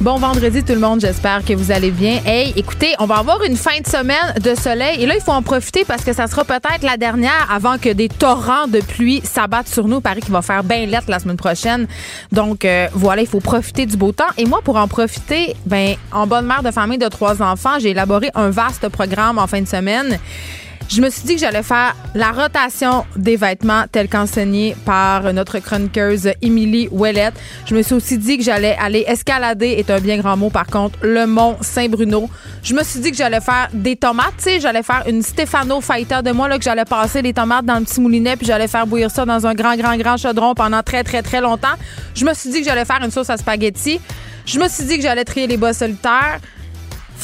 Bon vendredi tout le monde, j'espère que vous allez bien. Hey, écoutez, on va avoir une fin de semaine de soleil et là il faut en profiter parce que ça sera peut-être la dernière avant que des torrents de pluie s'abattent sur nous. Paris qu'il va faire bien lettre la semaine prochaine. Donc euh, voilà, il faut profiter du beau temps et moi pour en profiter, ben en bonne mère de famille de trois enfants, j'ai élaboré un vaste programme en fin de semaine. Je me suis dit que j'allais faire la rotation des vêtements tel qu'enseigné par notre chroniqueuse Émilie Ouellette. Je me suis aussi dit que j'allais aller escalader, est un bien grand mot par contre, le mont Saint-Bruno. Je me suis dit que j'allais faire des tomates, tu sais, j'allais faire une Stefano Fighter de moi, là, que j'allais passer les tomates dans le petit moulinet, puis j'allais faire bouillir ça dans un grand, grand, grand chaudron pendant très, très, très longtemps. Je me suis dit que j'allais faire une sauce à spaghetti. Je me suis dit que j'allais trier les bas solitaires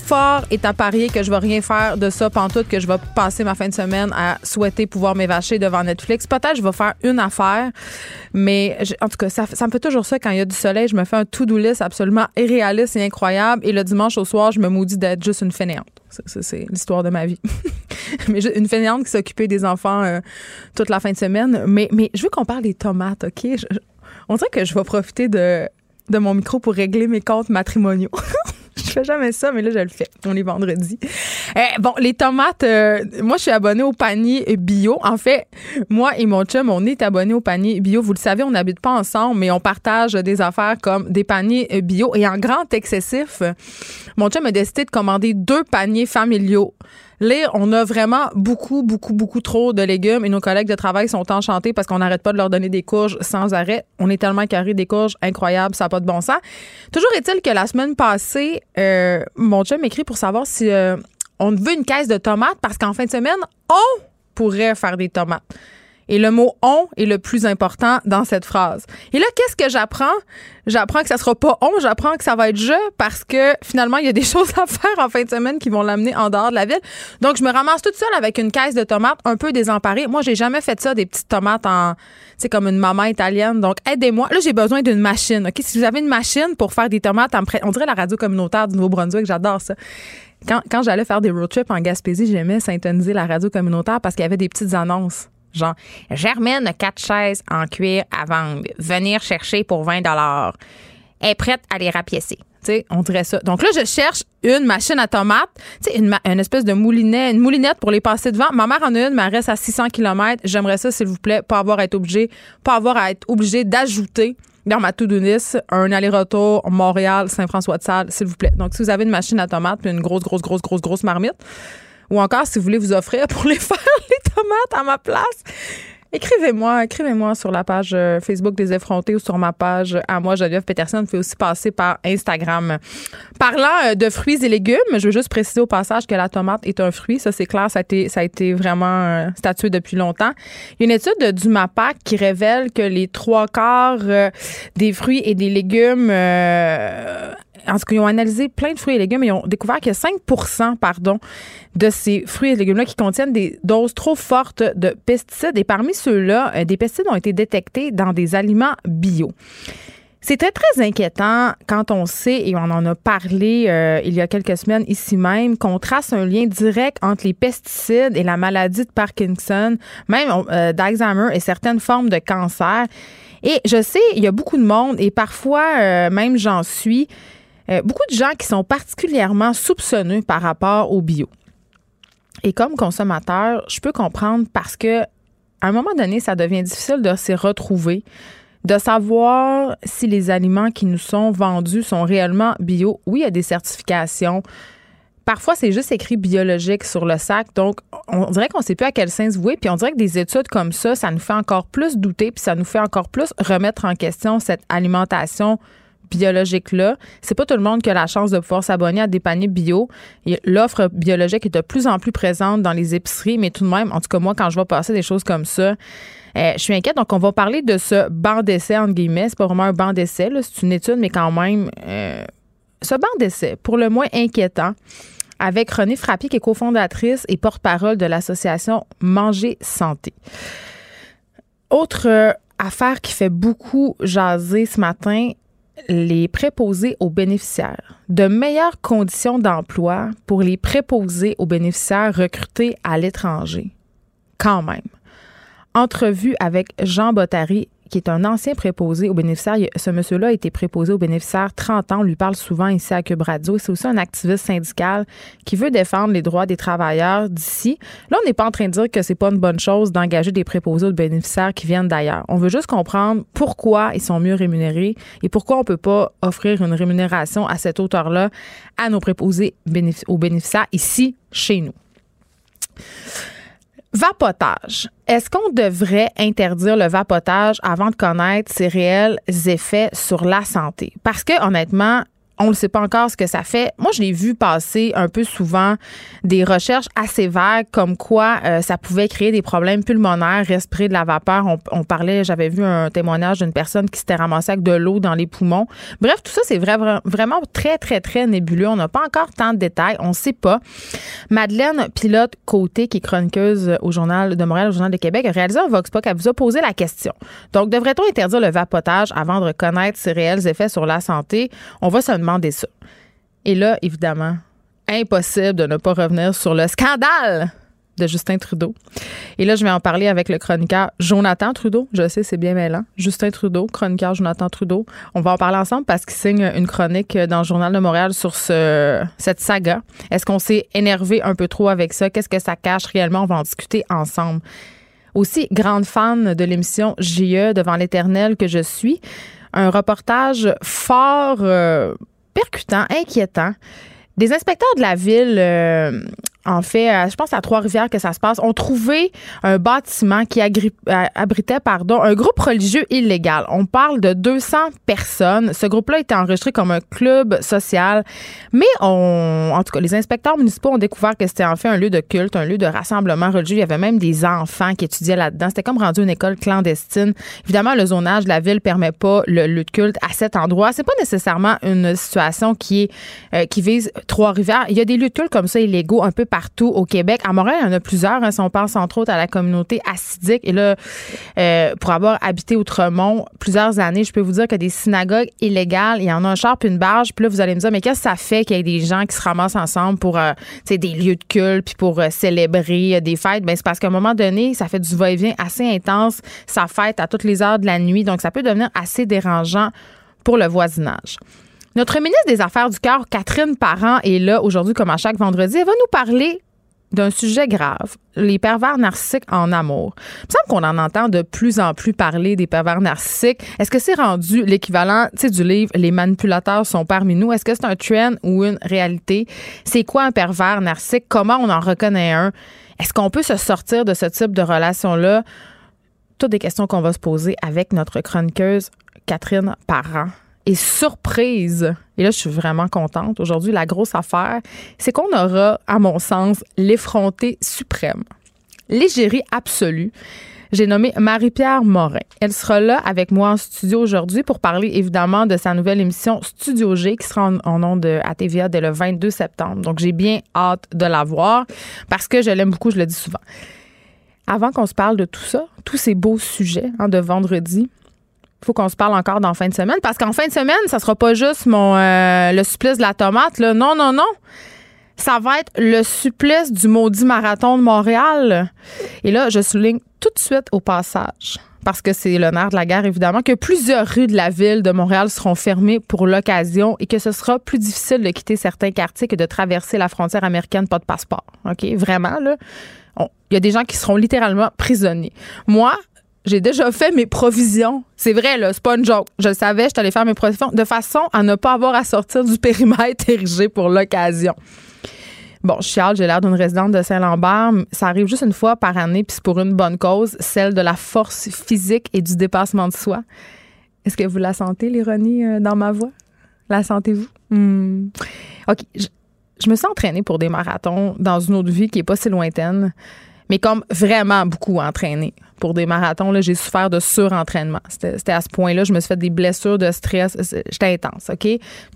fort est à parier que je vais rien faire de ça pantoute, que je vais passer ma fin de semaine à souhaiter pouvoir m'évacher devant Netflix. Peut-être je vais faire une affaire, mais en tout cas, ça, me fait toujours ça quand il y a du soleil. Je me fais un to-do list absolument irréaliste et incroyable. Et le dimanche au soir, je me maudis d'être juste une fainéante. C'est l'histoire de ma vie. mais une fainéante qui s'occupait des enfants euh, toute la fin de semaine. Mais, mais je veux qu'on parle des tomates, OK? on dirait que je vais profiter de, de mon micro pour régler mes comptes matrimoniaux. je fais jamais ça, mais là, je le fais. On est vendredi. Eh, bon, les tomates, euh, moi, je suis abonnée au panier bio. En fait, moi et mon chum, on est abonnés au panier bio. Vous le savez, on n'habite pas ensemble, mais on partage des affaires comme des paniers bio. Et en grand excessif, mon chum a décidé de commander deux paniers familiaux. Là, on a vraiment beaucoup, beaucoup, beaucoup trop de légumes et nos collègues de travail sont enchantés parce qu'on n'arrête pas de leur donner des courges sans arrêt. On est tellement carré des courges, incroyable, ça n'a pas de bon sens. Toujours est-il que la semaine passée, euh, mon chum m'écrit pour savoir si euh, on veut une caisse de tomates parce qu'en fin de semaine, on pourrait faire des tomates. Et le mot on est le plus important dans cette phrase. Et là, qu'est-ce que j'apprends? J'apprends que ça sera pas on, j'apprends que ça va être je parce que finalement, il y a des choses à faire en fin de semaine qui vont l'amener en dehors de la ville. Donc, je me ramasse toute seule avec une caisse de tomates un peu désemparée. Moi, j'ai jamais fait ça, des petites tomates en, c'est comme une maman italienne. Donc, aidez-moi. Là, j'ai besoin d'une machine. OK? Si vous avez une machine pour faire des tomates, on dirait la radio communautaire du Nouveau-Brunswick, j'adore ça. Quand, quand j'allais faire des road trips en Gaspésie, j'aimais syntoniser la radio communautaire parce qu'il y avait des petites annonces. Genre, Germaine a quatre chaises en cuir à vendre. Venir chercher pour 20 est prête à les rapiécer. sais, on dirait ça. Donc là, je cherche une machine à tomates, une, une espèce de moulinet, une moulinette pour les passer devant. Ma mère en a une, mais elle reste à 600 km. J'aimerais ça, s'il vous plaît, pas avoir à être obligé, pas avoir à être obligé d'ajouter dans ma to-do list un aller-retour Montréal-Saint-François-de-Salle, s'il vous plaît. Donc, si vous avez une machine à tomates, une grosse, grosse, grosse, grosse, grosse marmite, ou encore si vous voulez vous offrir pour les faire les tomates à ma place. Écrivez-moi, écrivez-moi sur la page euh, Facebook des effrontés ou sur ma page à moi, Geneviève Peterson. Vous pouvez aussi passer par Instagram. Parlant euh, de fruits et légumes, je veux juste préciser au passage que la tomate est un fruit. Ça, c'est clair. Ça a été, ça a été vraiment euh, statué depuis longtemps. Il y a une étude du MAPAC qui révèle que les trois quarts des fruits et des légumes en ce qu'ils ont analysé plein de fruits et légumes ils ont découvert que 5 pardon, de ces fruits et légumes-là qui contiennent des doses trop fortes de pesticides. Et parmi ceux-là, euh, des pesticides ont été détectés dans des aliments bio. C'est très, très inquiétant quand on sait, et on en a parlé euh, il y a quelques semaines ici même, qu'on trace un lien direct entre les pesticides et la maladie de Parkinson, même euh, d'Alzheimer et certaines formes de cancer. Et je sais, il y a beaucoup de monde, et parfois, même j'en suis, euh, beaucoup de gens qui sont particulièrement soupçonneux par rapport au bio. Et comme consommateur, je peux comprendre parce que à un moment donné, ça devient difficile de s'y retrouver, de savoir si les aliments qui nous sont vendus sont réellement bio. Oui, il y a des certifications parfois, c'est juste écrit biologique sur le sac. Donc, on dirait qu'on ne sait plus à quel sens vouer. Puis on dirait que des études comme ça, ça nous fait encore plus douter, puis ça nous fait encore plus remettre en question cette alimentation biologique-là. C'est pas tout le monde qui a la chance de pouvoir s'abonner à des paniers bio. L'offre biologique est de plus en plus présente dans les épiceries, mais tout de même, en tout cas, moi, quand je vois passer des choses comme ça, euh, je suis inquiète. Donc, on va parler de ce banc d'essai, entre guillemets. C'est pas vraiment un banc d'essai, c'est une étude, mais quand même, euh, ce banc d'essai, pour le moins inquiétant, avec Renée Frappier, qui est cofondatrice et porte-parole de l'association Manger Santé. Autre euh, affaire qui fait beaucoup jaser ce matin, les préposés aux bénéficiaires. De meilleures conditions d'emploi pour les préposés aux bénéficiaires recrutés à l'étranger. Quand même. Entrevue avec Jean Bottary, qui est un ancien préposé aux bénéficiaires. Ce monsieur-là a été préposé aux bénéficiaires 30 ans. On lui parle souvent ici à Cube Radio. C'est aussi un activiste syndical qui veut défendre les droits des travailleurs d'ici. Là, on n'est pas en train de dire que c'est pas une bonne chose d'engager des préposés aux bénéficiaires qui viennent d'ailleurs. On veut juste comprendre pourquoi ils sont mieux rémunérés et pourquoi on peut pas offrir une rémunération à cette hauteur-là à nos préposés aux bénéficiaires ici, chez nous. Vapotage. Est-ce qu'on devrait interdire le vapotage avant de connaître ses réels effets sur la santé? Parce que honnêtement, on ne sait pas encore ce que ça fait. Moi, je l'ai vu passer un peu souvent des recherches assez vagues comme quoi euh, ça pouvait créer des problèmes pulmonaires, respirer de la vapeur. On, parlait, j'avais vu un témoignage d'une personne qui s'était ramassée avec de l'eau dans les poumons. Bref, tout ça, c'est vraiment très, très, très nébuleux. On n'a pas encore tant de détails. On ne sait pas. Madeleine Pilote Côté, qui est chroniqueuse au Journal de Montréal, au Journal de Québec, a réalisé un Vox Pop. Elle vous a posé la question. Donc, devrait-on interdire le vapotage avant de reconnaître ses réels effets sur la santé? On va se ça. Et là, évidemment, impossible de ne pas revenir sur le scandale de Justin Trudeau. Et là, je vais en parler avec le chroniqueur Jonathan Trudeau. Je sais, c'est bien mêlant. Justin Trudeau, chroniqueur Jonathan Trudeau. On va en parler ensemble parce qu'il signe une chronique dans le Journal de Montréal sur ce, cette saga. Est-ce qu'on s'est énervé un peu trop avec ça? Qu'est-ce que ça cache réellement? On va en discuter ensemble. Aussi, grande fan de l'émission JE devant l'éternel que je suis. Un reportage fort... Euh, percutant, inquiétant. Des inspecteurs de la ville euh, en fait, euh, je pense à Trois-Rivières que ça se passe, ont trouvé un bâtiment qui euh, abritait pardon, un groupe religieux illégal. On parle de 200 personnes. Ce groupe-là était enregistré comme un club social, mais on, en tout cas, les inspecteurs municipaux ont découvert que c'était en fait un lieu de culte, un lieu de rassemblement religieux. Il y avait même des enfants qui étudiaient là-dedans. C'était comme rendu une école clandestine. Évidemment, le zonage de la ville permet pas le lieu de culte à cet endroit. C'est pas nécessairement une situation qui est euh, qui vise Trois-Rivières. Il y a des lieux de culte comme ça illégaux un peu partout au Québec. À Montréal, il y en a plusieurs. Hein, si on pense entre autres à la communauté assidique. Et là, euh, pour avoir habité Outremont plusieurs années, je peux vous dire que des synagogues illégales, il y en a un char puis une barge. Puis là, vous allez me dire, mais qu'est-ce que ça fait qu'il y ait des gens qui se ramassent ensemble pour euh, des lieux de culte puis pour euh, célébrer des fêtes? Ben, c'est parce qu'à un moment donné, ça fait du va-et-vient assez intense. Ça fête à toutes les heures de la nuit. Donc, ça peut devenir assez dérangeant pour le voisinage. Notre ministre des Affaires du Cœur, Catherine Parent, est là aujourd'hui comme à chaque vendredi. Elle va nous parler d'un sujet grave, les pervers narcissiques en amour. Il me semble qu'on en entend de plus en plus parler des pervers narcissiques. Est-ce que c'est rendu l'équivalent du livre Les manipulateurs sont parmi nous? Est-ce que c'est un trend ou une réalité? C'est quoi un pervers narcissique? Comment on en reconnaît un? Est-ce qu'on peut se sortir de ce type de relation-là? Toutes des questions qu'on va se poser avec notre chroniqueuse Catherine Parent. Et surprise, et là je suis vraiment contente, aujourd'hui la grosse affaire, c'est qu'on aura, à mon sens, l'effronté suprême, l'égérie absolue. J'ai nommé Marie-Pierre Morin. Elle sera là avec moi en studio aujourd'hui pour parler évidemment de sa nouvelle émission Studio G qui sera en, nom de à dès le 22 septembre. Donc j'ai bien hâte de la voir parce que je l'aime beaucoup, je le dis souvent. Avant qu'on se parle de tout ça, tous ces beaux sujets hein, de vendredi, faut qu'on se parle encore dans fin de semaine parce qu'en fin de semaine, ça sera pas juste mon euh, le supplice de la tomate. Non non non. Ça va être le supplice du maudit marathon de Montréal. Et là, je souligne tout de suite au passage parce que c'est l'honneur de la guerre, évidemment, que plusieurs rues de la ville de Montréal seront fermées pour l'occasion et que ce sera plus difficile de quitter certains quartiers que de traverser la frontière américaine pas de passeport. OK? Vraiment, là. Il y a des gens qui seront littéralement prisonniers. Moi, j'ai déjà fait mes provisions. C'est vrai, là, c'est pas une joke. Je le savais, je allée faire mes provisions de façon à ne pas avoir à sortir du périmètre érigé pour l'occasion. Bon, je j'ai l'air d'une résidente de Saint-Lambert. Ça arrive juste une fois par année, puis c'est pour une bonne cause, celle de la force physique et du dépassement de soi. Est-ce que vous la sentez, l'ironie, euh, dans ma voix? La sentez-vous? Hmm. OK. Je, me suis entraînée pour des marathons dans une autre vie qui est pas si lointaine mais comme vraiment beaucoup entraîné. Pour des marathons, j'ai souffert de surentraînement. C'était à ce point-là. Je me suis fait des blessures de stress. J'étais intense, OK?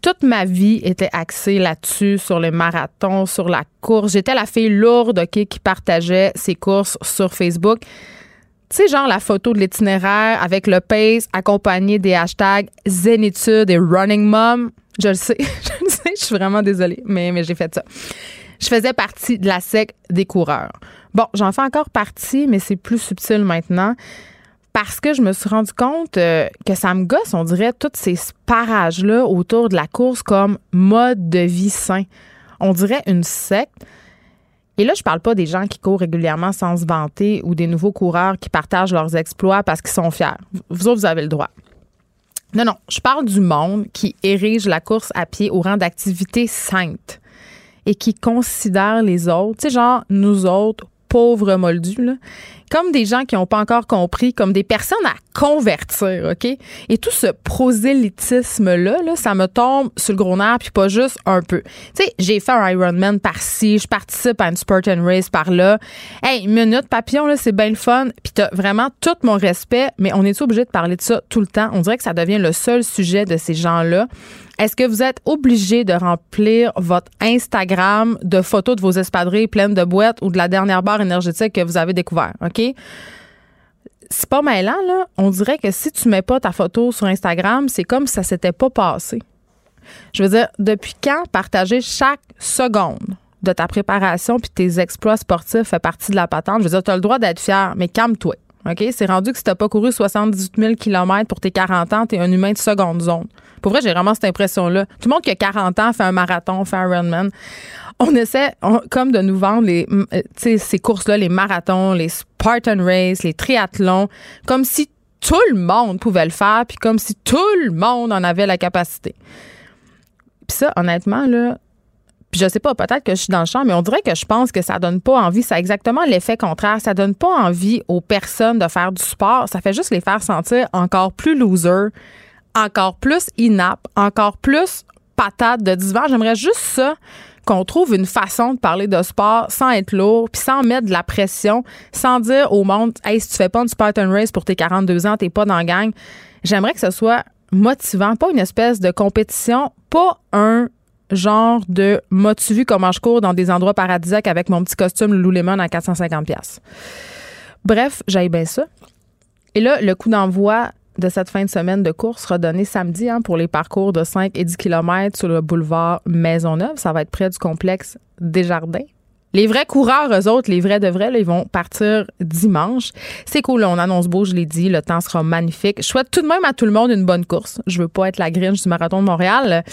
Toute ma vie était axée là-dessus, sur les marathons, sur la course. J'étais la fille lourde, OK, qui partageait ses courses sur Facebook. Tu sais, genre la photo de l'itinéraire avec le pace accompagné des hashtags Zénitude et Running Mom. Je le sais, je le sais, je suis vraiment désolée, mais, mais j'ai fait ça. Je faisais partie de la sec des coureurs. Bon, j'en fais encore partie, mais c'est plus subtil maintenant parce que je me suis rendu compte euh, que ça me gosse, on dirait, tous ces parages-là autour de la course comme mode de vie sain. On dirait une secte. Et là, je parle pas des gens qui courent régulièrement sans se vanter ou des nouveaux coureurs qui partagent leurs exploits parce qu'ils sont fiers. Vous autres, vous avez le droit. Non, non, je parle du monde qui érige la course à pied au rang d'activité sainte et qui considère les autres, tu sais, genre nous autres, pauvres moldus, comme des gens qui n'ont pas encore compris, comme des personnes à convertir, OK? Et tout ce prosélytisme-là, là, ça me tombe sur le gros nerf, puis pas juste un peu. Tu sais, j'ai fait un Ironman par-ci, je participe à une Spartan Race par-là. Hey, minute papillon, là, c'est bien le fun, puis t'as vraiment tout mon respect, mais on est obligé de parler de ça tout le temps? On dirait que ça devient le seul sujet de ces gens-là. Est-ce que vous êtes obligé de remplir votre Instagram de photos de vos espadrilles pleines de boîtes ou de la dernière barre énergétique que vous avez découvert? OK? C'est pas mêlant, là. On dirait que si tu mets pas ta photo sur Instagram, c'est comme si ça s'était pas passé. Je veux dire, depuis quand partager chaque seconde de ta préparation puis tes exploits sportifs fait partie de la patente? Je veux dire, tu as le droit d'être fier, mais calme-toi. OK? C'est rendu que si t'as pas couru 78 000 km pour tes 40 ans, t'es un humain de seconde zone. Pour vrai, j'ai vraiment cette impression-là. Tout le monde qui a 40 ans fait un marathon, fait un Runman. On essaie comme de nous vendre euh, ces courses-là, les marathons, les Spartan Race, les triathlons, comme si tout le monde pouvait le faire, puis comme si tout le monde en avait la capacité. Puis ça, honnêtement, là, puis je sais pas, peut-être que je suis dans le champ, mais on dirait que je pense que ça donne pas envie. Ça a exactement l'effet contraire. Ça donne pas envie aux personnes de faire du sport. Ça fait juste les faire sentir encore plus losers, encore plus inaptes, encore plus patates de divan. J'aimerais juste ça qu'on trouve une façon de parler de sport sans être lourd, puis sans mettre de la pression, sans dire au monde, hey, si tu fais pas une Spartan Race pour tes 42 ans, t'es pas dans la gang. J'aimerais que ce soit motivant, pas une espèce de compétition, pas un genre de m'as-tu vu comment je cours dans des endroits paradisiaques avec mon petit costume Lululemon à 450 pièces. Bref, j'aille bien ça. Et là, le coup d'envoi de cette fin de semaine de course sera donné samedi hein, pour les parcours de 5 et 10 km sur le boulevard Maisonneuve. Ça va être près du complexe Desjardins. Les vrais coureurs, eux autres, les vrais de vrais, là, ils vont partir dimanche. C'est cool, on annonce beau, je l'ai dit, le temps sera magnifique. Je souhaite tout de même à tout le monde une bonne course. Je veux pas être la gringe du marathon de Montréal.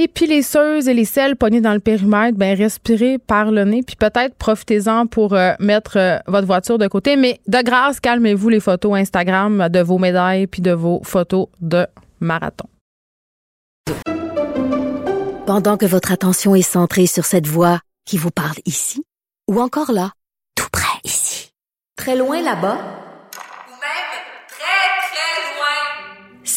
Et puis les seuses et les sels pognés dans le périmètre, ben respirez par le nez, puis peut-être profitez-en pour euh, mettre euh, votre voiture de côté. Mais de grâce, calmez-vous les photos Instagram de vos médailles puis de vos photos de marathon. Pendant que votre attention est centrée sur cette voix qui vous parle ici, ou encore là, tout près ici, très loin là-bas,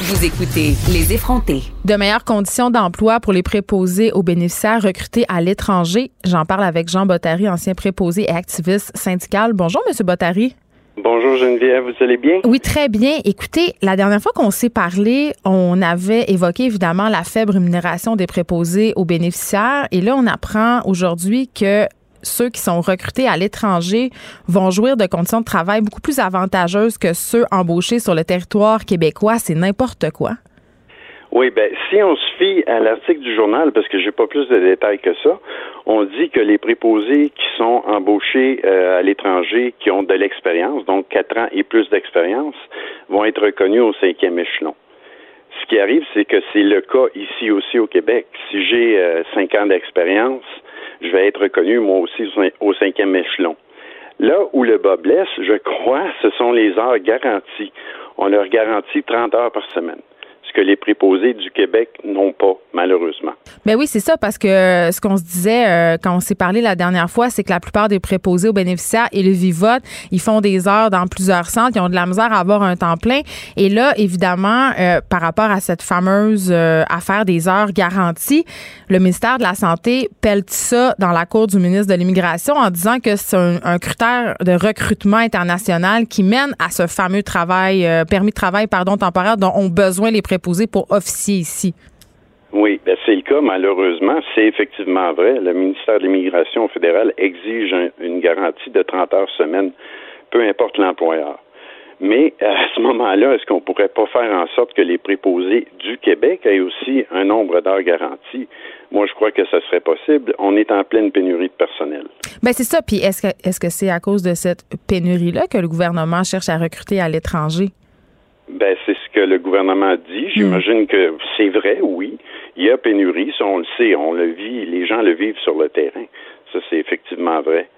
Vous écoutez Les effrontés. De meilleures conditions d'emploi pour les préposés aux bénéficiaires recrutés à l'étranger. J'en parle avec Jean Bottary, ancien préposé et activiste syndical. Bonjour, Monsieur Bottary. Bonjour Geneviève, vous allez bien? Oui, très bien. Écoutez, la dernière fois qu'on s'est parlé, on avait évoqué évidemment la faible rémunération des préposés aux bénéficiaires. Et là, on apprend aujourd'hui que ceux qui sont recrutés à l'étranger vont jouir de conditions de travail beaucoup plus avantageuses que ceux embauchés sur le territoire québécois. C'est n'importe quoi. Oui, ben si on se fie à l'article du journal, parce que j'ai pas plus de détails que ça, on dit que les préposés qui sont embauchés euh, à l'étranger, qui ont de l'expérience, donc quatre ans et plus d'expérience, vont être reconnus au cinquième échelon. Ce qui arrive, c'est que c'est le cas ici aussi au Québec. Si j'ai euh, cinq ans d'expérience, je vais être reconnu moi aussi au cinquième échelon. Là où le bas blesse, je crois, ce sont les heures garanties. On leur garantit 30 heures par semaine que les préposés du Québec n'ont pas, malheureusement. Ben oui, c'est ça, parce que euh, ce qu'on se disait euh, quand on s'est parlé la dernière fois, c'est que la plupart des préposés aux bénéficiaires et le Vivote, ils font des heures dans plusieurs centres, ils ont de la misère à avoir un temps plein. Et là, évidemment, euh, par rapport à cette fameuse affaire des heures garanties, le ministère de la Santé pèle ça dans la cour du ministre de l'Immigration en disant que c'est un, un, critère de recrutement international qui mène à ce fameux travail, permis de travail, pardon, temporaire dont ont besoin les préposés pour officier ici. Oui, ben c'est le cas, malheureusement. C'est effectivement vrai. Le ministère de l'Immigration fédérale exige une garantie de 30 heures semaine, peu importe l'employeur. Mais à ce moment-là, est-ce qu'on pourrait pas faire en sorte que les préposés du Québec aient aussi un nombre d'heures garanties? Moi, je crois que ça serait possible. On est en pleine pénurie de personnel. Ben c'est ça. Puis est-ce que est-ce que c'est à cause de cette pénurie-là que le gouvernement cherche à recruter à l'étranger? Ben, c'est ce que le gouvernement dit. J'imagine que c'est vrai, oui. Il y a pénurie, ça on le sait, on le vit, les gens le vivent sur le terrain. Ça, c'est effectivement vrai.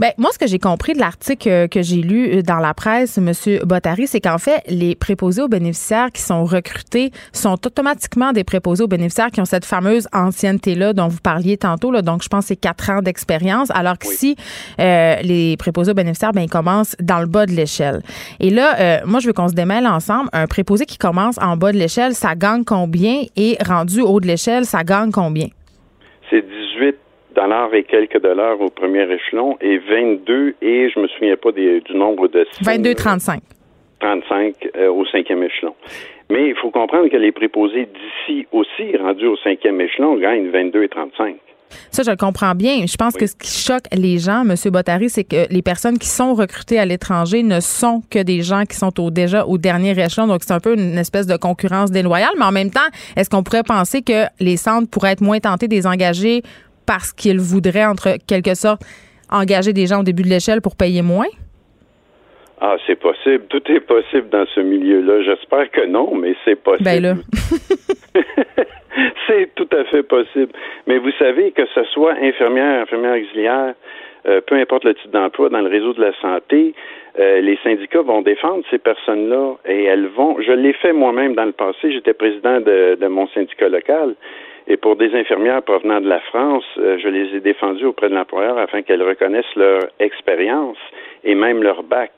Ben, moi, ce que j'ai compris de l'article euh, que j'ai lu euh, dans la presse, M. Bottary, c'est qu'en fait, les préposés aux bénéficiaires qui sont recrutés sont automatiquement des préposés aux bénéficiaires qui ont cette fameuse ancienneté-là dont vous parliez tantôt. Là, donc, je pense que c'est quatre ans d'expérience. Alors que si euh, les préposés aux bénéficiaires, ben, ils commencent dans le bas de l'échelle. Et là, moi, je veux qu'on se démêle ensemble. Un préposé qui commence en bas de l'échelle, ça gagne combien? Et rendu haut de l'échelle, ça gagne combien? C'est 18 dollars et quelques dollars au premier échelon et 22 et je me souviens pas du nombre de 22,35. 35 euh, au cinquième échelon. Mais il faut comprendre que les préposés d'ici aussi, rendus au cinquième échelon, gagnent 22 et 35. Ça, je le comprends bien. Je pense que ce qui choque les gens, M. Bottary, c'est que les personnes qui sont recrutées à l'étranger ne sont que des gens qui sont au, déjà au dernier échelon. Donc, c'est un peu une espèce de concurrence déloyale. Mais en même temps, est-ce qu'on pourrait penser que les centres pourraient être moins tentés de les engager parce qu'ils voudraient, entre quelque sorte, engager des gens au début de l'échelle pour payer moins? Ah, c'est possible. Tout est possible dans ce milieu-là. J'espère que non, mais c'est possible. Ben là. c'est tout à fait possible. Mais vous savez que ce soit infirmière, infirmière auxiliaire, euh, peu importe le type d'emploi dans le réseau de la santé, euh, les syndicats vont défendre ces personnes-là et elles vont. Je l'ai fait moi-même dans le passé. J'étais président de, de mon syndicat local et pour des infirmières provenant de la France, euh, je les ai défendues auprès de l'employeur afin qu'elles reconnaissent leur expérience et même leur bac.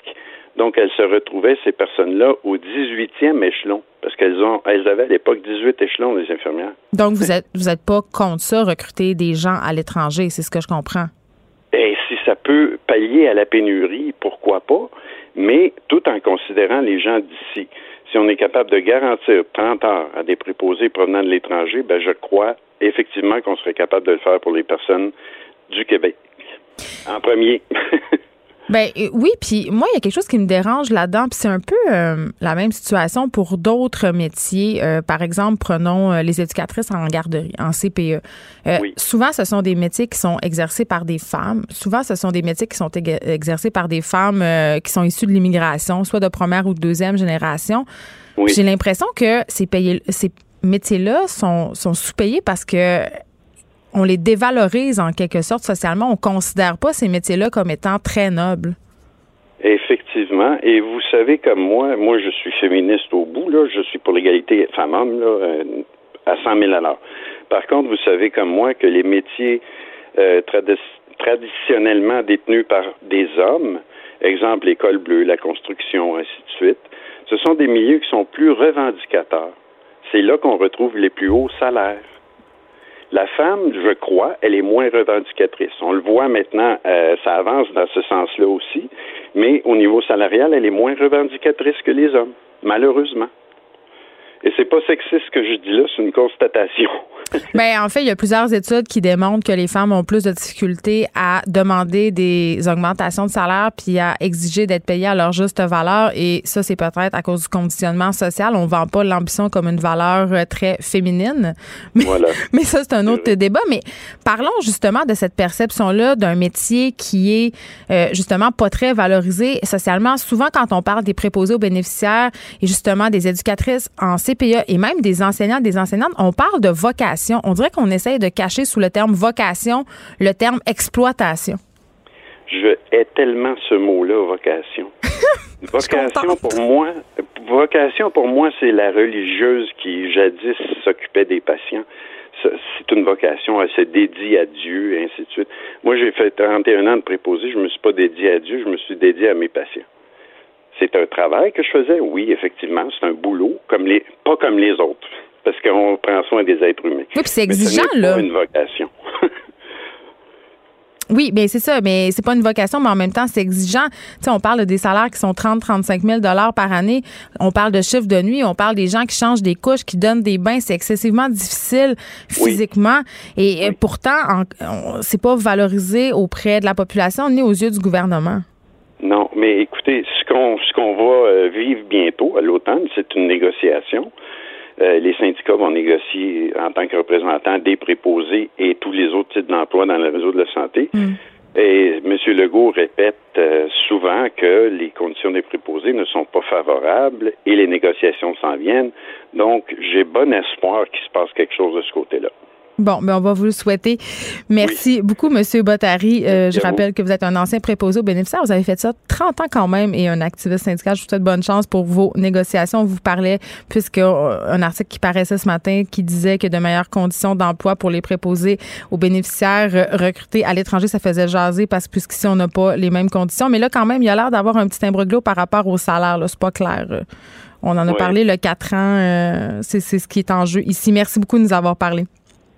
Donc, elles se retrouvaient, ces personnes-là, au 18e échelon, parce qu'elles ont, elles avaient à l'époque 18 échelons, les infirmières. Donc, vous êtes, vous êtes pas contre ça, recruter des gens à l'étranger, c'est ce que je comprends. Et si ça peut pallier à la pénurie, pourquoi pas, mais tout en considérant les gens d'ici si on est capable de garantir 30 heures à des préposés provenant de l'étranger, ben je crois effectivement qu'on serait capable de le faire pour les personnes du Québec. En premier. Ben euh, oui, puis moi, il y a quelque chose qui me dérange là-dedans, puis c'est un peu euh, la même situation pour d'autres métiers. Euh, par exemple, prenons les éducatrices en garderie, en CPE. Souvent, ce sont des métiers qui sont exercés par des femmes. Souvent, ce sont des métiers qui sont exercés par des femmes qui sont issues de l'immigration, soit de première ou de deuxième génération. J'ai l'impression que ces, ces métiers-là sont, sont sous-payés parce que on les dévalorise en quelque sorte socialement. On considère pas ces métiers-là comme étant très nobles. Effectivement. Et vous savez comme moi, moi je suis féministe au bout, là, je suis pour l'égalité femmes-hommes euh, à 100 000 à l'heure. Par contre, vous savez comme moi que les métiers euh, traditionnellement détenus par des hommes, exemple l'école bleue, la construction, ainsi de suite, ce sont des milieux qui sont plus revendicateurs. C'est là qu'on retrouve les plus hauts salaires. La femme, je crois, elle est moins revendicatrice. On le voit maintenant, euh, ça avance dans ce sens-là aussi, mais au niveau salarial, elle est moins revendicatrice que les hommes, malheureusement. Et c'est pas sexiste ce que je dis là, c'est une constatation. Ben, en fait, il y a plusieurs études qui démontrent que les femmes ont plus de difficultés à demander des augmentations de salaire puis à exiger d'être payées à leur juste valeur. Et ça, c'est peut-être à cause du conditionnement social. On vend pas l'ambition comme une valeur euh, très féminine. Mais, Voilà. mais ça, c'est un autre débat. Mais parlons justement de cette perception-là d'un métier qui est euh, justement pas très valorisé socialement. Souvent, quand on parle des préposés aux bénéficiaires et justement des éducatrices en Et même des enseignants, des enseignantes, on parle de vocation. On dirait qu'on essaye de cacher sous le terme vocation le terme exploitation. Je hais tellement ce mot-là, vocation. vocation pour moi, vocation pour moi, c'est la religieuse qui jadis s'occupait des patients. C'est une vocation, elle se dédie à Dieu, et ainsi de suite. Moi, j'ai fait 31 ans de préposé, je me suis pas dédié à Dieu, je me suis dédié à mes patients. C'est un travail que je faisais, oui, effectivement, c'est un boulot, comme les, pas comme les autres, parce qu'on prend soin des êtres humains. Oui, puis c'est Mais ce exigeant, n'est là. pas une vocation. Oui, bien c'est ça, mais c'est pas une vocation, mais en même temps, c'est exigeant. Tu sais, on parle des salaires qui sont 30 35 000 dollars par année. On parle de chiffres de nuit, on parle des gens qui changent des couches, qui donnent des bains. C'est excessivement difficile Oui. physiquement. Et euh, pourtant, c'est pas valorisé auprès de la population ni aux yeux du gouvernement. Mais écoutez, ce qu'on ce qu'on va euh, vivre bientôt à l'automne, c'est une négociation. Euh, les syndicats vont négocier en tant que représentants des préposés et tous les autres types d'emplois dans le réseau de la santé. Et M. Legault répète euh, souvent que les conditions des préposés ne sont pas favorables et les négociations s'en viennent. Donc, j'ai bon espoir qu'il se passe quelque chose de ce côté-là. Bon, ben on va vous le souhaiter. Merci beaucoup, Monsieur Bottary. Euh, je vous. rappelle que vous êtes un ancien préposé aux bénéficiaires. Vous avez fait ça 30 ans quand même et un activiste syndical. Je vous souhaite bonne chance pour vos négociations. On vous parlait, puisque euh, un article qui paraissait ce matin qui disait que de meilleures conditions d'emploi pour les préposés aux bénéficiaires euh, recrutés à l'étranger, ça faisait jaser parce que puisqu'ici, on n'a pas les mêmes conditions. Mais là, quand même, il y a l'air d'avoir un petit imbroglio par rapport au salaire. là. C'est pas clair. On en a Ouais. parlé le 4 ans. euh, c'est ce qui est en jeu ici. Merci beaucoup de nous avoir parlé.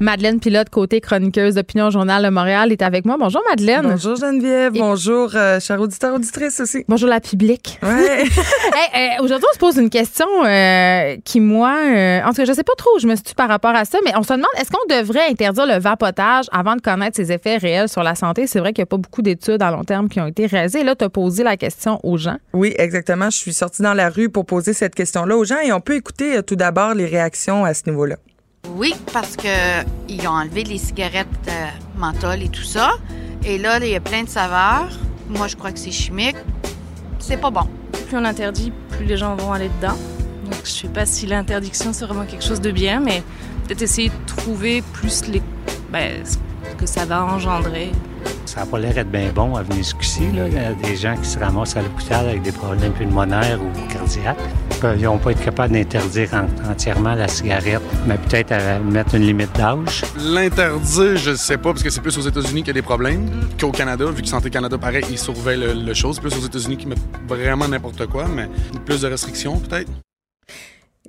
Madeleine Pilote, côté chroniqueuse d'Opinion Journal de Montréal, est avec moi. Bonjour, Madeleine. Bonjour Geneviève, bonjour euh, cher auditeur, auditrice aussi. Bonjour, la public. Ouais. Hey, euh, Aujourd'hui, on se pose une question euh, qui, moi, euh, en tout cas, je sais pas trop où je me situe par rapport à ça, mais on se demande, est-ce qu'on devrait interdire le vapotage avant de connaître ses effets réels sur la santé? C'est vrai qu'il n'y a pas beaucoup d'études à long terme qui ont été réalisées. Là, tu as posé la question aux gens. oui, exactement. Je suis sortie dans la rue pour poser cette question-là aux gens et on peut écouter euh, tout d'abord les réactions à ce niveau-là. Oui, parce que ils ont enlevé les cigarettes euh, menthol et tout ça. Et là, il y a plein de saveurs. Moi, je crois que c'est chimique. C'est pas bon. plus on interdit, plus les gens vont aller dedans. Donc, je sais pas si l'interdiction c'est vraiment quelque chose de bien, mais peut-être essayer de trouver plus les, ben, ce que ça va engendrer. Ça n'a pas l'air d'être bien bon à venir jusqu'ici. là. Il y a des gens qui se ramassent à l'hôpital avec des problèmes pulmonaires ou cardiaques. Euh, Ils n'ont pas été capables d'interdire en- entièrement la cigarette, mais peut-être à mettre une limite d'âge. L'interdire, je sais pas, parce que c'est plus aux États-Unis qu'il y a des problèmes qu'au Canada. Vu que Santé Canada, pareil, ils surveillent le, le chose. Plus aux États-Unis qui mettent vraiment n'importe quoi, mais plus de restrictions, peut-être.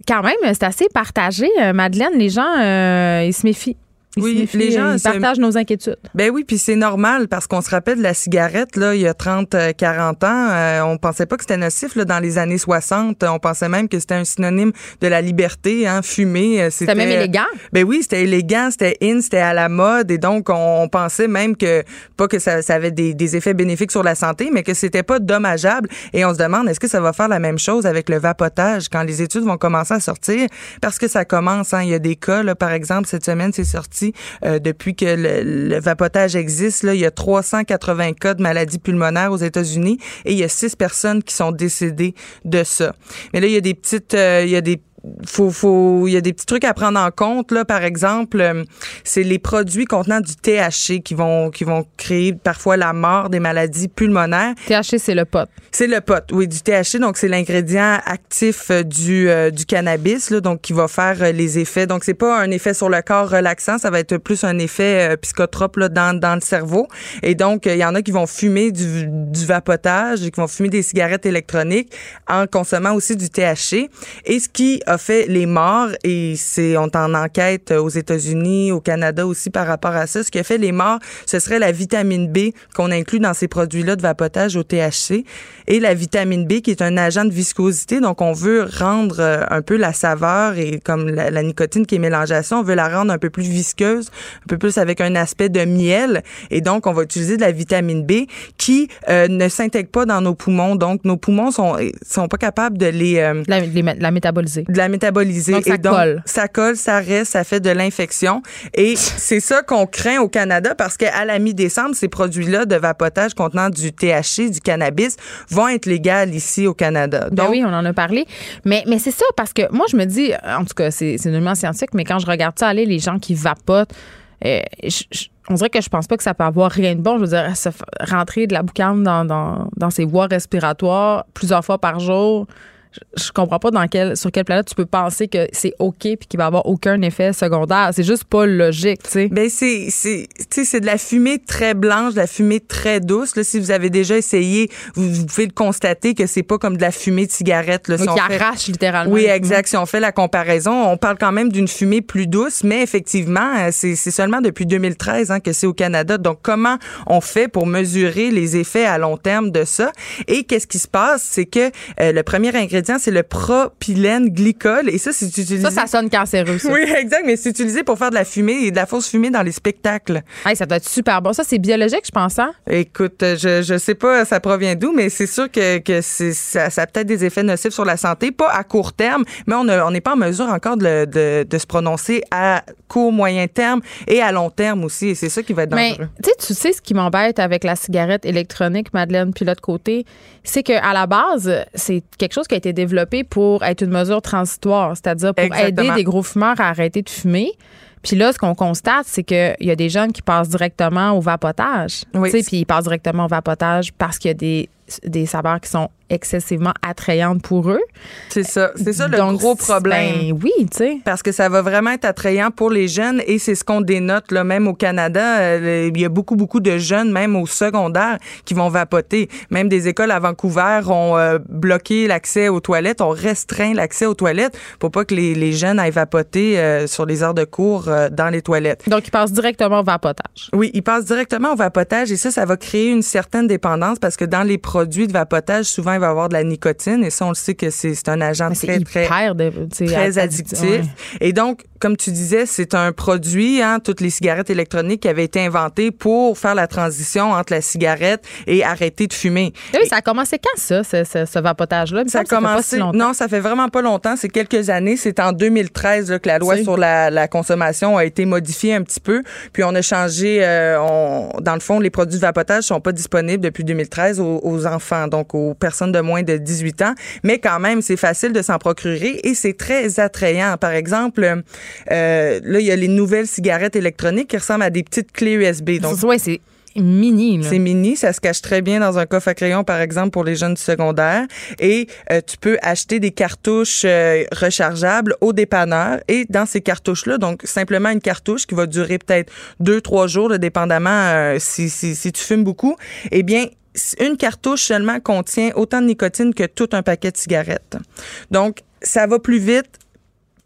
Quand même, c'est assez partagé, euh, Madeleine. Les gens, euh, ils se méfient. Oui, les gens, euh, ils partagent nos inquiétudes. Ben oui, puis c'est normal parce qu'on se rappelle de la cigarette, là, il y a 30, euh, 40 ans, euh, on pensait pas que c'était nocif, là, dans les années 60. On pensait même que c'était un synonyme de la liberté, hein, fumer. euh, C'était même élégant. Ben oui, c'était élégant, c'était in, c'était à la mode et donc on, on pensait même que pas que ça, ça avait des, des effets bénéfiques sur la santé, mais que c'était pas dommageable. Et on se demande est-ce que ça va faire la même chose avec le vapotage quand les études vont commencer à sortir? Parce que ça commence. Hein, il y a des cas, là, par exemple cette semaine c'est sorti euh, depuis que le, vapotage existe. Il y a 380 cas de maladies pulmonaires aux États-Unis et il y a six personnes qui sont décédées de ça. Mais là il y a des petites, euh, il y a des faut, faut, il y a des petits trucs à prendre en compte là. Par exemple, euh, c'est les produits contenant du THC qui vont, qui vont créer parfois la mort des maladies pulmonaires. THC, c'est le pot. C'est le pot, oui, du THC. Donc, c'est l'ingrédient actif euh, du, euh, du cannabis, là, donc qui va faire les effets. Donc, c'est pas un effet sur le corps relaxant, ça va être plus un effet euh, psychotrope là, dans, dans le cerveau. Et donc, il y en a qui vont fumer du, du vapotage et qui vont fumer des cigarettes électroniques en consommant aussi du THC. Et ce qui a fait les morts, et c'est on est en enquête aux États-Unis, au Canada aussi par rapport à ça, ce qui a fait les morts, ce serait la vitamine B qu'on inclut dans ces produits-là de vapotage au THC et la vitamine B qui est un agent de viscosité. Donc, on veut rendre euh, un peu la saveur et comme la, la nicotine qui est mélangée à ça, on veut la rendre un peu plus visqueuse, un peu plus avec un aspect de miel. Et donc, on va utiliser de la vitamine B qui euh, ne s'intègre pas dans nos poumons. Donc, nos poumons sont sont pas capables de les euh, La, les- la métaboliser. de la métaboliser. Donc, ça et donc, colle. Ça colle, ça reste, ça fait de l'infection. Et c'est ça qu'on craint au Canada parce qu'à la mi-décembre, ces produits-là de vapotage contenant du THC, du cannabis, vont être légaux ici au Canada. Ben Donc, oui, on en a parlé. Mais, mais c'est ça, parce que moi, je me dis, en tout cas, c'est nullement scientifique, mais quand je regarde ça aller, les gens qui vapotent, euh, je- je- on dirait que je pense pas que ça peut avoir rien de bon. Je veux dire, se rentrer de la boucane dans, dans, dans ses voies respiratoires plusieurs fois par jour. Je, je comprends pas dans quel, sur quelle planète tu peux penser que c'est OK puis qu'il va avoir aucun effet secondaire. C'est juste pas logique, tu sais. Ben c'est c'est tu sais c'est de la fumée très blanche, de la fumée très douce. Là, si vous avez déjà essayé, vous, vous pouvez le constater que c'est pas comme de la fumée de cigarette. Là, Si qui fait- arrache littéralement. Oui, exact. Si on fait la comparaison, on parle quand même d'une fumée plus douce, mais effectivement, euh, c'est c'est seulement depuis 2013 hein, que c'est au Canada. Donc, comment on fait pour mesurer les effets à long terme de ça? Et qu'est-ce qui se passe? C'est que euh, le premier ingrédient, c'est le propylène glycol. Et ça, c'est utilisé... Ça, ça sonne cancéreux, ça. Oui, exact, mais c'est utilisé pour faire de la fumée et de la fausse fumée dans les spectacles. Hey, ça doit être super bon. Ça, c'est biologique, je pense, hein? Écoute, je je sais pas ça provient d'où, mais c'est sûr que, que ça, ça a peut-être des effets nocifs sur la santé, pas à court terme, mais on n'est pas en mesure encore de, de, de se prononcer à court, moyen terme et à long terme aussi. Et c'est ça qui va être Mais dangereux. tu sais, tu sais ce qui m'embête avec la cigarette électronique, Madeleine, puis l'autre côté, c'est que à la base, c'est quelque chose qui a été développé pour être une mesure transitoire, c'est-à-dire pour Exactement. aider des gros fumeurs à arrêter de fumer. Puis là, ce qu'on constate, c'est qu'il y a des jeunes qui passent directement au vapotage. Oui. Puis ils passent directement au vapotage parce qu'il y a des, des saveurs qui sont excessivement attrayantes pour eux. C'est ça. C'est ça le gros problème. ben oui, tu sais. Parce que ça va vraiment être attrayant pour les jeunes et c'est ce qu'on dénote là, même au Canada. euh, il y a beaucoup, beaucoup de jeunes, même au secondaire, qui vont vapoter. Même des écoles à Vancouver ont euh, bloqué l'accès aux toilettes, ont restreint l'accès aux toilettes pour pas que les, les jeunes aillent vapoter euh, sur les heures de cours euh, dans les toilettes. Donc, ils passent directement au vapotage. Oui, ils passent directement au vapotage et ça, ça va créer une certaine dépendance parce que dans les produits de vapotage, souvent, il va y avoir de la nicotine et ça, on le sait que c'est c'est un agent très, très de, très addictif. Ouais. Et donc, comme tu disais, c'est un produit, hein, toutes les cigarettes électroniques qui avaient été inventées pour faire la transition entre la cigarette et arrêter de fumer. Oui, ça a commencé quand, ça, ce, ce, ce vapotage-là? Ça a pas si commencé. longtemps. non, ça fait vraiment pas longtemps. C'est quelques années. C'est en 2013 là, que la loi sur la, la consommation a été modifiée un petit peu. Puis on a changé. euh, on, dans le fond, les produits de vapotage sont pas disponibles depuis 2013 aux, aux enfants, donc aux personnes de moins de 18 ans. Mais quand même, c'est facile de s'en procurer et c'est très attrayant. Par exemple, euh, là, il y a les nouvelles cigarettes électroniques qui ressemblent à des petites clés USB. Donc ouais, c'est mini. c'est mini, ça se cache très bien dans un coffre à crayon, par exemple, pour les jeunes du secondaire. Et euh, tu peux acheter des cartouches euh, rechargeables au dépanneur. Et dans ces cartouches-là, donc simplement une cartouche qui va durer peut-être deux, trois jours, là, dépendamment euh, si, si, si tu fumes beaucoup, eh bien, une cartouche seulement contient autant de nicotine que tout un paquet de cigarettes. Donc, ça va plus vite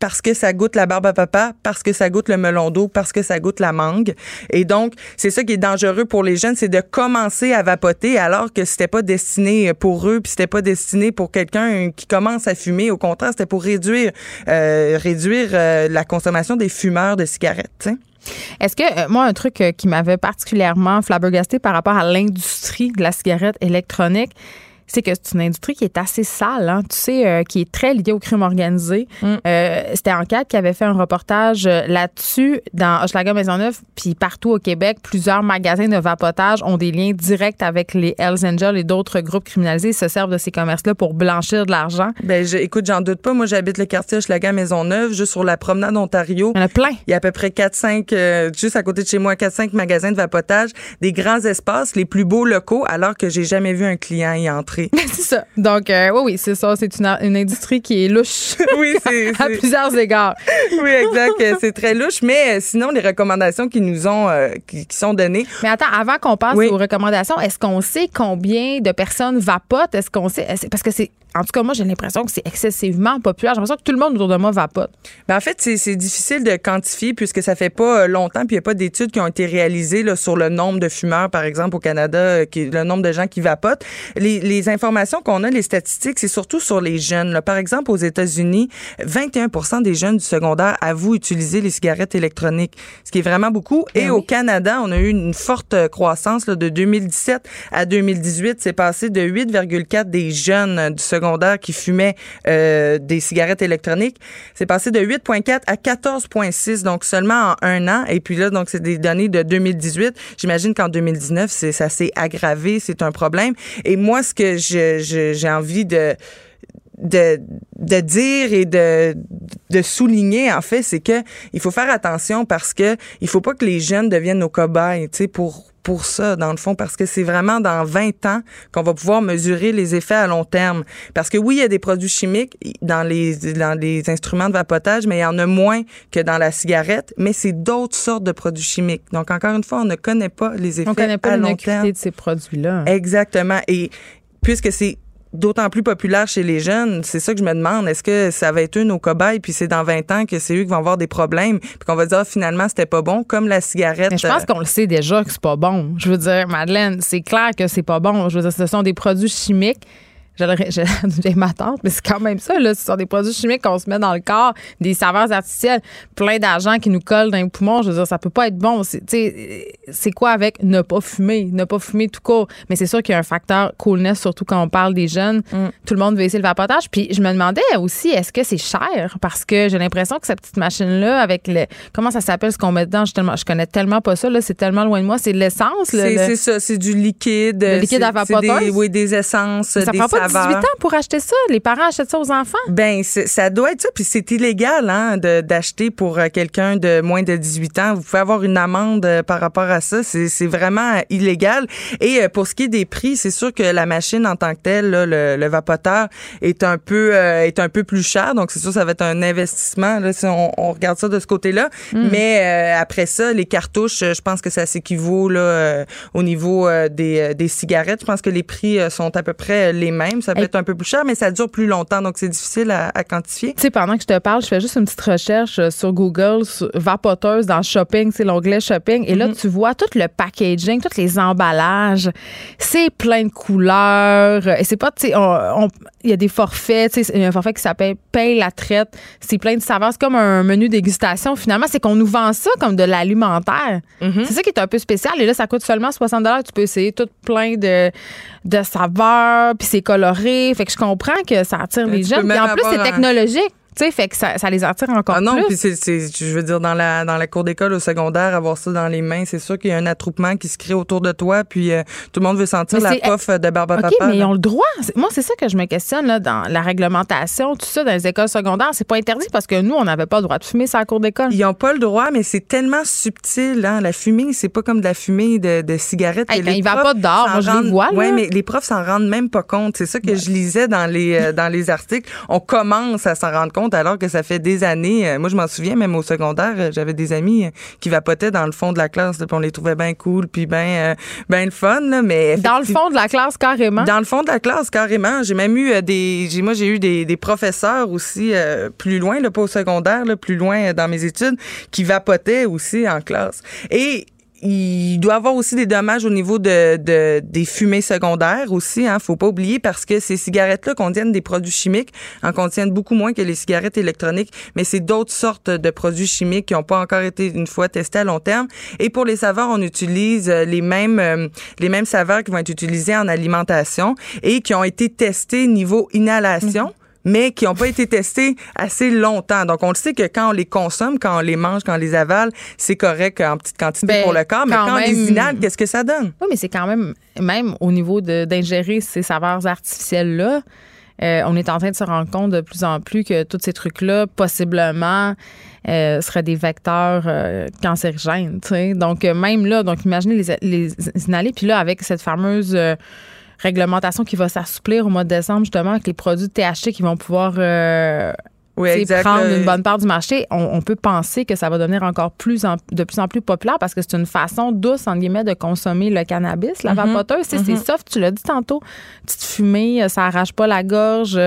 parce que ça goûte la barbe à papa, parce que ça goûte le melon d'eau, parce que ça goûte la mangue. Et donc, c'est ça qui est dangereux pour les jeunes, c'est de commencer à vapoter alors que c'était pas destiné pour eux, puis c'était pas destiné pour quelqu'un qui commence à fumer. Au contraire, c'était pour réduire euh, réduire euh, la consommation des fumeurs de cigarettes. tu sais. Est-ce que, euh, moi, un truc euh, qui m'avait particulièrement flabbergasté par rapport à l'industrie de la cigarette électronique, c'est que c'est une industrie qui est assez sale, hein, tu sais, euh, qui est très liée au crime organisé. Mm. Euh, C'était Enquête qui avait fait un reportage euh, là-dessus dans Hochelaga Maisonneuve, puis partout au Québec, plusieurs magasins de vapotage ont des liens directs avec les Hells Angels et d'autres groupes criminalisés. Ils se servent de ces commerces-là pour blanchir de l'argent. Ben, je, écoute, j'en doute pas. Moi, j'habite le quartier Hochelaga Maisonneuve, juste sur la promenade Ontario. Il y en a plein. Il y a à peu près 4-5, euh, juste à côté de chez moi, 4-5 magasins de vapotage, des grands espaces, les plus beaux locaux, alors que j'ai jamais vu un client y entrer. c'est ça. Donc, euh, oui, oui, c'est ça. C'est une, une industrie qui est louche. oui, c'est. à plusieurs égards. oui, exact. euh, C'est très louche. Mais euh, sinon, les recommandations qui nous ont, euh, qui, qui sont données. Mais attends, avant qu'on passe Oui. aux recommandations, est-ce qu'on sait combien de personnes vapotent? Est-ce qu'on sait? Parce que c'est. En tout cas, moi, j'ai l'impression que c'est excessivement populaire. J'ai l'impression que tout le monde autour de moi vapote. Ben, en fait, c'est difficile de quantifier puisque ça fait pas longtemps puis il n'y a pas d'études qui ont été réalisées là, sur le nombre de fumeurs, par exemple, au Canada, qui, le nombre de gens qui vapotent. Les, les informations qu'on a, les statistiques, c'est surtout sur les jeunes. là. Par exemple, aux États-Unis, 21% des jeunes du secondaire avouent utiliser les cigarettes électroniques, ce qui est vraiment beaucoup. Et au Canada, on a eu une forte croissance là, de 2017 à 2018. C'est passé de 8,4 des jeunes du secondaire qui fumaient euh, des cigarettes électroniques. C'est passé de 8,4 à 14,6, donc seulement en un an. Et puis là, donc c'est des données de 2018. J'imagine qu'en 2019, c'est, ça s'est aggravé, c'est un problème. Et moi, ce que je- je- j'ai envie de de, de dire et de, de souligner en fait c'est que il faut faire attention parce que il faut pas que les jeunes deviennent nos cobayes tu sais pour pour ça dans le fond parce que c'est vraiment dans 20 ans qu'on va pouvoir mesurer les effets à long terme parce que oui il y a des produits chimiques dans les dans les instruments de vapotage mais il y en a moins que dans la cigarette mais c'est d'autres sortes de produits chimiques donc encore une fois on ne connaît pas les effets On connaît pas à long terme de ces produits-là. Exactement. Et puisque c'est d'autant plus populaire chez les jeunes, c'est ça que je me demande. Est-ce que ça va être eux nos cobayes, puis c'est dans 20 ans que c'est eux qui vont avoir des problèmes, puis qu'on va dire ah, finalement c'était pas bon, comme la cigarette. Mais je pense euh, qu'on le sait déjà que c'est pas bon. Je veux dire, Madeleine, c'est clair que c'est pas bon. Je veux dire, ce sont des produits chimiques. J'ai ma tante, mais c'est quand même ça, là. Ce sont des produits chimiques qu'on se met dans le corps, des saveurs artificielles, plein d'argent qui nous collent dans les poumons. Je veux dire, ça peut pas être bon. C'est, quoi avec ne pas fumer? Ne pas fumer tout court? Mais c'est sûr qu'il y a un facteur coolness, surtout quand on parle des jeunes. Tout le monde veut essayer le vapotage. Puis je me demandais aussi, est-ce que c'est cher? Parce que j'ai l'impression que cette petite machine-là, avec le. Comment ça s'appelle ce qu'on met dedans? Je, tellement, je connais tellement pas ça, là. C'est tellement loin de moi. C'est de l'essence, le- c'est le- ça, c'est du liquide. Le liquide à c'est vapoteuse? des- Oui, des essences, Ça des prend pas saveurs. 18 ans pour acheter ça? Les parents achètent ça aux enfants? Ben, ça doit être ça. Puis c'est illégal hein, d'acheter pour euh, quelqu'un de moins de 18 ans. Vous pouvez avoir une amende euh, par rapport à ça. C'est vraiment euh, illégal. Et pour ce qui est des prix, c'est sûr que la machine en tant que telle, là, le, le vapoteur, est un peu euh, est un peu plus cher. Donc c'est sûr ça va être un investissement là, si on, on regarde ça de ce côté-là. Mais euh, après ça, les cartouches, je pense que ça s'équivaut là euh, au niveau des, des cigarettes. Je pense que les prix sont à peu près les mêmes. Ça peut être un peu plus cher, mais ça dure plus longtemps, donc c'est difficile à, à quantifier. Tu sais, pendant que je te parle, je fais juste une petite recherche euh, sur Google, sur vapoteuse dans shopping, c'est l'onglet shopping. Et là, tu vois tout le packaging, tous les emballages. C'est plein de couleurs. Et c'est pas, tu sais, on- on- il y a des forfaits. Tu sais, il y a un forfait qui s'appelle Paye la traite. C'est plein de saveurs. C'est comme un menu dégustation. Finalement, c'est qu'on nous vend ça comme de l'alimentaire. C'est ça qui est un peu spécial. Et là, ça coûte seulement 60 Tu peux essayer tout plein de, de saveurs. Puis c'est coloré. Fait que je comprends que ça attire les tu jeunes. Puis en plus, c'est technologique. Tu sais, fait que ça, ça les attire encore Ah non, plus. puis c'est, c'est- je veux dire, dans la, dans la cour d'école au secondaire, avoir ça dans les mains, c'est sûr qu'il y a un attroupement qui se crée autour de toi, puis euh, tout le monde veut sentir Mais la pof de barbe à OK, papa. mais ils ont le droit. Moi, c'est ça que je me questionne là, dans la réglementation, tout ça, dans les écoles secondaires. C'est pas interdit parce que nous, on n'avait pas le droit de fumer sur la cour d'école. Ils n'ont pas le droit, mais c'est tellement subtil. Hein? La fumée, c'est pas comme de la fumée de, de cigarette. Hey, les il va pas dehors. Moi, je les vois, là. Ouais, mais les profs s'en rendent même pas compte. C'est ça que je lisais dans les euh, dans les articles. On commence à s'en rendre compte alors que ça fait des années. euh, moi, je m'en souviens, même au secondaire, euh, j'avais des amis euh, qui vapotaient dans le fond de la classe. là, puis on les trouvait bien cool, puis bien euh, ben le fun. Là, mais Dans le fond de la classe, carrément? dans le fond de la classe, carrément. J'ai même eu des. J'ai, moi, j'ai eu des, des professeurs aussi euh, plus loin, là, pas au secondaire, là, plus loin dans mes études, qui vapotaient aussi en classe. Et il doit avoir aussi des dommages au niveau de, de des fumées secondaires aussi. Hein, faut pas oublier parce que ces cigarettes-là contiennent des produits chimiques, en contiennent beaucoup moins que les cigarettes électroniques, mais c'est d'autres sortes de produits chimiques qui n'ont pas encore été une fois testés à long terme. Et pour les saveurs, on utilise euh, les mêmes euh, les mêmes saveurs qui vont être utilisées en alimentation et qui ont été testées niveau inhalation mais qui n'ont pas été testés assez longtemps. Donc, on le sait que quand on les consomme, quand on les mange, quand on les avale, c'est correct en petite quantité Ben, pour le corps, mais quand quand on les inhale, qu'est-ce que ça donne? Oui, mais c'est quand même, même au niveau de- d'ingérer ces saveurs artificielles-là, euh, on est en train de se rendre compte de plus en plus que tous ces trucs-là, possiblement, euh, seraient des vecteurs euh, cancérigènes. Donc, même là, donc imaginez les, les inhaler. Puis là, avec cette fameuse réglementation qui va s'assouplir au mois de décembre, justement, avec les produits THC qui vont pouvoir euh, Oui, exact. prendre là. une bonne part du marché, on, on peut penser que ça va devenir encore plus en- de plus en plus populaire parce que c'est une façon douce, entre guillemets, de consommer le cannabis, la Mhm. vapoteuse. Tu sais, C'est soft, tu l'as dit tantôt. Petite fumée, euh, ça arrache pas la gorge,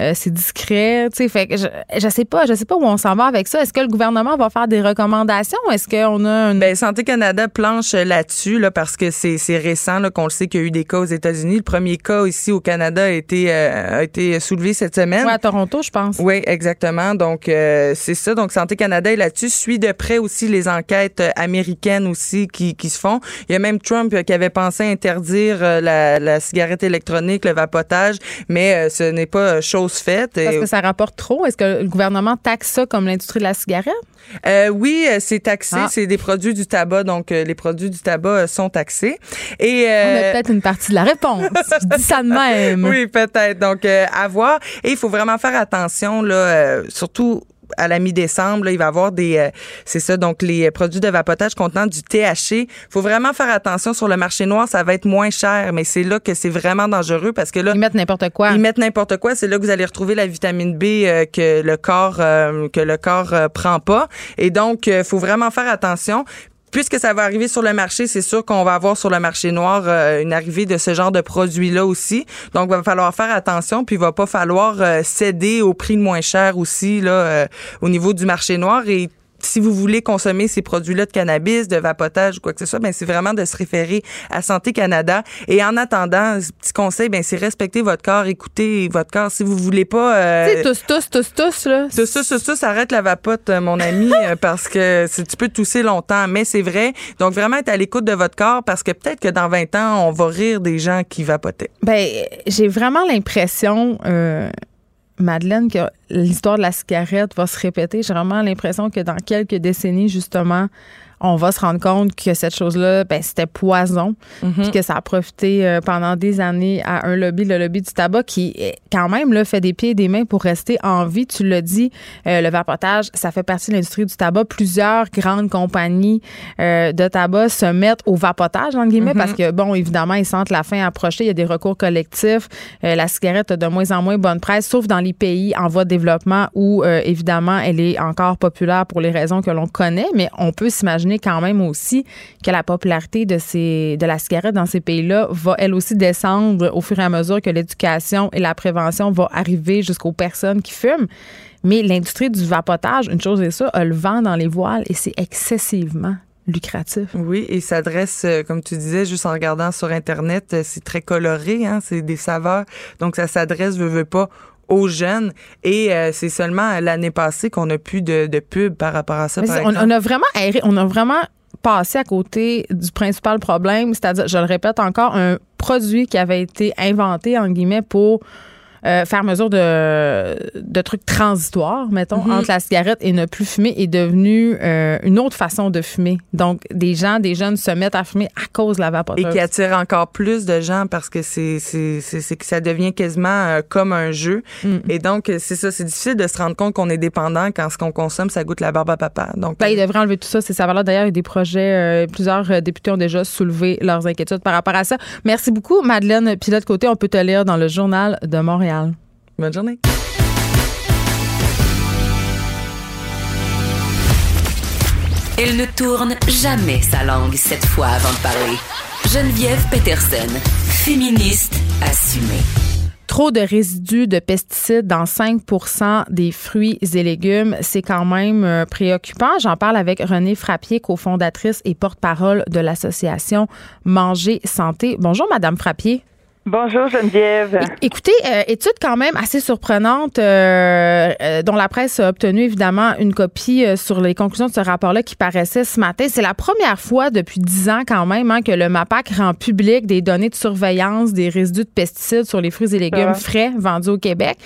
euh, c'est discret. Tu sais, fait que je, je sais pas, je sais pas où on s'en va avec ça. Est-ce que le gouvernement va faire des recommandations? Est-ce qu'on a une. Ben, Santé Canada planche là-dessus là, parce que c'est c'est récent là, qu'on le sait qu'il y a eu des cas aux États-Unis. Le premier cas ici au Canada a été, euh, a été soulevé cette semaine. Ouais, à Toronto, je pense. Oui, exactement. Donc, euh, c'est ça. Donc, Santé Canada est là-dessus. Suit de près aussi les enquêtes euh, américaines aussi qui, qui se font. Il y a même Trump qui avait pensé interdire la, la cigarette électronique, le vapotage, mais ce n'est pas euh, chose faite. Parce que ça rapporte trop. Est-ce que le gouvernement taxe ça comme l'industrie de la cigarette? Euh, oui, euh, c'est taxé. Ah. C'est des produits du tabac. Donc, euh, les produits du tabac sont taxés. Et, On a peut-être une partie de la réponse. je dis ça de même. Oui, peut-être. Donc, euh, à voir. Et il faut vraiment faire attention, là, surtout à la mi-décembre, il va y avoir des, euh, c'est ça, donc les euh, produits de vapotage contenant du THC. faut vraiment faire attention sur le marché noir, ça va être moins cher, mais c'est là que c'est vraiment dangereux parce que là, Ils mettent n'importe quoi. ils mettent n'importe quoi. C'est là que vous allez retrouver la vitamine B euh, que le corps euh, que le corps prend pas. Et donc, faut vraiment faire attention. Puisque ça va arriver sur le marché, c'est sûr qu'on va avoir sur le marché noir euh, une arrivée de ce genre de produits-là aussi. Donc, il va falloir faire attention, puis il va pas falloir euh, céder au prix le moins cher aussi là euh, au niveau du marché noir. Et si vous voulez consommer ces produits-là de cannabis, de vapotage ou quoi que ce soit, ben c'est vraiment de se référer à Santé Canada. Et en attendant, petit conseil, ben c'est respecter votre corps, écouter votre corps. Si vous voulez pas, euh, Tu sais, tous, tous, tous, tous, là. ça, tout ça, ça arrête la vapote, euh, mon ami, euh, parce que tu peux tousser longtemps, mais c'est vrai. Donc vraiment être à l'écoute de votre corps, parce que peut-être que dans 20 ans, on va rire des gens qui vapotaient. Ben, j'ai vraiment l'impression, euh, Madeleine, que l'histoire de la cigarette va se répéter. J'ai vraiment l'impression que dans quelques décennies, justement, on va se rendre compte que cette chose-là, ben, c'était poison, puis que ça a profité euh, pendant des années à un lobby, le lobby du tabac, qui quand même là, fait des pieds et des mains pour rester en vie. Tu l'as dit, euh, le vapotage, ça fait partie de l'industrie du tabac. Plusieurs grandes compagnies euh, de tabac se mettent au vapotage, entre guillemets, parce que, bon, évidemment, ils sentent la fin approcher. Il y a des recours collectifs. La cigarette a de moins en moins bonne presse, sauf dans les pays en voie de développement où, évidemment, elle est encore populaire pour les raisons que l'on connaît. Mais on peut s'imaginer quand même aussi que la popularité de, la cigarette dans ces pays-là va, elle aussi, descendre au fur et à mesure que l'éducation et la prévention vont arriver jusqu'aux personnes qui fument. Mais l'industrie du vapotage, une chose est ça, a le vent dans les voiles et c'est excessivement lucratif. Oui, et s'adresse, euh, comme tu disais, juste en regardant sur Internet, euh, c'est très coloré, hein, c'est des saveurs. Donc, ça s'adresse, veut, veut pas, aux jeunes. Et euh, c'est seulement l'année passée qu'on a plus de, de pub par rapport à ça. Par on, a vraiment aéré- on a vraiment passé à côté du principal problème, c'est-à-dire, je le répète encore, un produit qui avait été inventé, en guillemets, pour euh, faire mesure de, de trucs transitoires, mettons, Mhm. entre la cigarette et ne plus fumer est devenu euh, une autre façon de fumer. Donc, des gens, des jeunes se mettent à fumer à cause de la et vapoteuse. qui attire encore plus de gens parce que c'est c'est que ça devient quasiment euh, comme un jeu Mm. et donc euh, c'est ça c'est difficile de se rendre compte qu'on est dépendant quand ce qu'on consomme ça goûte la barbe à papa donc Ben, ils devraient enlever tout ça, c'est sa valeur. D'ailleurs, il y a des projets, plusieurs députés ont déjà soulevé leurs inquiétudes par rapport à ça. Merci beaucoup, Madeleine. Puis de l'autre côté, on peut te lire dans le Journal de Montréal. Bonne journée Elle ne tourne jamais sa langue cette fois avant de parler. Geneviève Peterson, féministe assumée. trop de résidus de pesticides dans 5% des fruits et légumes, c'est quand même euh, préoccupant. J'en parle avec Renée Frappier, cofondatrice et porte-parole de l'association Manger Santé. Bonjour, Madame Frappier. Bonjour Geneviève. Écoutez, euh, étude quand même assez surprenante euh, euh, dont la presse a obtenu évidemment une copie sur les conclusions de ce rapport-là qui paraissait ce matin. C'est la première fois depuis dix ans quand même hein, que le MAPAC rend public des données de surveillance des résidus de pesticides sur les fruits et légumes Ah. frais vendus au Québec.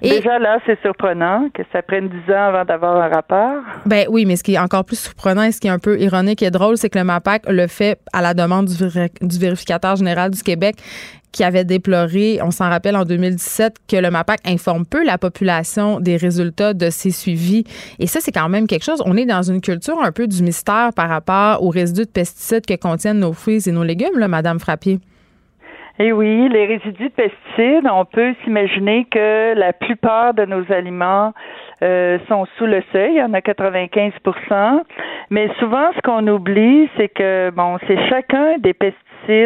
Et Déjà là, c'est surprenant que ça prenne 10 ans avant d'avoir un rapport. ben oui, mais ce qui est encore plus surprenant et ce qui est un peu ironique et drôle, c'est que le MAPAC le fait à la demande du vérificateur général du Québec qui avait déploré, on s'en rappelle en 2017, que le MAPAC informe peu la population des résultats de ses suivis. Et ça, c'est quand même quelque chose. On est dans une culture un peu du mystère par rapport aux résidus de pesticides que contiennent nos fruits et nos légumes, là, Madame Frappier. Et oui, les résidus de pesticides, on peut s'imaginer que la plupart de nos aliments euh, sont sous le seuil, il y en a 95% mais souvent ce qu'on oublie, c'est que bon, c'est chacun des pesticides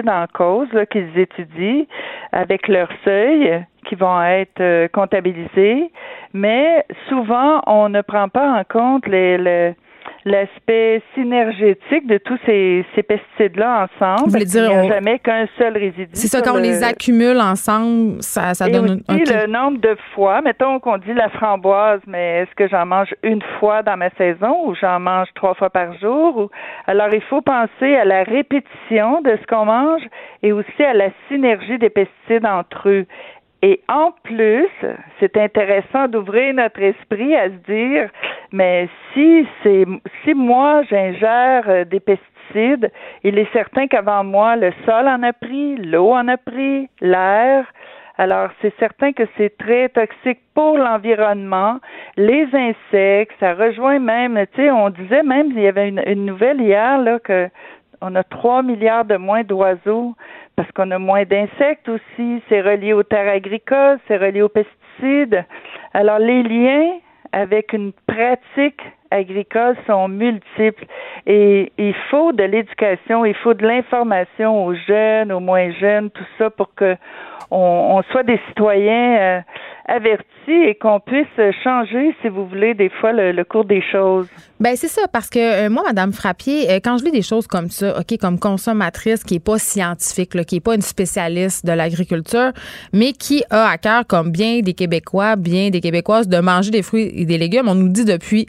en cause qu'ils étudient avec leur seuil qui vont être euh, comptabilisés, mais souvent on ne prend pas en compte les, les- l'aspect synergétique de tous ces, ces pesticides-là ensemble. Vous voulez dire, n'y a on- jamais qu'un seul résidu. C'est ça, quand on le- les accumule ensemble, ça, ça et donne aussi le nombre de fois, mettons qu'on dit la framboise, mais est-ce que j'en mange une fois dans ma saison ou j'en mange trois fois par jour? Ou... Alors, il faut penser à la répétition de ce qu'on mange et aussi à la synergie des pesticides entre eux. Et en plus, c'est intéressant d'ouvrir notre esprit à se dire, mais si c'est si moi j'ingère euh, des pesticides, il est certain qu'avant moi le sol en a pris, l'eau en a pris, l'air. Alors c'est certain que c'est très toxique pour l'environnement, les insectes, ça rejoint même, tu sais, on disait même il y avait une, nouvelle hier là que on a 3 milliards de moins d'oiseaux parce qu'on a moins d'insectes aussi. C'est relié aux terres agricoles, c'est relié aux pesticides. Alors, les liens avec une pratique agricole sont multiples et il faut de l'éducation, il faut de l'information aux jeunes, aux moins jeunes, tout ça pour que on, soit des citoyens euh, avertis et qu'on puisse changer, si vous voulez, des fois le, cours des choses. Ben c'est ça parce que euh, moi madame Frappier euh, quand je lis des choses comme ça OK comme consommatrice qui est pas scientifique qui est pas une spécialiste de l'agriculture mais qui a à cœur comme bien des Québécois, bien des Québécoises de manger des fruits et des légumes, on nous dit depuis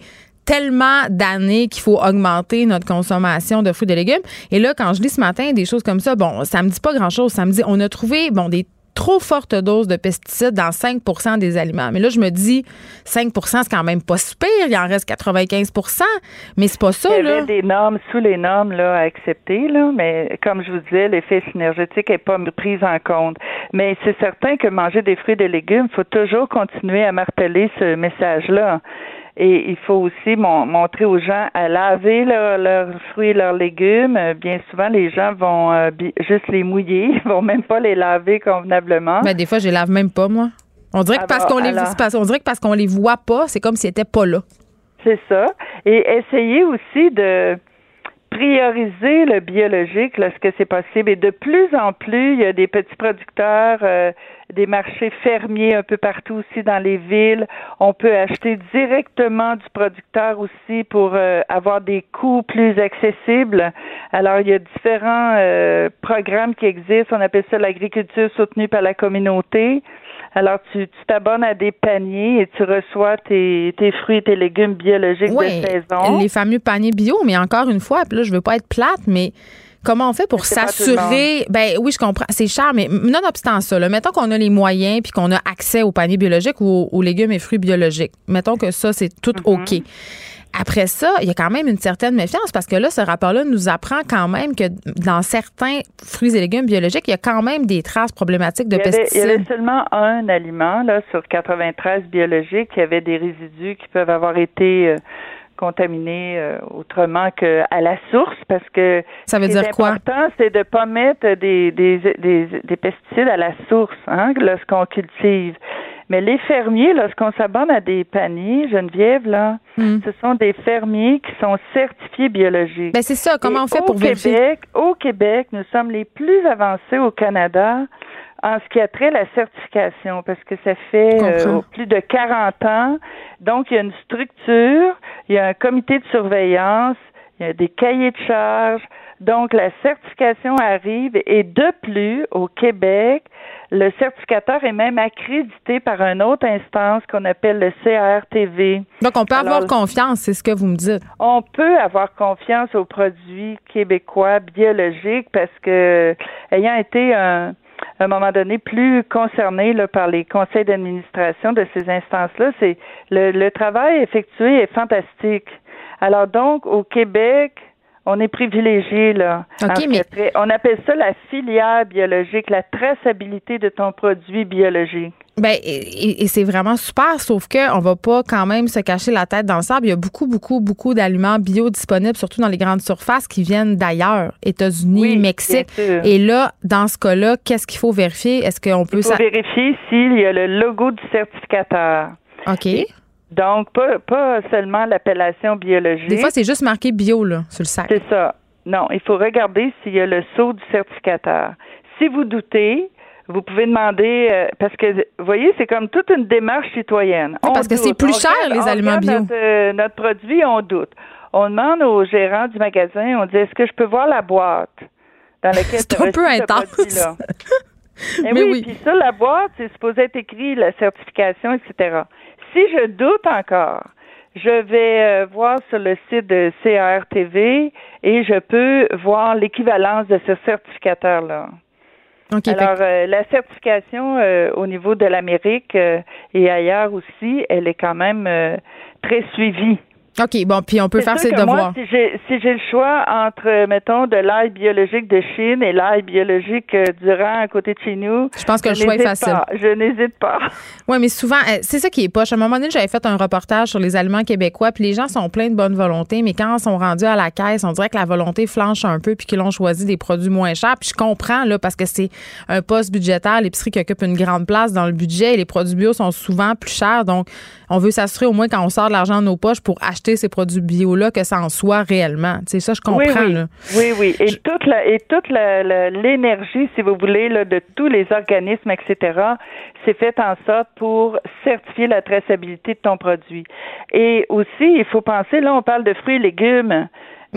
tellement d'années qu'il faut augmenter notre consommation de fruits et de légumes. Et là, quand je lis ce matin des choses comme ça, bon, ça me dit pas grand-chose. Ça me dit, on a trouvé, bon, des trop fortes doses de pesticides dans 5% des aliments. Mais là, je me dis, 5% c'est quand même pas super. Il en reste 95% mais c'est pas ça, Il y là. avait des normes sous les normes là, à accepter, là, mais comme je vous disais, l'effet synergétique n'est pas pris en compte. Mais c'est certain que manger des fruits et des légumes, il faut toujours continuer à marteler ce message-là. Et il faut aussi mon- montrer aux gens à laver leurs fruits et leurs légumes. Bien souvent, les gens vont euh, juste les mouiller, ils vont même pas les laver convenablement. Ben, des fois, je les lave même pas, moi. On dirait que parce qu'on les, alors. c'est parce- on dirait que parce qu'on les voit pas, c'est comme s'ils étaient pas là. C'est ça. Et essayer aussi de prioriser le biologique lorsque c'est possible. Et de plus en plus, il y a des petits producteurs, euh, des marchés fermiers un peu partout aussi dans les villes. On peut acheter directement du producteur aussi pour euh, avoir des coûts plus accessibles. Alors, il y a différents euh, programmes qui existent. On appelle ça l'agriculture soutenue par la communauté. Alors, tu t'abonnes à des paniers et tu reçois tes, tes fruits et tes légumes biologiques Oui, de saison. les fameux paniers bio, mais encore une fois, puis là, je veux pas être plate, mais comment on fait pour s'assurer? ben oui je comprends c'est cher mais nonobstant ça là, mettons qu'on a les moyens puis qu'on a accès aux paniers biologiques ou aux, aux légumes et fruits biologiques mettons que ça c'est tout Mm-hmm. ok après ça, il y a quand même une certaine méfiance parce que là, ce rapport-là nous apprend quand même que dans certains fruits et légumes biologiques, il y a quand même des traces problématiques de il avait, il y pesticides. avait seulement un aliment là sur 93 biologiques qui avait des résidus qui peuvent avoir été euh, contaminés euh, autrement que à la source parce que Ça veut ce qui est dire quoi? important, c'est de pas mettre des, des, des, des pesticides à la source hein, lorsqu'on cultive. Mais les fermiers, lorsqu'on s'abonne à des paniers, Geneviève, là, Hmm. ce sont des fermiers qui sont certifiés biologiques. Ben c'est ça. Comment Et on fait pour vérifier? Québec, au Québec, nous sommes les plus avancés au Canada en ce qui a trait à la certification, parce que ça fait euh, plus de 40 ans. Donc, il y a une structure, il y a un comité de surveillance, il y a des cahiers de charges. Donc, la certification arrive et de plus, au Québec, le certificateur est même accrédité par une autre instance qu'on appelle le CRTV. Donc, on peut avoir confiance, c'est ce que vous me dites. On peut avoir confiance aux produits québécois biologiques parce que, ayant été un, à un moment donné plus concerné là, par les conseils d'administration de ces instances-là, c'est le, le travail effectué est fantastique. Alors donc, au Québec, on est privilégié là. On appelle ça la filière biologique, la traçabilité de ton produit biologique. Ben et, c'est vraiment super, sauf que on va pas quand même se cacher la tête dans le sable. Il y a beaucoup, beaucoup, beaucoup d'aliments bio disponibles, surtout dans les grandes surfaces, qui viennent d'ailleurs, États-Unis, Mexique. Et là, dans ce cas-là, qu'est-ce qu'il faut vérifier? Est-ce qu'on peut Il faut vérifier s'il y a le logo du certificateur. Ok. Donc, pas, pas seulement l'appellation biologique. Des fois, c'est juste marqué bio, là, sur le sac. C'est ça. Non, il faut regarder s'il y a le sceau du certificateur. Si vous doutez, vous pouvez demander, euh, parce que, vous voyez, c'est comme toute une démarche citoyenne. parce que c'est plus cher, les aliments bio. Notre, euh, notre, produit, on doute. On demande au gérant du magasin, on dit, est-ce que je peux voir la boîte dans laquelle C'est un peu intense. Et Mais oui, puis ça, la boîte, c'est supposé être écrit la certification, etc. Si je doute encore, je vais euh, voir sur le site de CRTV et je peux voir l'équivalence de ce certificateur-là. Alors, euh, la certification euh, au niveau de l'Amérique et ailleurs aussi, elle est quand même très suivie. OK, bon, puis on peut faire ses devoirs. Moi, si j'ai si le choix entre, mettons, de l'ail biologique de Chine et l'ail biologique euh, du rang à côté de chez nous. Je pense que le choix est facile. Je n'hésite pas. Oui, mais souvent, euh, c'est ça qui est poche. À un moment donné, j'avais fait un reportage sur les aliments québécois, puis les gens sont pleins de bonne volonté, mais quand ils sont rendus à la caisse, on dirait que la volonté flanche un peu, puis qu'ils ont choisi des produits moins chers. Puis je comprends, là, parce que c'est un poste budgétaire, l'épicerie qui occupe une grande place dans le budget, et les produits bio sont souvent plus chers. Donc, on veut s'assurer au moins quand on sort de l'argent de nos poches pour acheter ces produits bio-là que ça en soit réellement. C'est ça, je comprends. Oui, oui. oui, Et toute la, et toute l'énergie, si vous voulez, là, de tous les organismes, etc., c'est fait en sorte pour certifier la traçabilité de ton produit. Et aussi, il faut penser, là, on parle de fruits et légumes.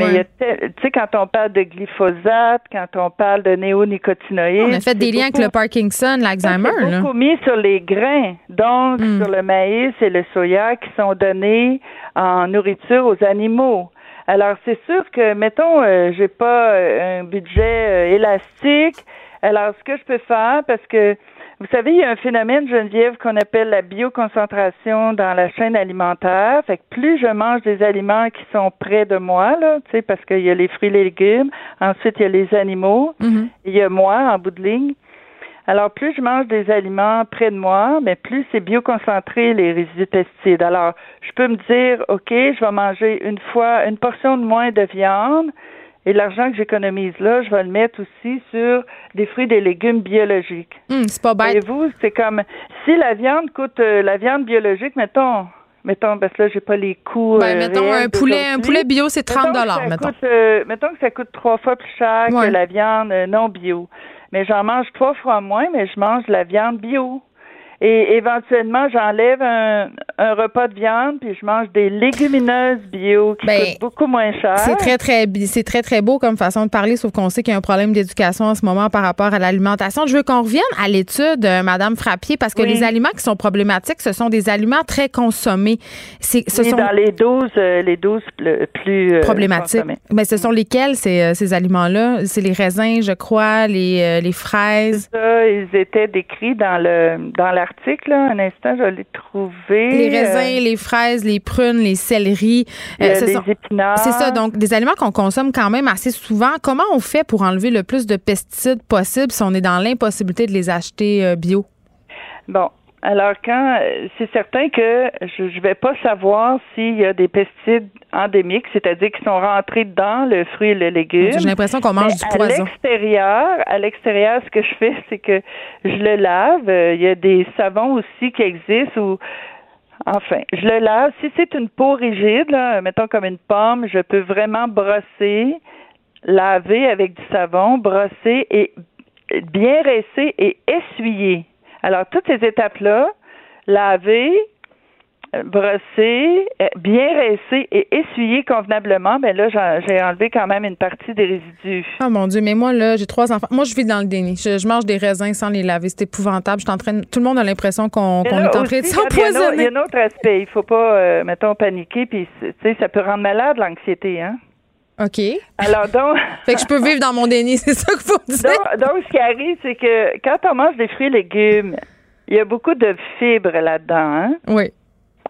Mais tu sais, quand on parle de glyphosate, quand on parle de néonicotinoïdes. On a fait des liens avec le Parkinson, l'Alzheimer. C'est beaucoup mis sur les grains, donc hmm. sur le maïs et le soya qui sont donnés en nourriture aux animaux. Alors, c'est sûr que, mettons, euh, j'ai pas euh, un budget euh, élastique. Alors, ce que je peux faire, parce que vous savez, il y a un phénomène, Geneviève, qu'on appelle la bioconcentration dans la chaîne alimentaire. Fait que plus je mange des aliments qui sont près de moi, là, tu sais, parce qu'il y a les fruits et les légumes, ensuite il y a les animaux, mm-hmm. il y a moi en bout de ligne. Alors, plus je mange des aliments près de moi, mais plus c'est bioconcentré les résidus pesticides. Alors, je peux me dire, OK, je vais manger une fois une portion de moins de viande, et l'argent que j'économise là, je vais le mettre aussi sur des fruits et des légumes biologiques. Hum, c'est pas bête. Et vous, c'est comme si la viande coûte euh, la viande biologique, mettons, mettons, parce que là, j'ai pas les coûts. Ben, euh, mettons, un poulet, un poulet bio, c'est 30 dollars, mettons. Euh, mettons que ça coûte trois fois plus cher que la viande non bio. Mais j'en mange trois fois moins, mais je mange de la viande bio et éventuellement j'enlève un, un, repas de viande puis je mange des légumineuses bio qui ben, coûtent beaucoup moins cher. C'est très très c'est très très beau comme façon de parler sauf qu'on sait qu'il y a un problème d'éducation en ce moment par rapport à l'alimentation. Je veux qu'on revienne à l'étude euh, madame Frappier parce que les aliments qui sont problématiques ce sont des aliments très consommés. C'est ce sont dans les doses euh, les doses plus euh, problématiques. Mais ce sont lesquels ces, ces aliments là C'est les raisins, je crois, les les fraises. Ça, ils étaient décrits dans le dans la un instant, je l'ai trouvé. Les raisins, euh, les fraises, les prunes, les céleris. Euh, les épinards. C'est ça, donc des aliments qu'on consomme quand même assez souvent. Comment on fait pour enlever le plus de pesticides possible si on est dans l'impossibilité de les acheter euh, bio? Bon, alors, quand c'est certain que je ne vais pas savoir s'il y a des pesticides endémiques, c'est-à-dire qui sont rentrés dans le fruit et le légume. J'ai l'impression qu'on mange du poison. À l'extérieur, à l'extérieur, ce que je fais, c'est que je le lave. Il y a des savons aussi qui existent où Enfin, je le lave. Si c'est une peau rigide, là, mettons comme une pomme, je peux vraiment brosser, laver avec du savon, brosser et bien rincer et essuyer. Alors, toutes ces étapes-là, laver, euh, brosser, euh, bien rincer et essuyer convenablement, ben là, j'ai enlevé quand même une partie des résidus. Oh mon Dieu, mais moi, là, j'ai trois enfants. Moi, je vis dans le déni. Je, je mange des raisins sans les laver. C'est épouvantable. Je suis en train de- Tout le monde a l'impression qu'on Mais est en train de regarde, Il y, a un autre- s'empoisonner. aspect. Il faut pas, euh, mettons, paniquer, puis tu sais, ça peut rendre malade l'anxiété, hein. OK. Alors donc. Fait que je peux vivre dans mon déni, c'est ça qu'il faut dire. Donc, donc, ce qui arrive, c'est que quand on mange des fruits et légumes, il y a beaucoup de fibres là-dedans, hein. Oui.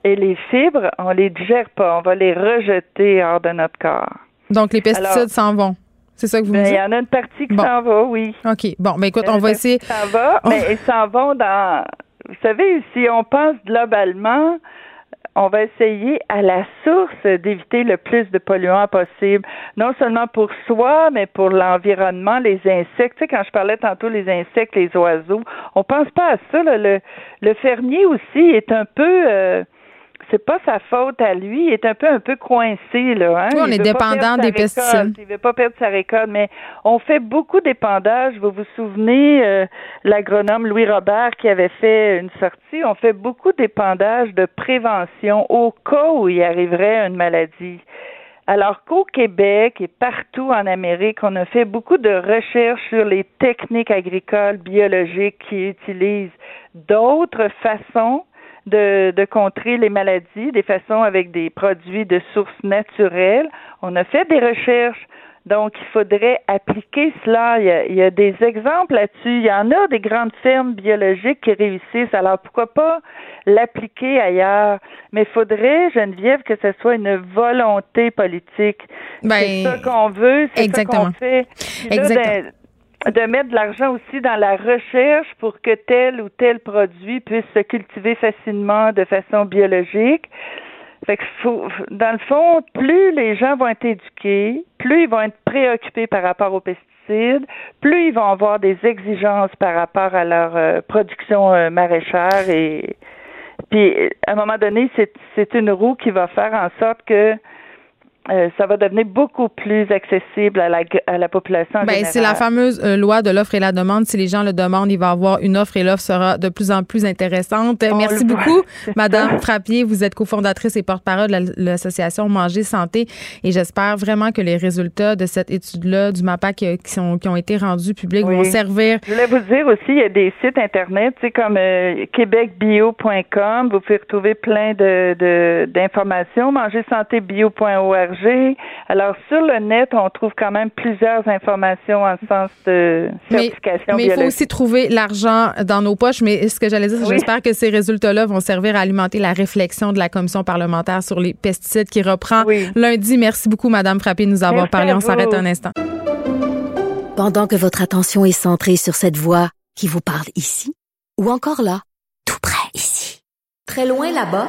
Et les fibres, on les digère pas, on va les rejeter hors de notre corps. Donc, les pesticides s'en vont. C'est ça que vous me Ben, Il dites? y en a une partie qui Bon. s'en va, oui. OK. Bon, ben écoute, Il on va essayer. s'en va, mais ils s'en vont dans. Vous savez, si on pense globalement, on va essayer à la source d'éviter le plus de polluants possible, non seulement pour soi, mais pour l'environnement, les insectes. Tu sais, quand je parlais tantôt les insectes, les oiseaux, on pense pas à ça. là. Le, le fermier aussi est un peu. euh, c'est pas sa faute à lui, il est un peu un peu coincé là. Hein? Oui, on Il est dépendant des pesticides. Il veut pas perdre sa récolte, mais on fait beaucoup d'épandage. Vous vous souvenez euh, l'agronome Louis Robert qui avait fait une sortie. On fait beaucoup d'épandage de prévention au cas où il arriverait une maladie. Alors qu'au Québec et partout en Amérique, on a fait beaucoup de recherches sur les techniques agricoles biologiques qui utilisent d'autres façons de, de contrer les maladies, des façons avec des produits de sources naturelles. On a fait des recherches. Donc, il faudrait appliquer cela. Il y a, il y a des exemples là-dessus. Il y en a des grandes fermes biologiques qui réussissent. Alors, pourquoi pas l'appliquer ailleurs? Mais il faudrait, Geneviève, que ce soit une volonté politique. Ben, c'est ça qu'on veut, c'est ça qu'on fait. Puis là, Exactement. De- mettre de l'argent aussi dans la recherche pour que tel ou tel produit puisse se cultiver facilement de façon biologique. Fait que faut, dans le fond, plus les gens vont être éduqués, plus ils vont être préoccupés par rapport aux pesticides, plus ils vont avoir des exigences par rapport à leur euh, production euh, maraîchère et puis à un moment donné, c'est une roue qui va faire en sorte que euh, ça va devenir beaucoup plus accessible à la, à la population. en Ben, c'est la fameuse euh, loi de l'offre et la demande. Si les gens le demandent, il va y avoir une offre et l'offre sera de plus en plus intéressante. Euh, On Merci beaucoup, Madame. Frappier. Vous êtes cofondatrice et porte-parole de la- l'association Manger Santé. Et j'espère vraiment que les résultats de cette étude-là, du MAPAC qui, qui sont, qui ont été rendus publics, Oui. vont servir. Je voulais vous dire aussi, il y a des sites internet, tu sais, comme euh, québecbio.com. Vous pouvez retrouver plein de de- d'informations. Alors sur le net, on trouve quand même plusieurs informations en sens de Mais, certification mais il faut aussi trouver l'argent dans nos poches. Mais ce que j'allais dire, c'est que Oui. j'espère que ces résultats-là vont servir à alimenter la réflexion de la commission parlementaire sur les pesticides qui reprend lundi. Merci beaucoup, Madame Frappier, de nous avoir Merci parlé. On s'arrête un instant. Pendant que votre attention est centrée sur cette voix qui vous parle ici, ou encore là, tout près ici, très loin là-bas,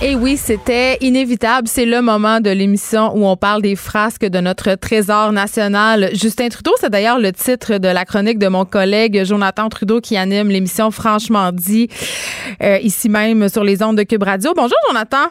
Et oui, c'était inévitable. C'est le moment de l'émission où on parle des frasques de notre trésor national. Justin Trudeau, c'est d'ailleurs le titre de la chronique de mon collègue Jonathan Trudeau qui anime l'émission Franchement dit, euh, ici même sur les ondes de Cube Radio. Bonjour, Jonathan.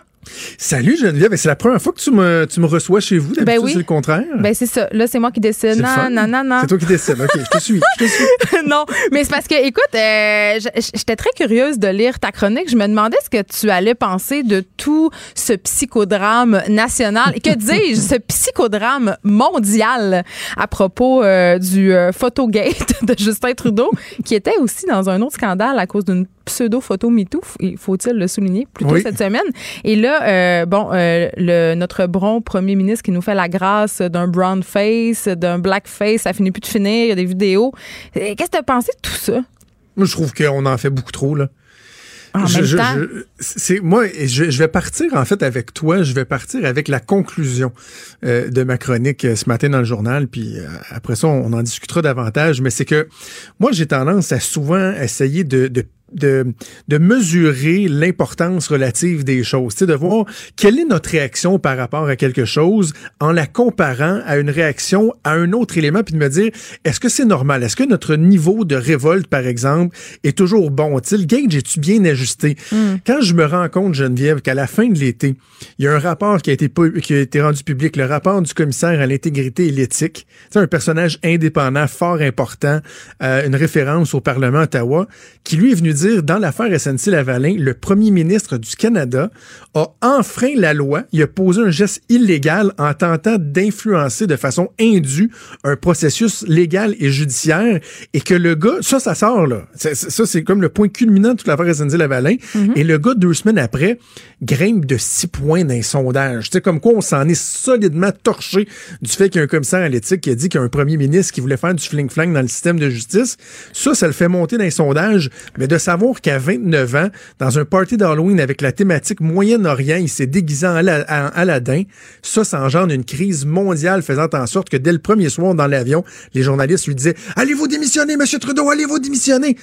Salut Geneviève, c'est la première fois que tu me, tu me reçois chez vous. D'habitude, Ben oui. c'est le contraire. Ben c'est ça. Là, c'est moi qui décide. Non, non, non, non. C'est toi qui décides. OK, je te suis. Je te suis. non, mais c'est parce que, écoute, euh, j'étais très curieuse de lire ta chronique. Je me demandais ce que tu allais penser de tout ce psychodrame national. Et que dis-je, ce psychodrame mondial à propos euh, du euh, photogate de Justin Trudeau, qui était aussi dans un autre scandale à cause d'une pseudo-photo MeToo, il faut-il le souligner, plus tôt Oui. cette semaine. Et là, euh, bon, euh, le, notre bon premier ministre qui nous fait la grâce d'un brown face, d'un black face, ça finit plus de finir, il y a des vidéos. Qu'est-ce que tu as pensé de tout ça? Moi, je trouve qu'on en fait beaucoup trop. Là. En Je- je- c'est moi, je, je vais partir en fait avec toi. Je vais partir avec la conclusion euh, de ma chronique euh, ce matin dans le journal. Puis euh, après ça, on en discutera davantage. Mais c'est que moi, j'ai tendance à souvent essayer de, de de, de mesurer l'importance relative des choses, de voir quelle est notre réaction par rapport à quelque chose en la comparant à une réaction à un autre élément, puis de me dire, est-ce que c'est normal? Est-ce que notre niveau de révolte, par exemple, est toujours bon? Tu sais, le gauge, est-tu bien ajusté? Quand je me rends compte, Geneviève, qu'à la fin de l'été, il y a un rapport qui a été, qui a été rendu public, le rapport du commissaire à l'intégrité et l'éthique, c'est un personnage indépendant, fort important, euh, une référence au Parlement Ottawa, qui lui est venu dire, dans l'affaire SNC-Lavalin, le premier ministre du Canada a enfreint la loi, il a posé un geste illégal en tentant d'influencer de façon indue un processus légal et judiciaire, et que le gars, ça, ça sort là, C'est- c'est- ça c'est comme le point culminant de toute l'affaire SNC-Lavalin, et le gars, deux semaines après, grimpe de six points d'un sondage. Tu sais, comme quoi on s'en est solidement torché du fait qu'il y a un commissaire à l'éthique qui a dit qu'il y a un premier ministre qui voulait faire du fling-flang dans le système de justice. Ça, ça le fait monter dans les sondages. Mais de savoir qu'à 29 ans, dans un party d'Halloween avec la thématique Moyen-Orient, il s'est déguisé en, Ala- en Aladdin, ça, ça engendre une crise mondiale faisant en sorte que dès le premier soir dans l'avion, les journalistes lui disaient « Allez-vous démissionner, Monsieur Trudeau, allez-vous démissionner! »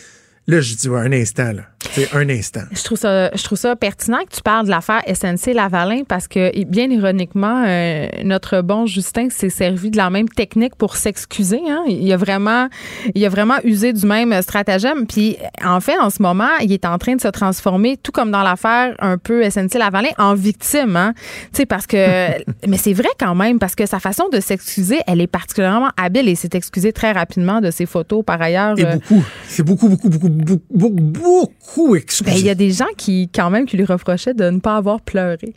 Là, je dis, ouais, un instant, là. C'est un instant. Je trouve ça, je trouve ça pertinent que tu parles de l'affaire SNC Lavalin parce que, bien ironiquement, euh, notre bon Justin s'est servi de la même technique pour s'excuser. Hein. Il a vraiment, il a vraiment usé du même stratagème. Puis, en fait, en ce moment, il est en train de se transformer, tout comme dans l'affaire un peu SNC Lavalin, en victime. Hein. Tu sais, parce que, mais c'est vrai quand même parce que sa façon de s'excuser, elle est particulièrement habile et s'est excusé très rapidement de ses photos. Par ailleurs, Et euh, beaucoup. C'est beaucoup, beaucoup, beaucoup, beaucoup, beaucoup, ben, il y a des gens qui, quand même, qui lui reprochaient de ne pas avoir pleuré.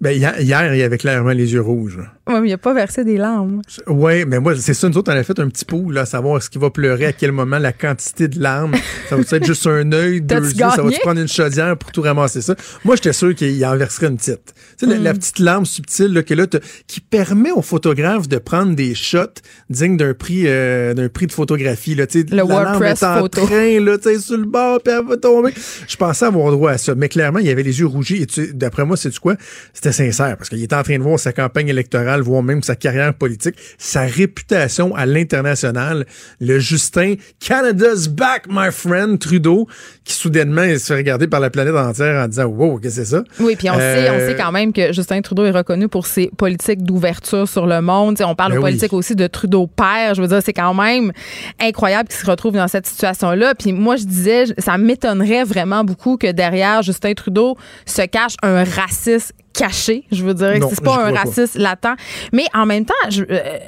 Ben, hier, hier, il avait clairement les yeux rouges. Oui, mais il n'a pas versé des larmes. Ouais, mais moi, c'est ça, nous autres, on a fait un petit pot, là, à savoir est-ce qu'il va pleurer, à quel moment, la quantité de larmes. Ça va être juste un œil, deux yeux, ça va gagné? te prendre une chaudière pour tout ramasser ça? Moi, j'étais sûr qu'il en verserait une petite. Tu sais, la, Mm. la petite larme subtile, là, que là, t'as- qui permet aux photographes de prendre des shots dignes d'un prix, euh, d'un prix de photographie, là, tu sais. Le la larme WordPress est en photo. train, là, tu sais, sur le bord, puis elle va tomber. Je pensais avoir droit à ça. Mais clairement, il avait les yeux rougis. Et d'après moi, c'est du quoi? C'était sincère. Parce qu'il était en train de voir sa campagne électorale, voire même sa carrière politique, sa réputation à l'international. Le Justin, Canada's back, my friend, Trudeau, qui soudainement il se fait regarder par la planète entière en disant, wow, qu'est-ce que c'est ça? Oui, puis on, sait, on Euh, sait quand même que Justin Trudeau est reconnu pour ses politiques d'ouverture sur le monde. On parle Ben de oui. politique aussi de Trudeau père. Je veux dire, c'est quand même incroyable qu'il se retrouve dans cette situation-là. Puis moi, je disais, ça m'étonnerait vraiment beaucoup que derrière Justin Trudeau se cache un raciste caché. Je veux dire, c'est pas un raciste latent. Mais en même temps, je. euh,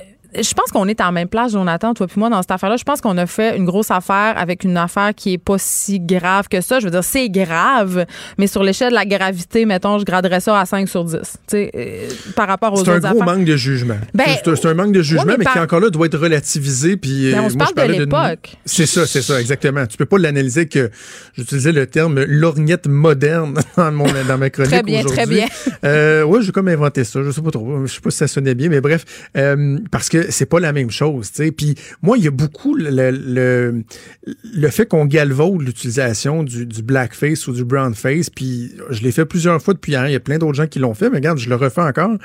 je pense qu'on est à la même place, Jonathan, toi puis moi, dans cette affaire-là. Je pense qu'on a fait une grosse affaire avec une affaire qui est pas si grave que ça. Je veux dire, c'est grave, mais sur l'échelle de la gravité, mettons, je graderais ça à 5 sur 10. Tu sais, euh, par rapport aux C'est un autres gros affaires. manque de jugement. Ben, c'est un manque de jugement, mais mais, qui encore là doit être relativisé. Puis, Ben, euh, on se moi, parle je de l'époque. C'est ça, c'est ça, exactement. Tu peux pas l'analyser que j'utilisais le terme lorgnette moderne dans, mon, dans ma chronique Très bien, très bien. Euh, ouais, j'ai comme inventé ça. Je sais pas trop. Je sais pas si ça sonnait bien, mais bref, euh, parce que c'est pas la même chose, tu sais. Puis moi, il y a beaucoup le, le, le fait qu'on galvaude l'utilisation du, du blackface ou du brownface. Puis je l'ai fait plusieurs fois depuis hier. Il y a plein d'autres gens qui l'ont fait, mais regarde, je le refais encore.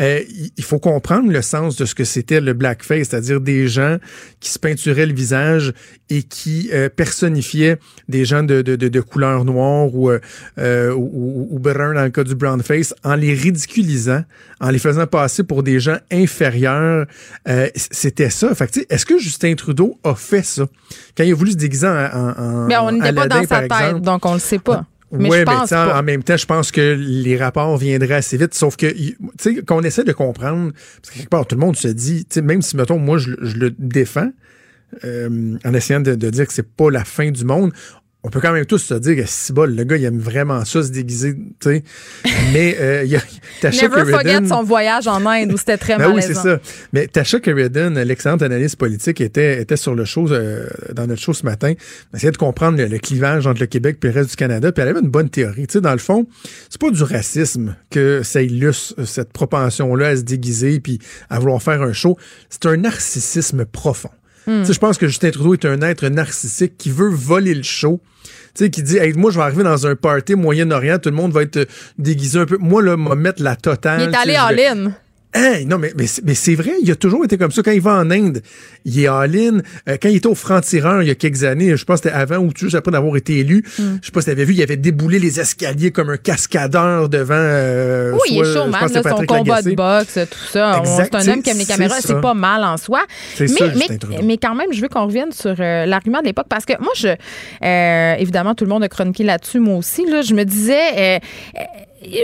Euh, il- faut comprendre le sens de ce que c'était le blackface, c'est-à-dire des gens qui se peinturaient le visage et qui euh, personnifiaient des gens de, de, de, de couleur noire ou, euh, euh, ou- ou brun dans le cas du brownface en les ridiculisant, en les faisant passer pour des gens inférieurs. Euh, c'était ça. Fait que, tu sais, est-ce que Justin Trudeau a fait ça? Quand il a voulu se déguiser en, en, Mais on n'était pas dans sa tête, exemple, donc on le sait pas. Mais je mais pense en- même temps, je pense que les rapports viendraient assez vite. Sauf que, tu sais, qu'on essaie de comprendre, parce que quelque part, tout le monde se dit, tu sais, même si, mettons, moi, je, le- je le défends, euh, en essayant de, de dire que c'est pas la fin du monde, on peut quand même tous se dire que si bol, le gars, il aime vraiment ça, se déguiser, tu sais. Mais, euh, il y a, Tasha Never forget son voyage en Inde où c'était très ben oui, malaisant. c'est ça. Mais Tasha l'excellente analyste politique, était, était sur le show, euh, dans notre show ce matin. Essayait de comprendre le, le clivage entre le Québec et le reste du Canada. Puis elle avait une bonne théorie. Tu sais, dans le fond, c'est pas du racisme que ça illustre euh, cette propension-là à se déguiser puis à vouloir faire un show. C'est un narcissisme profond. Tu sais, Je pense que Justin Trudeau est un être narcissique qui veut voler le show. Tu sais, qui dit, hey, moi, je vais arriver dans un party Moyen-Orient, tout le monde va être euh, déguisé un peu. Moi, là, me mettre la totale. Il est allé en ligne. Hey, non, mais, mais, c'est- mais c'est vrai, il a toujours été comme ça. Quand il va en Inde, il est all-in. Euh, quand il était au franc-tireur il y a quelques années, je pense que c'était avant ou juste après d'avoir été élu, Hmm. je sais pas si tu avais vu, il avait déboulé les escaliers comme un cascadeur devant. euh, Oui, il est showman, là, son combat de boxe, tout ça. C'est un homme qui aime les caméras, c'est pas mal en soi. Mais, ça, mais, mais quand même, je veux qu'on revienne sur euh, l'argument de l'époque parce que moi, je, euh, évidemment, tout le monde a chroniqué là-dessus, moi aussi. Là, je me disais,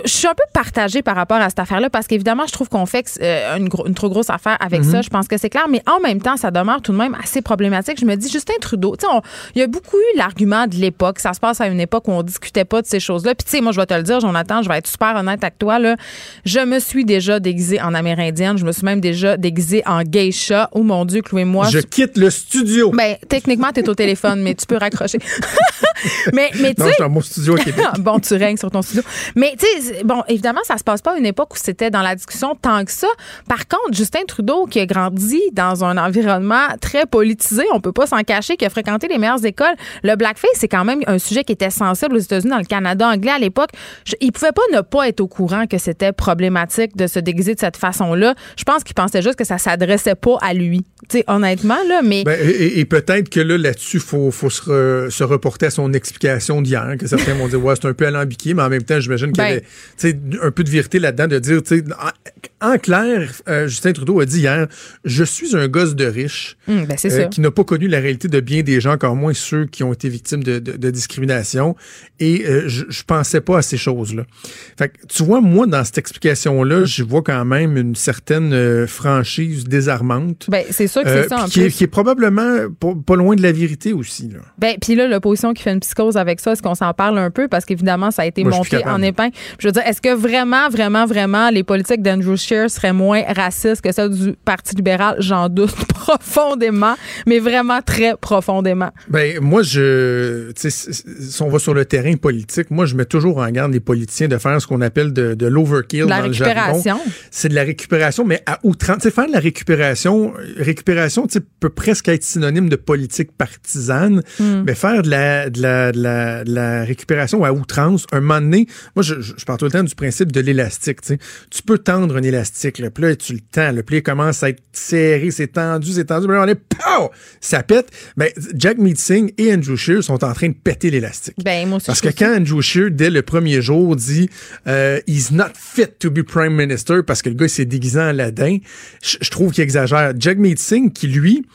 je suis un peu partagée par rapport à cette affaire-là parce qu'évidemment, je trouve qu'on fait euh, une, gro- une trop grosse affaire avec Mhm. ça. Je pense que c'est clair, mais en même temps, ça demeure tout de même assez problématique. Je me dis, Justin Trudeau, tu sais, il y a beaucoup eu l'argument de l'époque. Ça se passe à une époque où on discutait pas de ces choses-là. Puis, tu sais, moi, je vais te le dire, Jonathan, je vais être super honnête avec toi. Là. Je me suis déjà déguisée en amérindienne. Je me suis même déjà déguisée en geisha. Oh mon Dieu, Chloé, moi. Je quitte le studio. Ben, techniquement, tu es au téléphone, mais tu peux raccrocher. mais, mais tu non, sais. je suis dans mon studio à Québec. bon, tu règnes sur ton studio. Mais tu sais, bon, évidemment, ça se passe pas à une époque où c'était dans la discussion tant que ça. Par contre, Justin Trudeau, qui a grandi dans un environnement très politisé, on peut pas s'en cacher, qui a fréquenté les meilleures écoles, le blackface, c'est quand même un sujet qui était sensible aux États-Unis, dans le Canada anglais à l'époque. Il pouvait pas ne pas être au courant que c'était problématique de se déguiser de cette façon-là. Je pense qu'il pensait juste que ça s'adressait pas à lui. Tu sais, honnêtement, là, mais. Ben, et et peut-être que là, là-dessus, il faut, faut se, re- se reporter à son explication d'hier, que certains vont dire, ouais, c'est un peu alambiqué, mais en même temps, j'imagine Ben. Sais, un peu de vérité là-dedans, de dire, en, en clair, euh, Justin Trudeau a dit hier, je suis un gosse de riche Hum, ben, euh, qui n'a pas connu la réalité de bien des gens, encore moins ceux qui ont été victimes de, de- de discrimination, et euh, je, je pensais pas à ces choses-là. Fait que, tu vois, moi, dans cette explication-là, je vois quand même une certaine franchise désarmante. Ben, c'est sûr que c'est ça, en qui, est, plus. qui est probablement pas, loin de la vérité aussi. Là. Ben, puis là, l'opposition qui fait une psychose avec ça, est-ce qu'on s'en parle un peu? Parce qu'évidemment, ça a été Moi, monté en épingle. Je veux dire, est-ce que vraiment, vraiment, vraiment, les politiques d'Andrew Scheer seraient moins racistes que celles du Parti libéral? J'en doute profondément, mais vraiment très profondément. Ben, moi, je, tu sais, si- on va sur le terrain politique, moi, je mets toujours en garde les politiciens de faire ce qu'on appelle de, de l'overkill De la dans le jargon. récupération. C'est de la récupération, mais à outrance. Tu sais, faire de la récupération, récupération, tu sais, peut presque être synonyme de politique partisane, Hmm. mais faire de la, de la, de la, de la récupération à outrance, un moment donné, moi, je, je je parle tout le temps du principe de l'élastique, tu peux tendre un élastique, là, puis là, tu le tends, le pli commence à être serré, c'est tendu, c'est tendu, là, on est, pow! Ça pète. Ben, Jack Meeting et Andrew Scheer sont en train de péter l'élastique. Ben, moi aussi, Parce que quand Andrew Scheer, dès le premier jour, dit euh, He's not fit to be prime minister parce que le gars s'est déguisé en Aladdin, je, je trouve qu'il exagère. Jack Singh, qui lui,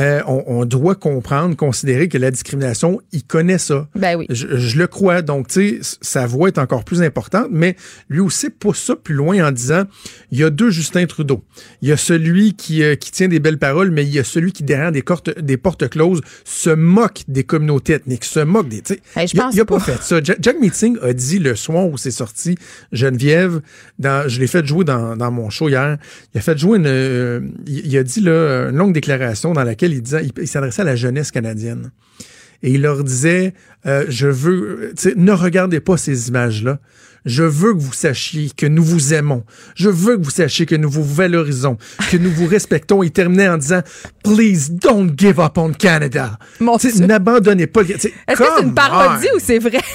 euh, on, on doit comprendre, considérer que la discrimination, il connaît ça. Ben oui. Je, je le crois. Donc, tu sais, sa voix est encore plus importante, mais lui aussi pousse ça plus loin en disant il y a deux Justin Trudeau. Il y a celui qui, euh, qui tient des belles paroles, mais il y a celui qui, derrière des, cortes- des portes closes, se moque des communautés ethniques, se moque des. Hey, je il a- pense il a pas pas. fait ça. Jack, Jack Meeting a dit le soir où c'est sorti, Geneviève, dans, je l'ai fait jouer dans, dans mon show hier, il a fait jouer une, euh, il, a dit là, une longue déclaration dans laquelle il disait, il, il s'adressait à la jeunesse canadienne. Et il leur disait, euh, je veux, ne regardez pas ces images-là. Je veux que vous sachiez que nous vous aimons. Je veux que vous sachiez que nous vous valorisons, que nous vous respectons. Il terminait en disant, please don't give up on Canada. N'abandonnez pas. Est-ce que c'est une parodie on. ou c'est vrai?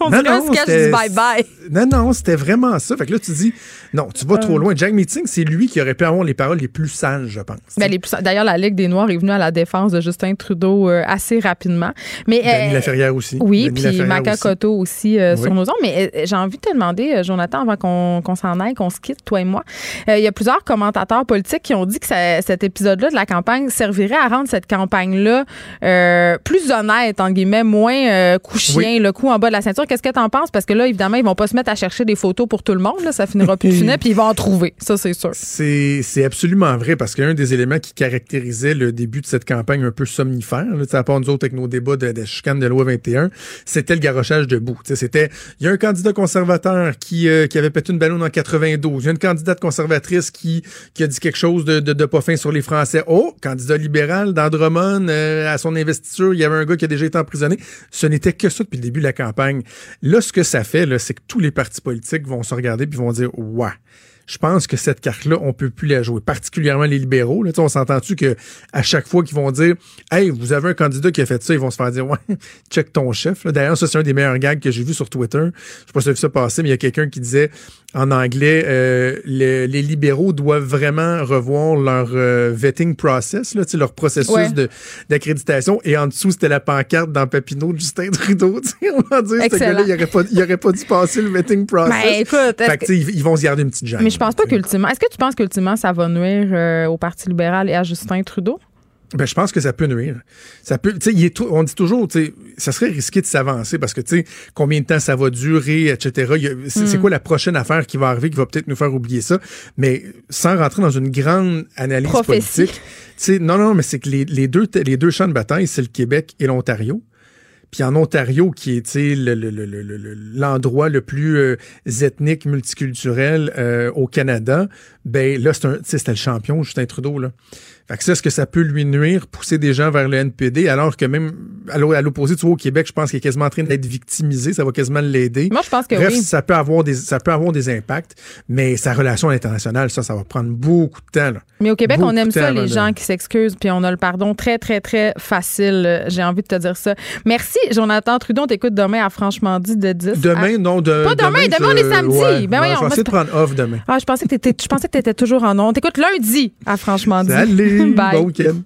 On Non, non, sketch du bye-bye. Non, non, c'était vraiment ça. Fait que là, tu dis, non, tu vas Euh. trop loin. Jack Meeting, c'est lui qui aurait pu avoir les paroles les plus sages, je pense. Ben, D'ailleurs, la Ligue des Noirs est venue à la défense de Justin Trudeau euh, assez rapidement. Mais, Denis euh, Laferrière aussi. Oui, puis Maca aussi. Cotto aussi euh, Oui. sur nos ondes. Mais euh, j'ai envie de demander, euh, Jonathan, avant qu'on s'en aille, qu'on se quitte, toi et moi. Euh, Il y a plusieurs commentateurs politiques qui ont dit que ça- cet épisode-là de la campagne servirait à rendre cette campagne-là euh, plus honnête, en guillemets, moins euh, coup chien, Oui. le coup en bas de la ceinture. Qu'est-ce que tu en penses? Parce que là, évidemment, ils vont pas se mettre à chercher des photos pour tout le monde. Là, ça finira plus de finir, puis ils vont en trouver. Ça, c'est sûr. C'est absolument vrai parce qu'un des éléments qui caractérisait le début de cette campagne un peu somnifère, là, à part nous autres avec nos débats de, de chicane de loi 21, c'était le garochage debout. C'était, il y a un candidat conservateur qui, euh, qui avait pété une ballon en 92. Il y a une candidate conservatrice qui, a dit quelque chose de, de, pas fin sur les Français. Oh, candidat libéral d'Andromone, euh, à son investiture, il y avait un gars qui a déjà été emprisonné. Ce n'était que ça depuis le début de la campagne. Là, ce que ça fait, c'est que tous les partis politiques vont se regarder puis vont dire, ouais. Je pense que cette carte-là, on peut plus la jouer, particulièrement les libéraux. Là, on s'entend-tu que à chaque fois qu'ils vont dire Hey, vous avez un candidat qui a fait ça, ils vont se faire dire Ouais, check ton chef. là. D'ailleurs, ça, c'est un des meilleurs gags que j'ai vu sur Twitter. Je sais pas si tu as vu ça passer, mais il y a quelqu'un qui disait en anglais euh, le- les libéraux doivent vraiment revoir leur euh, vetting process, là, leur processus Ouais. de- d'accréditation. Et en dessous, c'était la pancarte dans Papineau de Justin Trudeau. On va dire, ce Excellent. gars-là, il aurait pas, pas dû passer le vetting process. Ben, écoute, Fait que, ils vont se garder une petite jambe. Je pense pas qu'ultimement. Est-ce que tu penses qu'ultimement, ça va nuire euh, au Parti libéral et à Justin Trudeau? Ben, je pense que ça peut nuire. Ça peut, il est on dit toujours, tu sais, ça serait risqué de s'avancer parce que, tu sais, combien de temps ça va durer, etc. C'est c'est Mm. quoi la prochaine affaire qui va arriver qui va peut-être nous faire oublier ça? Mais sans rentrer dans une grande analyse Prophétie. politique, tu sais, non, non, mais c'est que les, les deux, les deux champs de bataille, c'est le Québec et l'Ontario. Puis en Ontario, qui est sais, le- le- le- le- l'endroit plus euh, ethnique, multiculturel euh, au Canada, ben là, c'est le champion, Justin Trudeau. Là. Fait que ça, est-ce que ça peut lui nuire, pousser des gens vers le NPD, alors que même à l'o- à l'opposé, tu vois, au Québec, je pense qu'il est quasiment en train d'être victimisé, ça va quasiment l'aider. Moi, je pense que Bref, oui. ça peut avoir des ça peut avoir des impacts, mais sa relation internationale, ça, ça va prendre beaucoup de temps. Là. Mais au Québec, Beaucoup on aime ça, les gens qui s'excusent, puis on a le pardon très, très, très facile. Euh, J'ai envie de te dire ça. Merci, Jonathan Trudeau. On t'écoute demain à Franchement dit de 10. Demain, à- non, de, Pas demain, demain, on est samedi. ouais, Ben je essayer de c'est prendre off demain. Ah, je pensais que t'étais, je pensais que t'étais toujours en ondes. T'écoutes lundi à Franchement dit. Salut, Bye. bon week-end.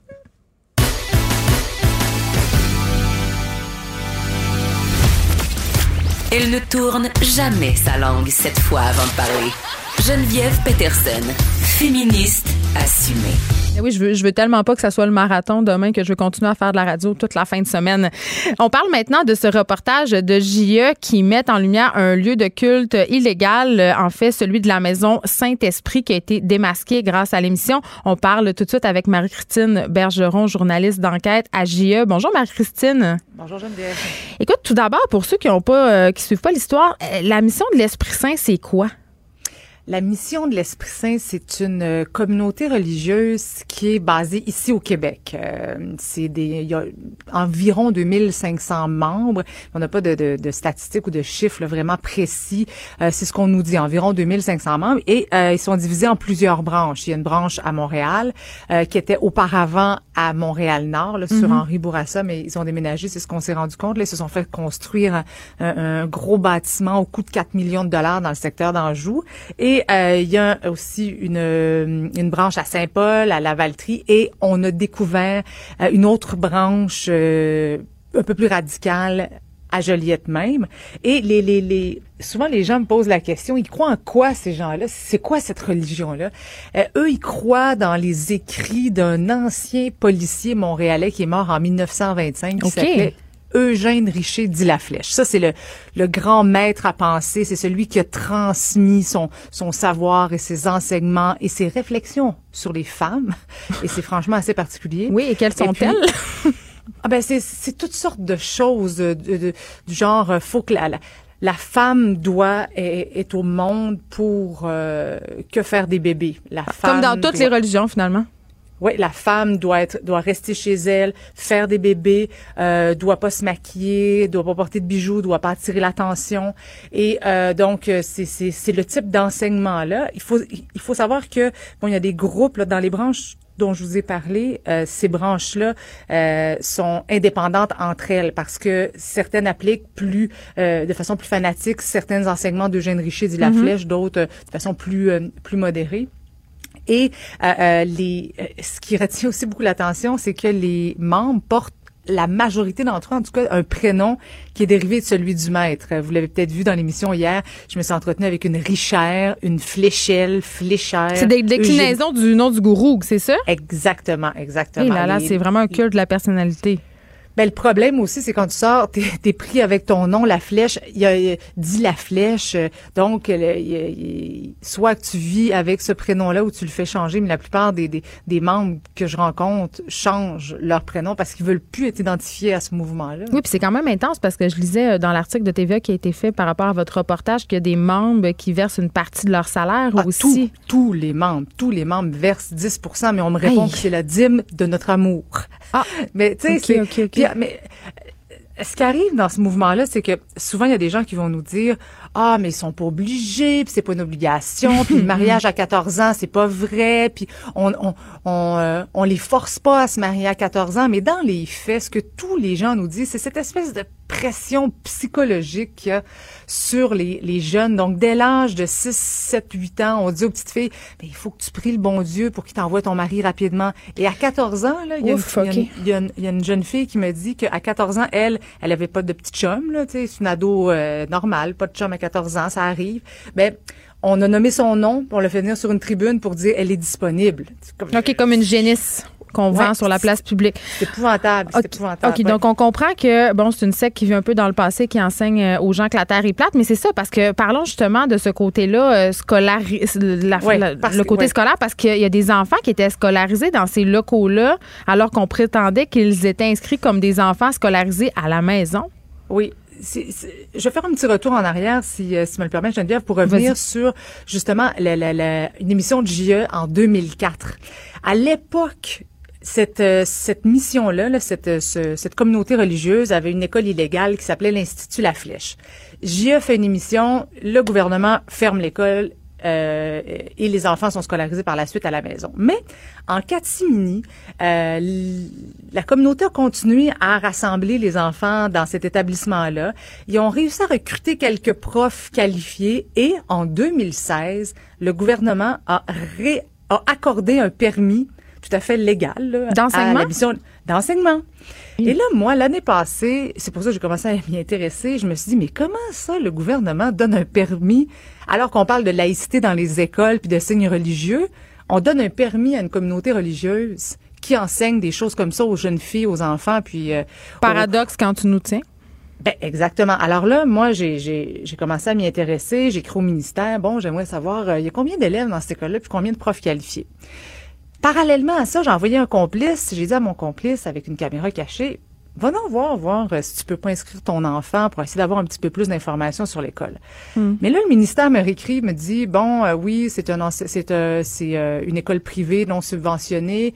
Elle ne tourne jamais sa langue cette fois avant de parler. Geneviève Peterson, féministe assumée. Eh Oui, je veux, je veux tellement pas que ça soit le marathon demain que je veux continuer à faire de la radio toute la fin de semaine. On parle maintenant de ce reportage de JE qui met en lumière un lieu de culte illégal, euh, en fait celui de la maison Saint-Esprit qui a été démasqué grâce à l'émission. On parle tout de suite avec Marie-Christine Bergeron, journaliste d'enquête à JE. Bonjour Marie-Christine. Bonjour Geneviève. Écoute, tout d'abord pour ceux qui ont pas euh, qui suivent pas l'histoire, euh, la mission de l'Esprit Saint c'est quoi? La mission de l'Esprit Saint, c'est une euh, communauté religieuse qui est basée ici au Québec. Euh, c'est des, il y a environ 2500 membres. On n'a pas de, de, de statistiques ou de chiffres là, vraiment précis. Euh, c'est ce qu'on nous dit, environ 2500 membres. Et euh, ils sont divisés en plusieurs branches. Il y a une branche à Montréal euh, qui était auparavant à Montréal-Nord, là, sur Mhm. Henri Bourassa, mais ils ont déménagé, c'est ce qu'on s'est rendu compte. Là, ils se sont fait construire un, un- un gros bâtiment au coût de 4 millions de dollars dans le secteur d'Anjou. Et euh, il y a aussi une, euh, une branche à Saint-Paul, à Lavaltrie, et on a découvert euh, une autre branche euh, un peu plus radicale à Joliette même. Et les, les, les, souvent les gens me posent la question, ils croient en quoi ces gens-là? C'est quoi cette religion-là? Euh, eux, ils croient dans les écrits d'un ancien policier montréalais qui est mort en 1925 qui OK. s'appelait Eugène Richer dit la flèche. Ça, c'est le, le grand maître à penser. C'est celui qui a transmis son, son savoir et ses enseignements et ses réflexions sur les femmes. Et c'est franchement assez particulier. Oui, et quelles sont-elles? ah ben c'est c'est toutes sortes de choses de, de- du genre euh, faut que la, la, la femme doit est, est au monde pour euh, que faire des bébés. La Comme femme dans toutes les religions finalement. Oui, la femme doit être doit rester chez elle, faire des bébés, euh, doit pas se maquiller, doit pas porter de bijoux, doit pas attirer l'attention. Et euh, donc euh, c'est c'est c'est le type d'enseignement là. Il faut il faut savoir que bon il y a des groupes là, dans les branches dont je vous ai parlé, euh, ces branches-là euh, sont indépendantes entre elles parce que certaines appliquent plus euh, de façon plus fanatique certains enseignements d'Eugène Richer dit la Mhm. flèche, d'autres euh, de façon plus euh, plus modérée. Et euh, euh, les, euh, ce qui retient aussi beaucoup l'attention, c'est que les membres portent la majorité d'entre eux, en tout cas, un prénom qui est dérivé de celui du maître. Vous l'avez peut-être vu dans l'émission hier. Je me suis entretenue avec une Richère, une Fléchelle, Fléchère. C'est des déclinaisons du nom du gourou, c'est ça? Exactement, exactement. Et là, là, Les- c'est vraiment un culte de la personnalité. Ben, le problème aussi, c'est quand tu sors, t'es es pris avec ton nom, la flèche. Il a il dit la flèche. Donc, le- il soit que tu vis avec ce prénom-là ou tu le fais changer, mais la plupart des, des, des membres que je rencontre changent leur prénom parce qu'ils veulent plus être identifiés à ce mouvement-là. Oui, puis c'est quand même intense parce que je lisais euh, dans l'article de TVA qui a été fait par rapport à votre reportage qu'il y a des membres qui versent une partie de leur salaire Ah, aussi. tous, tous les membres, tous les membres versent 10% mais on me répond que c'est la dîme de notre amour. Ah, mais tu sais, c'est- mais ce qui arrive dans ce mouvement-là, c'est que souvent, il y a des gens qui vont nous dire Ah, mais ils sont pas obligés, puis c'est pas une obligation, puis le mariage à 14 ans, c'est pas vrai, puis on on, on, euh, on les force pas à se marier à 14 ans. Mais dans les faits, ce que tous les gens nous disent, c'est cette espèce de pression psychologique qu'il y a sur les, les jeunes. Donc, dès l'âge de 6, 7, 8 ans, on dit aux petites filles, mais il faut que tu pries le bon Dieu pour qu'il t'envoie ton mari rapidement. Et à 14 ans, il y, a une- y y y a jeune fille qui me dit qu'à 14 ans, elle, elle avait pas de petit chum, c'est une ado euh, normale, pas de chum à 14 ans, ça arrive. Ben, on a nommé son nom, on l'a fait venir sur une tribune pour dire elle est disponible. Comme- OK, comme une génisse qu'on Ouais, vend sur la place publique. C'est épouvantable, c'est épouvantable. OK, donc on comprend que, bon, c'est une secte qui vit un peu dans le passé, qui enseigne euh, aux gens que la Terre est plate, mais c'est ça, parce que parlons justement de ce côté-là, euh, scolari- la- Ouais, la- parce le côté scolaire, parce qu'il y a des enfants qui étaient scolarisés dans ces locaux-là, alors qu'on prétendait qu'ils étaient inscrits comme des enfants scolarisés à la maison. Oui. Je vais faire un petit retour en arrière, si, euh, si tu me le permets, Geneviève, pour revenir sur justement la, la- la- une émission de JE en 2004. À l'époque, cette, euh, cette mission-là, là, cette, euh, ce- cette communauté religieuse avait une école illégale qui s'appelait l'Institut La Flèche. JE fait une émission, le gouvernement ferme l'école euh, et les enfants sont scolarisés par la suite à la maison. Mais en catimini, euh, la communauté a continué à rassembler les enfants dans cet établissement-là. Ils ont réussi à recruter quelques profs qualifiés et en 2016, le gouvernement a, ré- a accordé un permis tout à fait légal là, D'enseignement? d'enseignement. Et là, moi, l'année passée, c'est pour ça que j'ai commencé à m'y intéresser, je me suis dit, mais comment ça, le gouvernement donne un permis, alors qu'on parle de laïcité dans les écoles puis de signes religieux, on donne un permis à une communauté religieuse qui enseigne des choses comme ça aux jeunes filles, aux enfants, puis... euh, aux- Paradoxe quand tu nous tiens. ben, exactement. Alors là, moi, j'ai commencé à m'y intéresser. J'ai écrit au ministère. Bon, j'aimerais savoir, euh, il y a combien d'élèves dans cette école-là, puis combien de profs qualifiés? Parallèlement à ça, j'ai envoyé un complice. J'ai dit à mon complice, avec une caméra cachée, va donc voir, voir euh, si tu peux pas inscrire ton enfant pour essayer d'avoir un petit peu plus d'informations sur l'école. Mais là, le ministère me réécrit, me dit, bon, euh, oui, c'est un, c'est, euh, c'est euh, une école privée non subventionnée.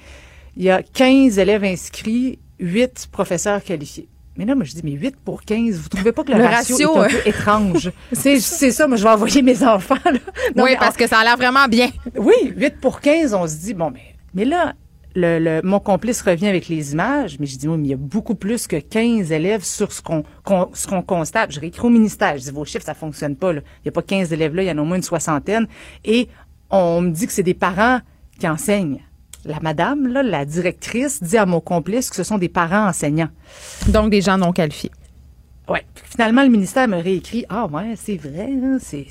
Il y a 15 élèves inscrits, 8 professeurs qualifiés. Mais là, moi, je dis, mais 8 pour 15, vous trouvez pas que le, Le ratio, ratio, est un peu étrange? c'est, c'est ça, moi, je vais envoyer mes enfants, là. Non, oui, parce en- que ça a l'air vraiment bien. oui, 8 pour 15, on se dit, bon, mais, mais là, le, le- mon complice revient avec les images, mais je dis, oui, mais il y a beaucoup plus que 15 élèves sur ce qu'on, qu'on- ce qu'on constate. Je réécris au ministère, je dis, vos chiffres, ça fonctionne pas, là. Il n'y a pas 15 élèves là, il y en a au moins une soixantaine. Et on me dit que c'est des parents qui enseignent. La madame, là, la directrice, dit à mon complice que ce sont des parents enseignants. Donc, des gens non qualifiés. Ouais. Finalement, le ministère me réécrit Ah ouais, c'est vrai, hein, c'est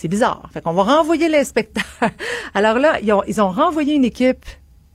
c'est bizarre. Fait qu'on va renvoyer l'inspecteur. Alors là, ils ont ils ont renvoyé une équipe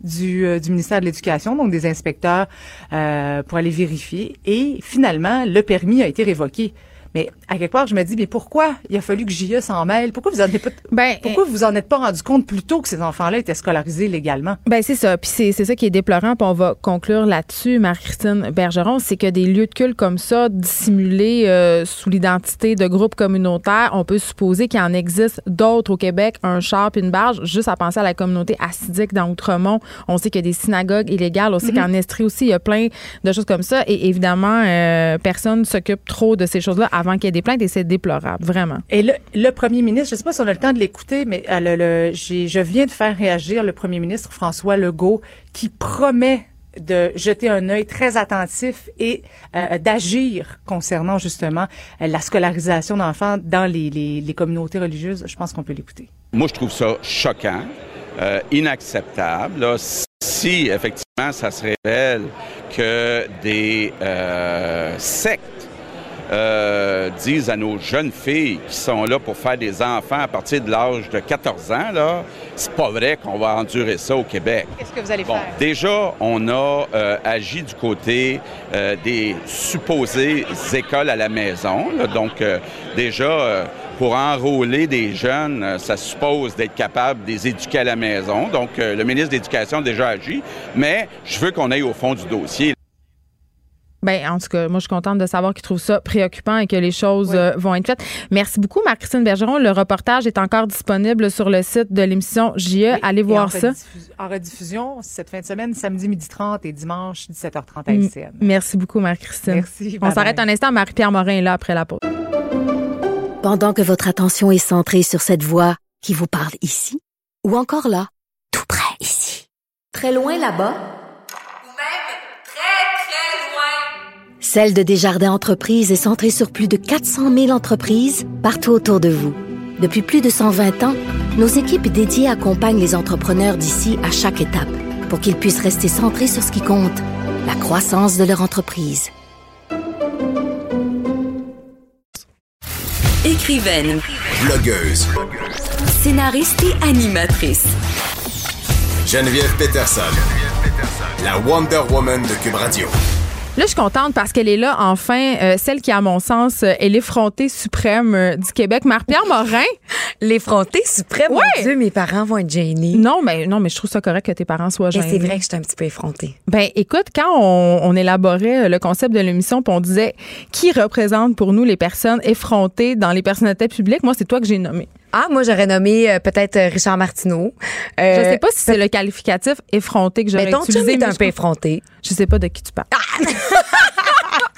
du euh, ministère de l'Éducation, donc des inspecteurs, euh, pour aller vérifier. Et finalement, le permis a été révoqué. Mais à quelque part, je me dis, mais pourquoi il a fallu que JE s'en mêle? Pourquoi vous en êtes pas, Ben, pourquoi vous en êtes pas rendu compte plus tôt que ces enfants-là étaient scolarisés légalement? Ben c'est ça. Puis c'est, c'est ça qui est déplorant. Puis on va conclure là-dessus, Marie-Christine Bergeron, c'est que des lieux de culte comme ça, dissimulés euh, sous l'identité de groupes communautaires, on peut supposer qu'il en existe d'autres au Québec, un char puis une barge. Juste à penser à la communauté assidique dans Outremont, on sait qu'il y a des synagogues illégales. On sait qu'en Estrie aussi, il y a plein de choses comme ça. Et évidemment, euh, personne ne s'occupe trop de ces choses-là avant qu'il y ait des plaintes et c'est déplorable, vraiment. Et le, le premier ministre, je ne sais pas si on a le temps de l'écouter, mais euh, le, le- j'ai- je viens de faire réagir le premier ministre François Legault qui promet de jeter un œil très attentif et euh, d'agir concernant justement euh, la scolarisation d'enfants dans les, les, les communautés religieuses. Je pense qu'on peut l'écouter. Moi, je trouve ça choquant, euh, inacceptable. là. si effectivement ça se révèle que des euh, sectes euh, disent à nos jeunes filles qui sont là pour faire des enfants à partir de l'âge de 14 ans, là, c'est pas vrai qu'on va endurer ça au Québec. Qu'est-ce que vous allez Bon, déjà, on a euh, agi du côté euh, des supposées écoles à la maison. là. donc, euh, déjà, euh, pour enrôler des jeunes, ça suppose d'être capable de les éduquer à la maison. Donc, euh, le ministre de l'Éducation a déjà agi, mais je veux qu'on aille au fond du dossier. Ben, en tout cas, moi, je suis contente de savoir qu'ils trouvent ça préoccupant et que les choses euh, vont être faites. Merci beaucoup, Marc-Christine Bergeron. Le reportage est encore disponible sur le site de l'émission JE. Allez Et voir en ça. En rediffusion, cette fin de semaine, samedi midi 30 et dimanche 17h30 à M- LCN. Merci beaucoup, Marie-Christine. Merci, On s'arrête un instant. Marie-Pierre Morin est là après la pause. Pendant que votre attention est centrée sur cette voix qui vous parle ici, ou encore là, tout près ici, très loin là-bas, Ou même très, très loin. Celle de Desjardins Entreprises est centrée sur plus de 400 000 entreprises partout autour de vous. Depuis plus de 120 ans, nos équipes dédiées accompagnent les entrepreneurs d'ici à chaque étape pour qu'ils puissent rester centrés sur ce qui compte, la croissance de leur entreprise. Écrivaine, Blogueuse. scénariste et animatrice. Geneviève Peterson. La Wonder Woman de Cube Radio. Là, je suis contente parce qu'elle est là, enfin, euh, celle qui, à mon sens, euh, est l'effrontée suprême euh, du Québec, Marie-Pierre Morin. L'effrontée suprême, mon Dieu, mes parents vont être gênés. Non, mais non, mais je trouve ça correct que tes parents soient gênés. c'est vrai que je suis un petit peu effrontée. Ben, écoute, quand on, on élaborait le concept de l'émission, puis on disait qui représente pour nous les personnes effrontées dans les personnalités publiques, moi, c'est toi que j'ai nommé. Ah, moi, j'aurais nommé euh, peut-être euh, Richard Martineau. Euh, je sais pas si c'est le qualificatif effronté que j'aurais Mais ton chum utilisé. est un peu effronté. Je sais pas de qui tu parles.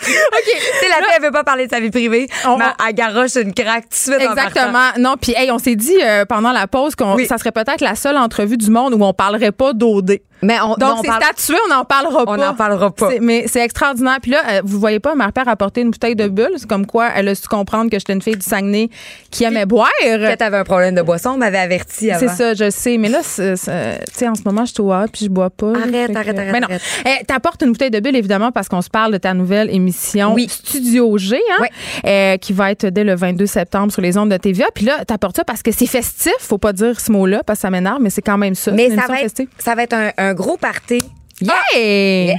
Tu sais, la fille, elle veut pas parler de sa vie privée, On- mais elle garoche une craque tout de suite en. Exactement. Non, puis hey, on s'est dit euh, pendant la pause qu'on Oui. ça serait peut-être la seule entrevue du monde où on parlerait pas d'OD. Mais on, Donc on c'est parle- statué, on n'en parlera pas. On n'en parlera pas. C'est- Mais c'est extraordinaire. Puis là, euh, vous voyez pas, ma père a apporté une bouteille de bulle. C'est comme quoi elle a su comprendre que j'étais une fille du Saguenay qui aimait boire. Quand t'avais un problème de boisson, on m'avait averti avant. C'est ça, je sais. Mais là, c'est- c'est- tu sais, en ce moment, je suis au puis je bois pas. Arrête, que- arrête, arrête, Mais non. arrête. Eh, T'apportes une bouteille de bulle, évidemment, parce qu'on se parle de ta nouvelle émission Oui. Studio G, hein, Oui. euh, qui va être dès le 22 septembre sur les ondes de TVA. Puis là, t'apportes ça parce que c'est festif. Faut pas dire ce mot-là parce que ça m'énerve, mais c'est quand même ça. Mais ça va, être, ça va être un, un gros party. Yeah! Yeah!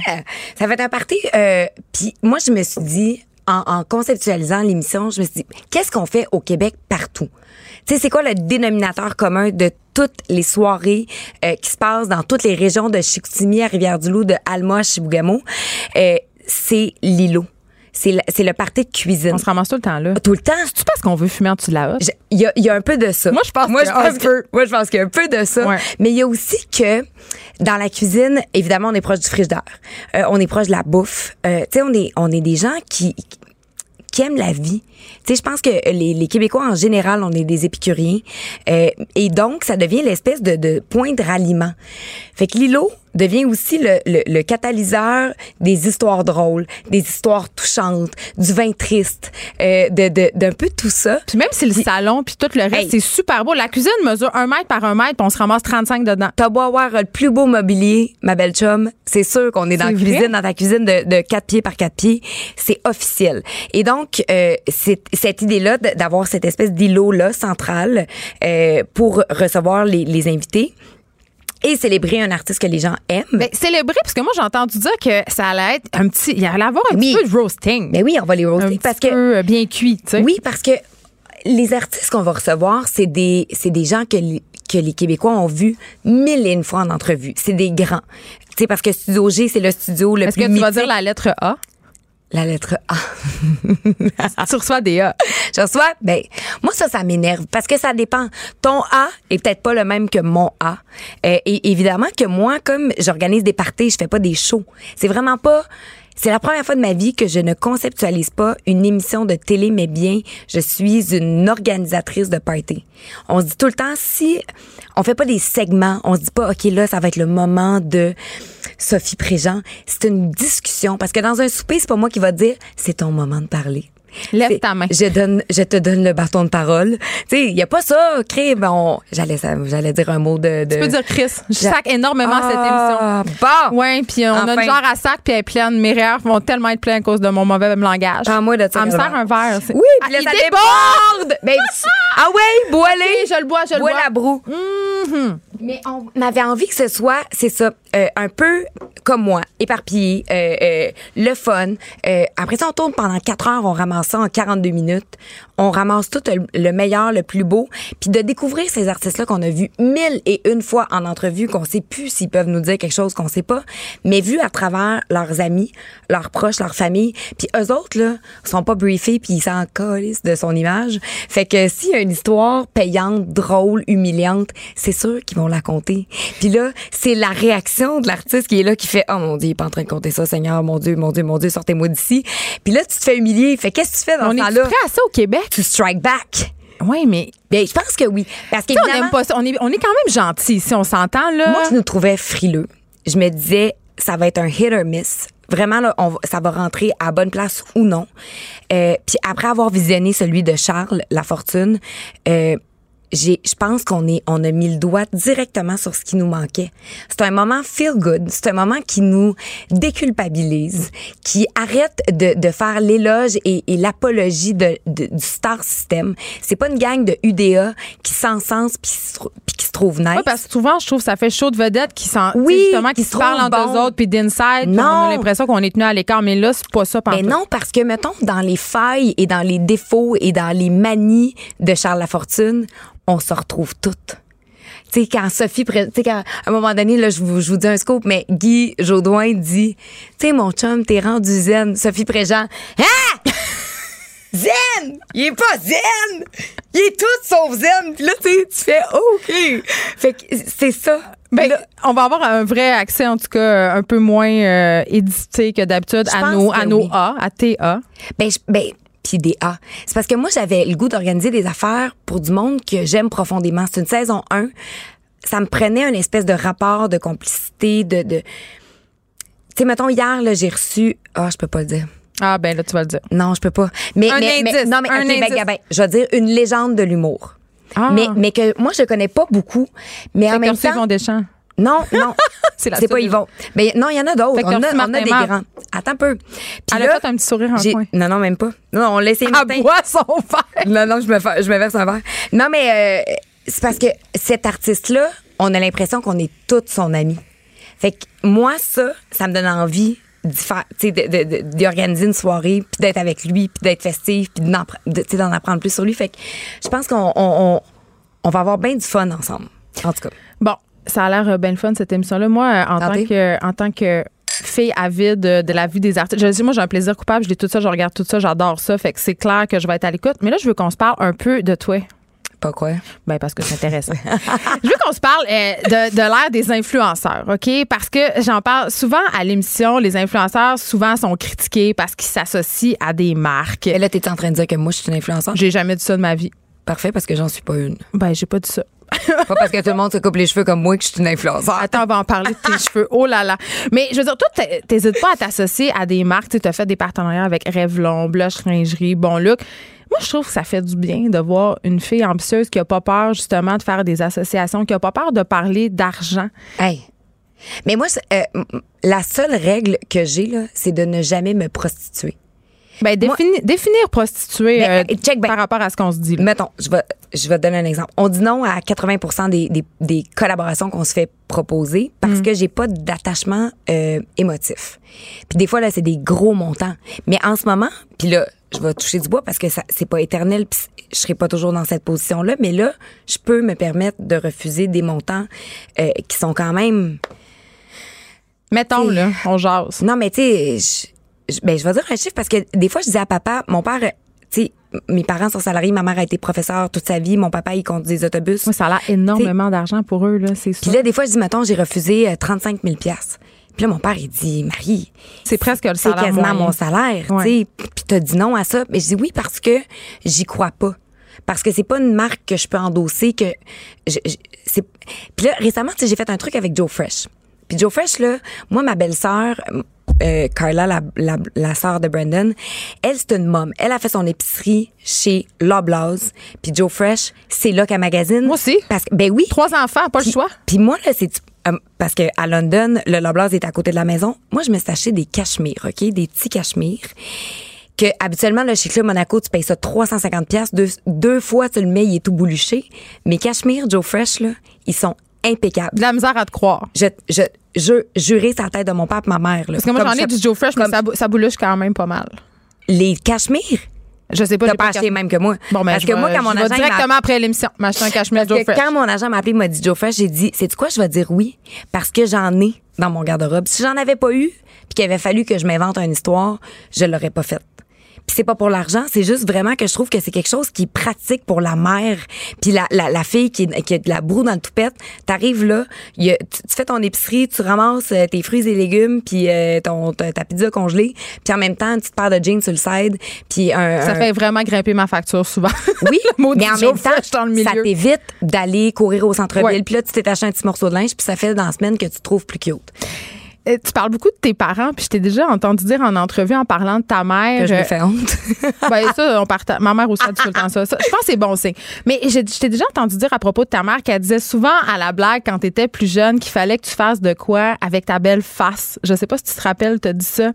Ça va être un party. Euh, Puis moi, je me suis dit, en, en conceptualisant l'émission, je me suis dit, qu'est-ce qu'on fait au Québec partout? Tu sais, c'est quoi le dénominateur commun de toutes les soirées euh, qui se passent dans toutes les régions de Chicoutimi à Rivière-du-Loup, de Alma à Chibougamau? Euh, c'est l'îlot. C'est le, le party de cuisine. On se ramasse tout le temps là. Tout le temps. C'est parce qu'on veut fumer en dessous de la hotte? Il y a, il y a un peu de ça. Moi, je pense moi, que je un pense peu. que, moi, je pense qu'il y a un peu de ça. Ouais. Mais il y a aussi que dans la cuisine, évidemment, on est proche du frigidaire. Euh, on est proche de la bouffe. Euh, tu sais, on est, on est des gens qui, qui aiment la vie. Tu sais, je pense que les, les Québécois en général, on est des épicuriens. Euh, et donc, ça devient l'espèce de, de point de ralliement. Fait que l'îlot devient aussi le, le, le catalyseur des histoires drôles, des histoires touchantes, du vin triste, euh, de, de, d'un peu tout ça. Puis même si le salon puis tout le reste, Hey. c'est super beau. La cuisine mesure un mètre par un mètre puis on se ramasse 35 dedans. T'as beau avoir le plus beau mobilier, ma belle chum, c'est sûr qu'on est dans la C'est vrai? cuisine, dans ta cuisine de, de 4 pieds par 4 pieds. C'est officiel. Et donc, euh, c'est cette idée-là d'avoir cette espèce d'îlot-là central euh, pour recevoir les, les invités et célébrer un artiste que les gens aiment. Mais célébrer, parce que moi, j'ai entendu dire que ça allait être un petit. Il allait avoir un Oui. petit peu de roasting. Mais oui, on va les un roaster petit parce que peu euh, bien cuit, tu sais. Oui, parce que les artistes qu'on va recevoir, c'est des, c'est des gens que, les- que les Québécois ont vus mille et une fois en entrevue. C'est des grands. Tu sais, parce que Studio G, c'est le studio le Est-ce plus que tu vas dire la lettre A? La lettre A. tu reçois des A. Je reçois, ben, moi, ça, ça m'énerve parce que ça dépend. Ton A est peut-être pas le même que mon A. Euh, et évidemment que moi, comme j'organise des parties, je fais pas des shows. C'est vraiment pas. C'est la première fois de ma vie que je ne conceptualise pas une émission de télé, mais bien, je suis une organisatrice de party. On se dit tout le temps, si on fait pas des segments, on se dit pas, OK, là, ça va être le moment de Sophie Préjean. C'est une discussion parce que dans un souper, c'est pas moi qui va dire, c'est ton moment de parler. Lève ta main. Je donne, je te donne le bâton de parole. Tu sais, il y a pas ça, crée, bon, j'allais, j'allais dire un mot de, de- Tu peux dire Chris. Je sac énormément cette Ah, émission. Bon. Ouais, puis on a une genre à sac, puis elle est pleine. Mes rires vont tellement être pleins à cause de mon mauvais langage. Parle-moi de ça. Elle me sert un verre. Oui, Ah, il déborde! déborde. Ben, ah ouais, bois-les. Je le bois, je le Bois bois. la broue. Mhm. Mais on avait envie que ce soit, c'est ça. euh, un peu comme moi, éparpillé, euh, euh, le fun. Euh, après ça, on tourne pendant quatre heures, on ramasse ça en 42 minutes. On ramasse tout le, le meilleur, le plus beau. Puis de découvrir ces artistes-là qu'on a vus mille et une fois en entrevue, qu'on sait plus s'ils peuvent nous dire quelque chose qu'on sait pas, mais vus à travers leurs amis, leurs proches, leur famille. Puis eux autres, là, sont pas briefés puis ils s'en calissent de son image. Fait que s'il y a une histoire payante, drôle, humiliante, c'est sûr qu'ils vont la compter. Puis là, c'est la réaction de l'artiste qui est là qui fait oh mon dieu, il est pas en train de compter ça, Seigneur, mon dieu, mon dieu, mon dieu, sortez-moi d'ici. Puis là, tu te fais humilier. Fait qu'est-ce que tu fais dans On ce est temps-là? prêt à ça au Québec? Tu strike back. Oui, mais. Ben, je pense que oui. Parce sais, on aime pas ça. On est, on est quand même gentil si on s'entend, là. Moi, je nous trouvais frileux. Je me disais, ça va être un hit or miss. Vraiment, là, on va- ça va rentrer à bonne place ou non. Euh, Puis après avoir visionné celui de Charles, La Fortune, euh, j'ai, je pense qu'on est, on a mis le doigt directement sur ce qui nous manquait. C'est un moment feel good. C'est un moment qui nous déculpabilise, qui arrête de, de faire l'éloge et, et l'apologie de, de- du star system. C'est pas une gang de UDA qui s'encense puis qui se trouve nice. Ouais, parce que souvent, je trouve que ça fait chaud de vedettes qui s'en, Oui, justement, qui, qui se se parlent trouvent entre eux autres, puis d'inside, puis on Non. a l'impression qu'on est tenu à l'écart. Mais là, c'est pas ça, Mais pantoute. non, parce que, mettons, dans les failles et dans les défauts et dans les manies de Charles Lafortune, on se retrouve toutes. Tu sais, quand Sophie, tu sais, quand, à un moment donné, là, je vous, je vous dis un scoop, mais Guy Jodoin dit, tu sais, mon chum, t'es rendu zen. Sophie Préjean, ah! Zen! Il est pas zen! Il est tout sauf zen! Puis là, tu tu fais, OK! Fait que c'est ça. Ben, on va avoir un vrai accès, en tout cas, un peu moins euh, édité que d'habitude à nos, à nos oui. A, à TA. Ben, je- ben puis des A. C'est parce que moi, j'avais le goût d'organiser des affaires pour du monde que j'aime profondément. C'est une saison 1. Ça me prenait un espèce de rapport de complicité, de... de... Tu sais, mettons, hier, là, j'ai reçu... Ah, je peux pas le dire. Ah, ben là, tu vas le dire. Non, je peux pas. Mais, Un mais, non, mais, un ok, ben. Gabin, je vais dire une légende de l'humour. Ah. Mais, mais que moi, je connais pas beaucoup. Mais en Fait même temps... Non, non. C'est pas seule. Yvon. Mais non, il y en a d'autres. On, a- on a des grands. Attends un peu. Puis Elle a là, fait un petit sourire en coin. Non, non, même pas. Non, on laissait Elle boit son verre. Non, non, je me, fa- je me verse un verre. Non, mais euh, c'est parce que cet artiste-là, on a l'impression qu'on est toute son ami. Fait que moi, ça, ça me donne envie d'y faire, tu sais, de- de- de- d'y organiser une soirée, puis d'être avec lui, puis d'être festif, puis d'en, de- apprendre plus sur lui. Fait que je pense qu'on on, on, on va avoir bien du fun ensemble. En tout cas. Bon, ça a l'air euh, bien le fun, cette émission-là. Moi, euh, en, tant que, en tant que fille avide de, de la vie des artistes, je sais, moi, j'ai un plaisir coupable. Je lis tout ça, je regarde tout ça, j'adore ça. Fait que c'est clair que je vais être à l'écoute. Mais là, je veux qu'on se parle un peu de toi. Pas quoi? Ben, parce que c'est intéressant. je veux qu'on se parle euh, de, de l'ère des influenceurs, OK? Parce que j'en parle souvent à l'émission. Les influenceurs, souvent, sont critiqués parce qu'ils s'associent à des marques. Et là, t'es en train de dire que moi, je suis une influenceuse? J'ai jamais dit ça de ma vie. Parfait, parce que j'en suis pas une. Ben, j'ai pas dit ça. Pas parce que tout le monde se coupe les cheveux comme moi que je suis une influenceuse. Attends, on va en parler de tes cheveux. Oh là là. Mais je veux dire, toi, t'hé- t'hésites pas à t'associer à des marques. Tu as fait des partenariats avec Revlon, Blush Lingerie, Bon Look. Moi, je trouve que ça fait du bien de voir une fille ambitieuse qui a pas peur, justement, de faire des associations, qui a pas peur de parler d'argent. Hey. Mais moi, euh, la seule règle que j'ai, là, c'est de ne jamais me prostituer. Ben, défini- définir prostituée Mais, euh, check, ben, par rapport à ce qu'on se dit. là. Mettons, je vais, je vais te donner un exemple. On dit non à 80% des, des, des collaborations qu'on se fait proposer parce que j'ai pas d'attachement euh, émotif. Puis des fois, là, c'est des gros montants. Mais en ce moment, puis là, je vais toucher du bois parce que ça c'est pas éternel, puis je serai pas toujours dans cette position-là, mais là, je peux me permettre de refuser des montants euh, qui sont quand même... Mettons, là, on jase. Non, mais tu sais, ben, je vais dire un chiffre parce que des fois, je disais à papa, mon père, tu sais, mes parents sont salariés, ma mère a été professeure toute sa vie, mon papa, il conduit des autobus. Ça a l'air énormément d'argent pour eux, là, c'est ça. Puis là, des fois, je dis, mettons, j'ai refusé euh, 35 000 Puis là, mon père, il dit, Marie, C'est presque le c'est salaire quasiment moyen. mon salaire, Ouais. tu sais. Puis t'as dit non à ça. Mais je dis oui parce que j'y crois pas. Parce que c'est pas une marque que je peux endosser que je, je- c'est Puis là récemment, tu sais, j'ai fait un truc avec Joe Fresh. Puis Joe Fresh là, moi ma belle-sœur euh, Carla, la, la, la sœur de Brandon, elle, c'est une mom. Elle a fait son épicerie chez Loblaws. Puis Joe Fresh, c'est là qu'elle magasine. Moi aussi. Parce que, ben oui. Trois enfants, pas le choix. Puis moi, là, c'est euh, parce que à London, le Loblaws est à côté de la maison. Moi, je me suis acheté des cachemires, OK? Des petits cachemires. Que habituellement, là, chez Club Monaco, tu payes ça 350 pièces deux, deux fois, tu le mets, il est tout bouluché. Mes cachemires Joe Fresh, là, ils sont impeccable. De la misère à te croire. Je, je, je jurais sa tête de mon père et ma mère. Là. Parce que moi, j'en ai du Joe Fresh, mais ça, ça boulouche quand même pas mal. Les cachemires? Je sais pas. T'as pas pas acheté cachemire. même que moi. Bon, ben, Parce je que vais- moi, quand mon agent directement après l'émission, m'acheter un cachemire Joe Fresh. quand mon agent m'a appelé, m'a dit Joe Fresh, j'ai dit, c'est quoi, je vais dire oui? Parce que j'en ai dans mon garde-robe. Si j'en avais pas eu, puis qu'il avait fallu que je m'invente une histoire, je l'aurais pas faite. Puis c'est pas pour l'argent, c'est juste vraiment que je trouve que c'est quelque chose qui est pratique pour la mère, puis la, la, la fille qui, qui a de la broue dans le toupette. T'arrives là, y a- tu, tu fais ton épicerie, tu ramasses euh, tes fruits et légumes, puis euh, ton ta, ta pizza congelée, puis en même temps une petite paire de jeans sur le side, puis un, Ça un- fait vraiment grimper ma facture souvent. oui, mot mais en même temps, le ça t'évite d'aller courir au centre-ville. Puis là, tu t'es acheté un petit morceau de linge, puis ça fait dans la semaine que tu te trouves plus cute. Euh, Tu parles beaucoup de tes parents, puis je t'ai déjà entendu dire en entrevue en parlant de ta mère. Que je me euh, fais honte. ben ça, on partage. Ma mère aussi a dit tout le temps ça. Ça, Je pense que c'est bon signe. Mais je t'ai déjà entendu dire à propos de ta mère qu'elle disait souvent à la blague quand t'étais plus jeune qu'il fallait que tu fasses de quoi avec ta belle face. Je sais pas si tu te rappelles, t'as dit ça.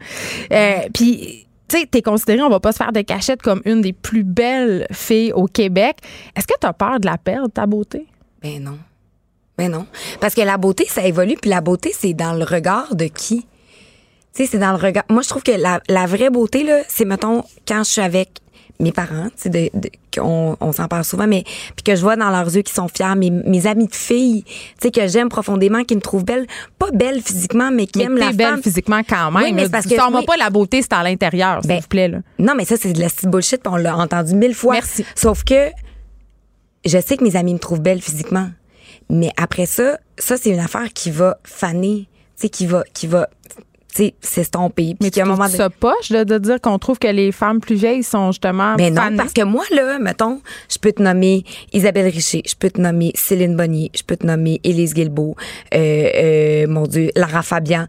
Euh, Puis tu sais, t'es considérée, on va pas se faire de cachette comme une des plus belles filles au Québec. Est-ce que t'as peur de la perdre, ta beauté? Ben non. Ben non. Parce que la beauté, ça évolue, puis la beauté, c'est dans le regard de qui? Tu sais, c'est dans le regard. Moi, je trouve que la, la vraie beauté, là, c'est, mettons, quand je suis avec mes parents, tu sais, de, de- qu'on on s'en parle souvent, mais puis que je vois dans leurs yeux qu'ils sont fiers, mes, mes amis de filles, tu sais, que j'aime profondément, qui me trouvent belle, pas belle physiquement, mais qui Mais aiment la belle femme. physiquement quand même. Oui, mais parce que- oui. pas la beauté, c'est à l'intérieur, s'il Ben, vous plaît. Là. Non, mais ça, c'est de la petite bullshit, puis on l'a entendu mille fois. Merci. Sauf que je sais que mes amis me trouvent belle physiquement. Mais après ça, ça, c'est une affaire qui va faner, tu sais, qui va, qui va, s'estomper. Mais tu un moment ça poche de, de dire qu'on trouve que les femmes plus vieilles sont justement Mais non, fanées? parce que moi, là, mettons, je peux te nommer Isabelle Richer, je peux te nommer Céline Bonnier, je peux te nommer Élise Guilbeault, euh, euh, mon Dieu, Lara Fabian.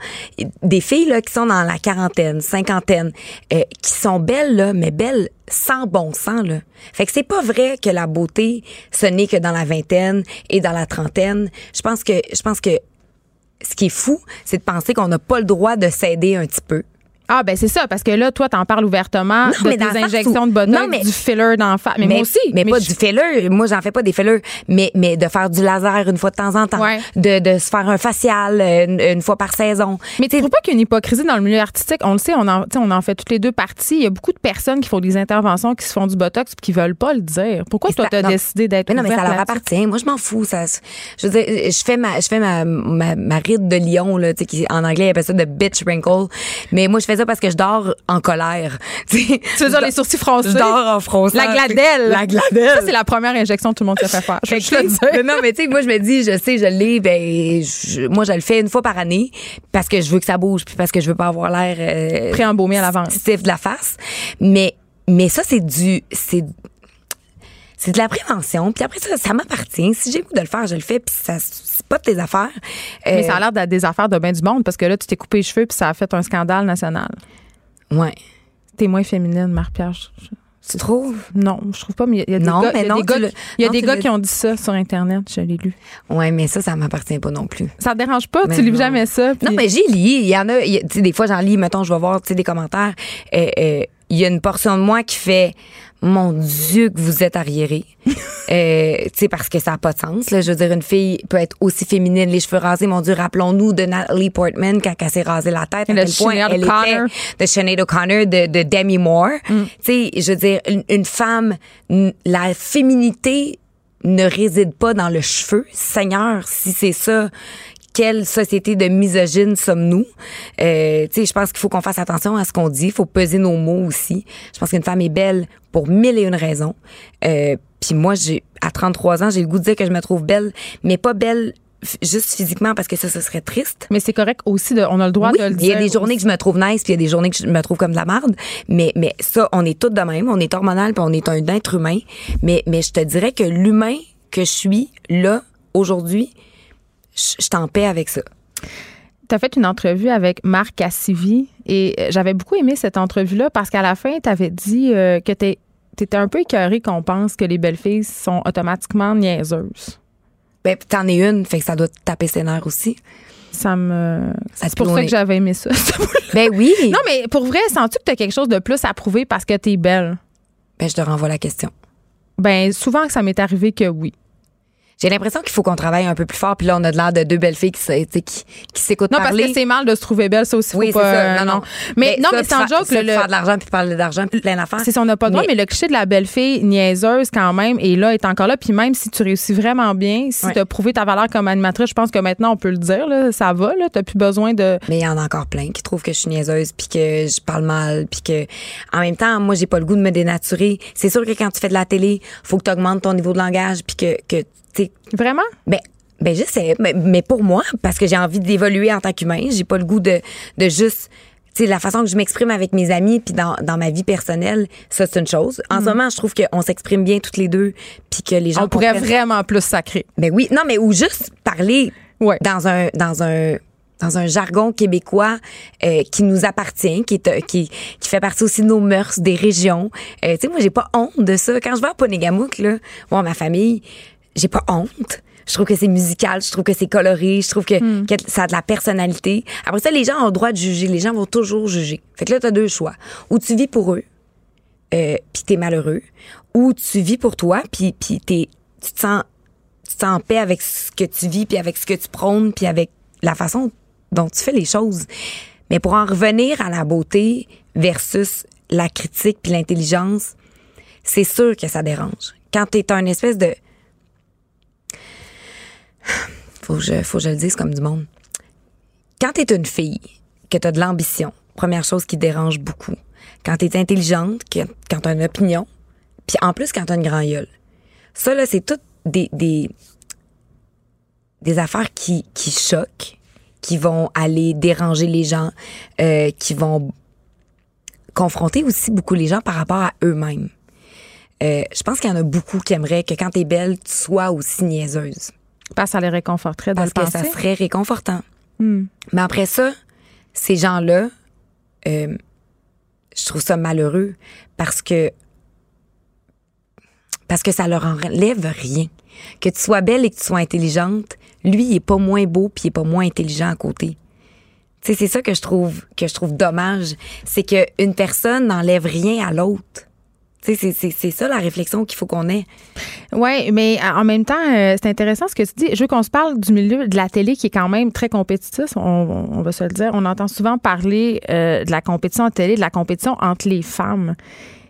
Des filles, là, qui sont dans la quarantaine, cinquantaine, euh, qui sont belles, là, mais belles sans bon sens, là. Fait que c'est pas vrai que la beauté, ce n'est que dans la vingtaine et dans la trentaine. Je pense que, je pense que ce qui est fou, c'est de penser qu'on n'a pas le droit de s'aider un petit peu. Ah, ben c'est ça, parce que là, toi, t'en parles ouvertement Non, de mais tes injections où- de botox, Non, mais- du filler d'enfant. Mais, moi aussi. Mais, pas je- du filler. Moi, j'en fais pas des fillers. Mais, mais de faire du laser une fois de temps en temps. Ouais. De, de se faire un facial euh, une, une fois par saison. Mais tu trouves pas qu'il y a une hypocrisie dans le milieu artistique? On le sait, on en, on en fait toutes les deux parties. Il y a beaucoup de personnes qui font des interventions, qui se font du botox puis qui veulent pas le dire. Pourquoi toi, t'as décidé d'être Mais non, mais ça leur appartient. Moi, je m'en fous. Ça, je veux dire, je fais ma, je fais ma, ma, ma ride de lion, là, qui, en anglais, ils appellent ça de bitch wrinkle. Mais moi, je fais ça parce que je dors en colère. Tu veux dire les sourcils froncés? Je dors en fronçant. La gladelle. La gladelle. Ça, c'est la première injection que tout le monde se fait faire. Je le non, mais tu sais, moi, je me dis, je sais, je l'ai, ben, je- moi, je le fais une fois par année parce que je veux que ça bouge puis parce que je veux pas avoir l'air. Euh, Pré-embaumé à l'avance. Stiff de la face. Mais, mais ça, c'est du. C'est, c'est de la prévention. Puis après ça, ça m'appartient. Si j'ai le goût de le faire, je le fais. Puis ça, c'est pas de tes affaires. Mais Euh, ça a l'air d'être des affaires de bien du monde parce que là, tu t'es coupé les cheveux puis ça a fait un scandale national. Ouais. T'es moins féminine, je- Tu trouves? Non, je trouve pas, mais il y a des Non, gars, mais il y a non, des gars, le- il y a non, des gars qui ont dit ça sur Internet, je l'ai lu. Ouais, mais ça, ça m'appartient pas non plus. Ça te dérange pas? Mais tu lis jamais ça? puis- Non, mais j'y lis. Il y en a, tu sais, des fois, j'en lis, mettons, je vais voir, tu sais, des commentaires. Euh, euh, Il y a une portion de moi qui fait, mon Dieu, que vous êtes arriéré. euh, tu sais, parce que ça n'a pas de sens. Là. Je veux dire, une fille peut être aussi féminine, les cheveux rasés. Mon Dieu, rappelons-nous de Natalie Portman quand elle s'est rasée la tête. À Et de quel point Sinead elle O'Connor. était de Sinead O'Connor, de, de Demi Moore. Mm. Tu sais, je veux dire, une, une femme, la féminité ne réside pas dans le cheveu. Seigneur, si c'est ça, quelle société de misogyne sommes-nous? Euh, tu sais, je pense qu'il faut qu'on fasse attention à ce qu'on dit. Il faut peser nos mots aussi. Je pense qu'une femme est belle pour mille et une raisons. Euh, Puis moi, j'ai à 33 ans, j'ai le goût de dire que je me trouve belle, mais pas belle juste physiquement parce que ça, ce serait triste. Mais c'est correct aussi, de, on a le droit Oui, de le il dire. y a des journées que je me trouve nice, puis il y a des journées que je me trouve comme de la merde. Mais, mais ça, on est toutes de même. On est hormonal, puis on est un être humain. Mais, mais je te dirais que l'humain que je suis, là, aujourd'hui, je suis en paix avec ça. Tu as fait une entrevue avec Marc Cassivi et euh, j'avais beaucoup aimé cette entrevue-là parce qu'à la fin, tu avais dit euh, que tu étais un peu écœuré qu'on pense que les belles filles sont automatiquement niaiseuses. Ben, t'en es une, fait que ça doit te taper ses nerfs aussi. Ça me. C'est pour ça que j'avais aimé ça. Ben oui. non, mais pour vrai, sens-tu que tu as quelque chose de plus à prouver parce que tu es belle? Ben, je te renvoie la question. Ben, souvent que ça m'est arrivé que oui. J'ai l'impression qu'il faut qu'on travaille un peu plus fort. Puis là, on a de l'air de deux belles filles qui, s'écoutent Non, parler. parce que c'est mal de se trouver belle, ça aussi. faut Oui, c'est pas, ça. euh, Non, non. Mais, non, ça, mais sans faire- joke, ça, le, faire de l'argent puis parler d'argent puis plein d'affaires. C'est ça, on n'a pas le droit, Mais- mais le cliché de la belle fille niaiseuse quand même, et là, est encore là. Puis même si tu réussis vraiment bien, si Ouais. tu as prouvé ta valeur comme animatrice, je pense que maintenant, on peut le dire, là, ça va, tu n'as plus besoin de... Mais il y en a encore plein qui trouvent que je suis niaiseuse puis que je parle mal puis que en même temps moi j'ai pas le goût de me dénaturer. C'est sûr que quand tu fais de la télé, faut que tu augmentes ton niveau de langage puis que que Vraiment? Ben ben je sais mais, mais pour moi parce que j'ai envie d'évoluer en tant qu'humain, j'ai pas le goût de de juste tu sais la façon que je m'exprime avec mes amis puis dans, dans ma vie personnelle, ça c'est une chose. En ce moment, je trouve qu'on s'exprime bien toutes les deux puis que les gens On pourrait vraiment plus sacrer. ben oui, non, mais ou juste parler Ouais. dans un dans un dans un jargon québécois euh, qui nous appartient, qui est euh, qui qui fait partie aussi de nos mœurs, des régions. Euh, tu sais, moi j'ai pas honte de ça. Quand je vais à Ponégamouk là, voir ma famille, j'ai pas honte. Je trouve que c'est musical, je trouve que c'est coloré, je trouve que, que ça a de la personnalité. Après ça, les gens ont le droit de juger. Les gens vont toujours juger. Fait que là, t'as deux choix. Ou tu vis pour eux, euh, puis t'es malheureux, ou tu vis pour toi, puis tu te sens tu te sens en paix avec ce que tu vis, puis avec ce que tu prônes, puis avec la façon dont tu fais les choses. Mais pour en revenir à la beauté versus la critique puis l'intelligence, c'est sûr que ça dérange. Quand t'es un espèce de... Faut que je, faut que je le dise comme du monde. Quand t'es une fille, que t'as de l'ambition, première chose qui dérange beaucoup. Quand t'es intelligente, que, quand t'as une opinion, puis en plus quand t'as une grand gueule. Ça, là, c'est toutes des, des, des affaires qui, qui choquent, qui vont aller déranger les gens, euh, qui vont confronter aussi beaucoup les gens par rapport à eux-mêmes. Euh, je pense qu'il y en a beaucoup qui aimeraient que quand t'es belle, tu sois aussi niaiseuse. Parce que ça les réconforterait de Parce le que ça serait réconfortant. Hmm. Mais après ça, ces gens-là, euh, je trouve ça malheureux parce que parce que ça leur enlève rien. Que tu sois belle et que tu sois intelligente, lui, il est pas moins beau puis il est pas moins intelligent à côté. Tu sais, c'est ça que je trouve que je trouve dommage, c'est que une personne n'enlève rien à l'autre. C'est- ça la réflexion qu'il faut qu'on ait. Oui, mais en même temps, euh, c'est intéressant ce que tu dis. Je veux qu'on se parle du milieu de la télé qui est quand même très compétitif, on, on va se le dire. On entend souvent parler euh, de la compétition en télé, de la compétition entre les femmes.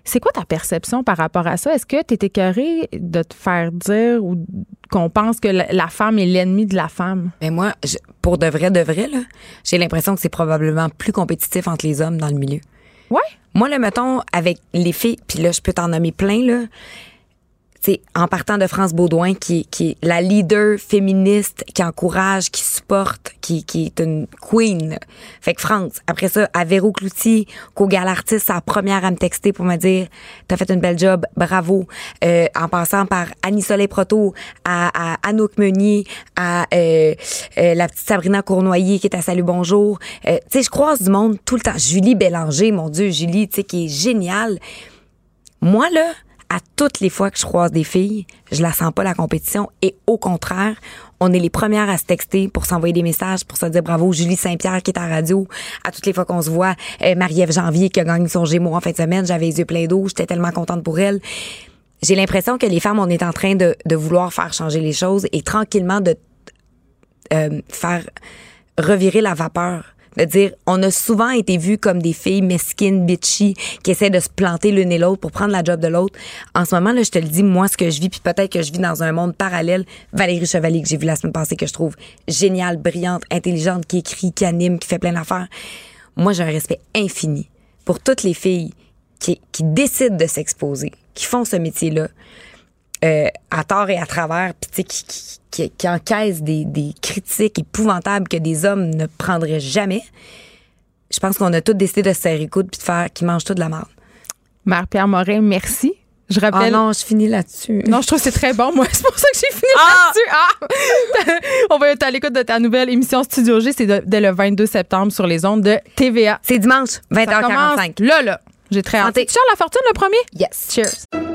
C'est quoi ta perception par rapport à ça? Est-ce que tu es écœuré de te faire dire ou qu'on pense que la, femme est l'ennemi de la femme? Mais moi, je- pour de vrai, de vrai, j'ai l'impression que c'est probablement plus compétitif entre les hommes dans le milieu. Ouais. Moi, là, mettons, avec les filles, puis là, je peux t'en nommer plein, là. C'est en partant de France Baudouin, qui, qui est la leader féministe, qui encourage, qui supporte, qui, qui est une queen. Fait que France. Après ça, à Véro Cloutier, qu'au Gal Artiste, c'est la première à me texter pour me dire T'as fait une belle job, bravo. Euh, en passant par Annie Soleil Proto, à, à Anouk Meunier, à euh, euh, la petite Sabrina Cournoyer qui est à Salut Bonjour. Euh, tu sais, je croise du monde tout le temps. Julie Bélanger, mon Dieu, Julie, tu sais, qui est géniale. Moi, là, à toutes les fois que je croise des filles, je la sens pas la compétition et au contraire, on est les premières à se texter pour s'envoyer des messages, pour se dire bravo Julie Saint-Pierre qui est à radio. À toutes les fois qu'on se voit, euh, Marie-Ève Janvier qui a gagné son Gémeaux en fin de semaine, j'avais les yeux pleins d'eau, j'étais tellement contente pour elle. J'ai l'impression que les femmes, on est en train de, de vouloir faire changer les choses et tranquillement de euh, faire revirer la vapeur. De dire, on a souvent été vus comme des filles mesquines, bitchy, qui essaient de se planter l'une et l'autre pour prendre la job de l'autre. En ce moment, là, je te le dis, moi, ce que je vis, puis peut-être que je vis dans un monde parallèle. Valérie Chevalier, que j'ai vu la semaine passée, que je trouve géniale, brillante, intelligente, qui écrit, qui anime, qui fait plein d'affaires. Moi, j'ai un respect infini pour toutes les filles qui, qui décident de s'exposer, qui font ce métier-là euh, à tort et à travers, puis tu sais, qui, qui, qui, qui encaissent des, des critiques épouvantables que des hommes ne prendraient jamais. Je pense qu'on a tous décidé de se serrer les coudes puis de faire qu'ils mangent tout de la merde. Mère-Pierre Morin, merci. Je Ah rappelle. non, je finis là-dessus. Non, je trouve que c'est très bon. Moi, c'est pour ça que j'ai fini là-dessus. Ah! On va être à l'écoute de ta nouvelle émission Studio G. C'est dès le 22 septembre sur les ondes de TVA. C'est dimanche, Ça commence 20h45. Là, là. J'ai très hâte. C'est Charles Lafortune, le premier? Yes. Cheers.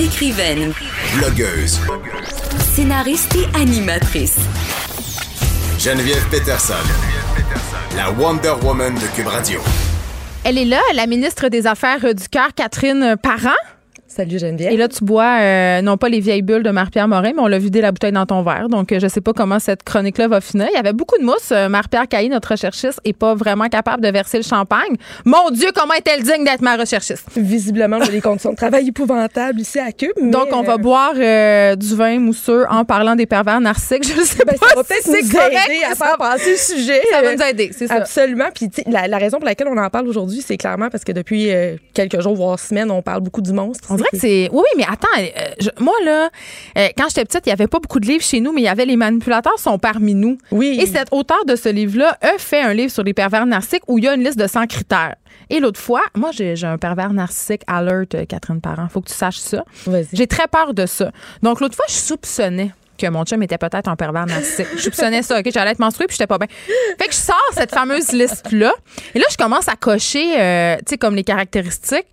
Écrivaine, Blogueuse. scénariste et animatrice. Geneviève Peterson. La Wonder Woman de Cube Radio. Elle est là, la ministre des Affaires du Cœur, Catherine Parent. Salut Geneviève. Et là, tu bois euh, non pas les vieilles bulles de Marie-Pierre Morin, mais on l'a vidé la bouteille dans ton verre. Donc, euh, je sais pas comment cette chronique-là va finir. Il y avait beaucoup de mousse. Euh, Marie-Pierre Caillé, notre recherchiste, est pas vraiment capable de verser le champagne. Mon Dieu, comment est-elle digne d'être ma recherchiste? Visiblement, j'ai des conditions de travail épouvantables ici à Cube. mais, Donc, on va boire euh, du vin mousseux en parlant des pervers narcissiques. Je sais ben, pas ça va si peut-être c'est nous correct, aider à faire passer le sujet. Ça va nous aider, c'est ça. Absolument. Puis la, la raison pour laquelle on en parle aujourd'hui, c'est clairement parce que depuis euh, quelques jours, voire semaines, on parle beaucoup du monstre. On dirait que c'est. Oui, oui, mais attends, euh, je- moi, là, euh, quand j'étais petite, il n'y avait pas beaucoup de livres chez nous, mais il y avait Les manipulateurs sont parmi nous. Oui. Et cet auteur de ce livre-là a fait un livre sur les pervers narcissiques où il y a une liste de 100 critères. Et l'autre fois, moi, j'ai j'ai un pervers narcissique alert, euh, Catherine Parent. Faut que tu saches ça. J'ai très peur de ça. Donc, l'autre fois, je soupçonnais que mon chum était peut-être un pervers narcissique. Je soupçonnais ça, OK? J'allais être menstruée puis j'étais pas bien. Fait que je sors cette fameuse liste-là. Et là, je commence à cocher, euh, tu sais, comme les caractéristiques.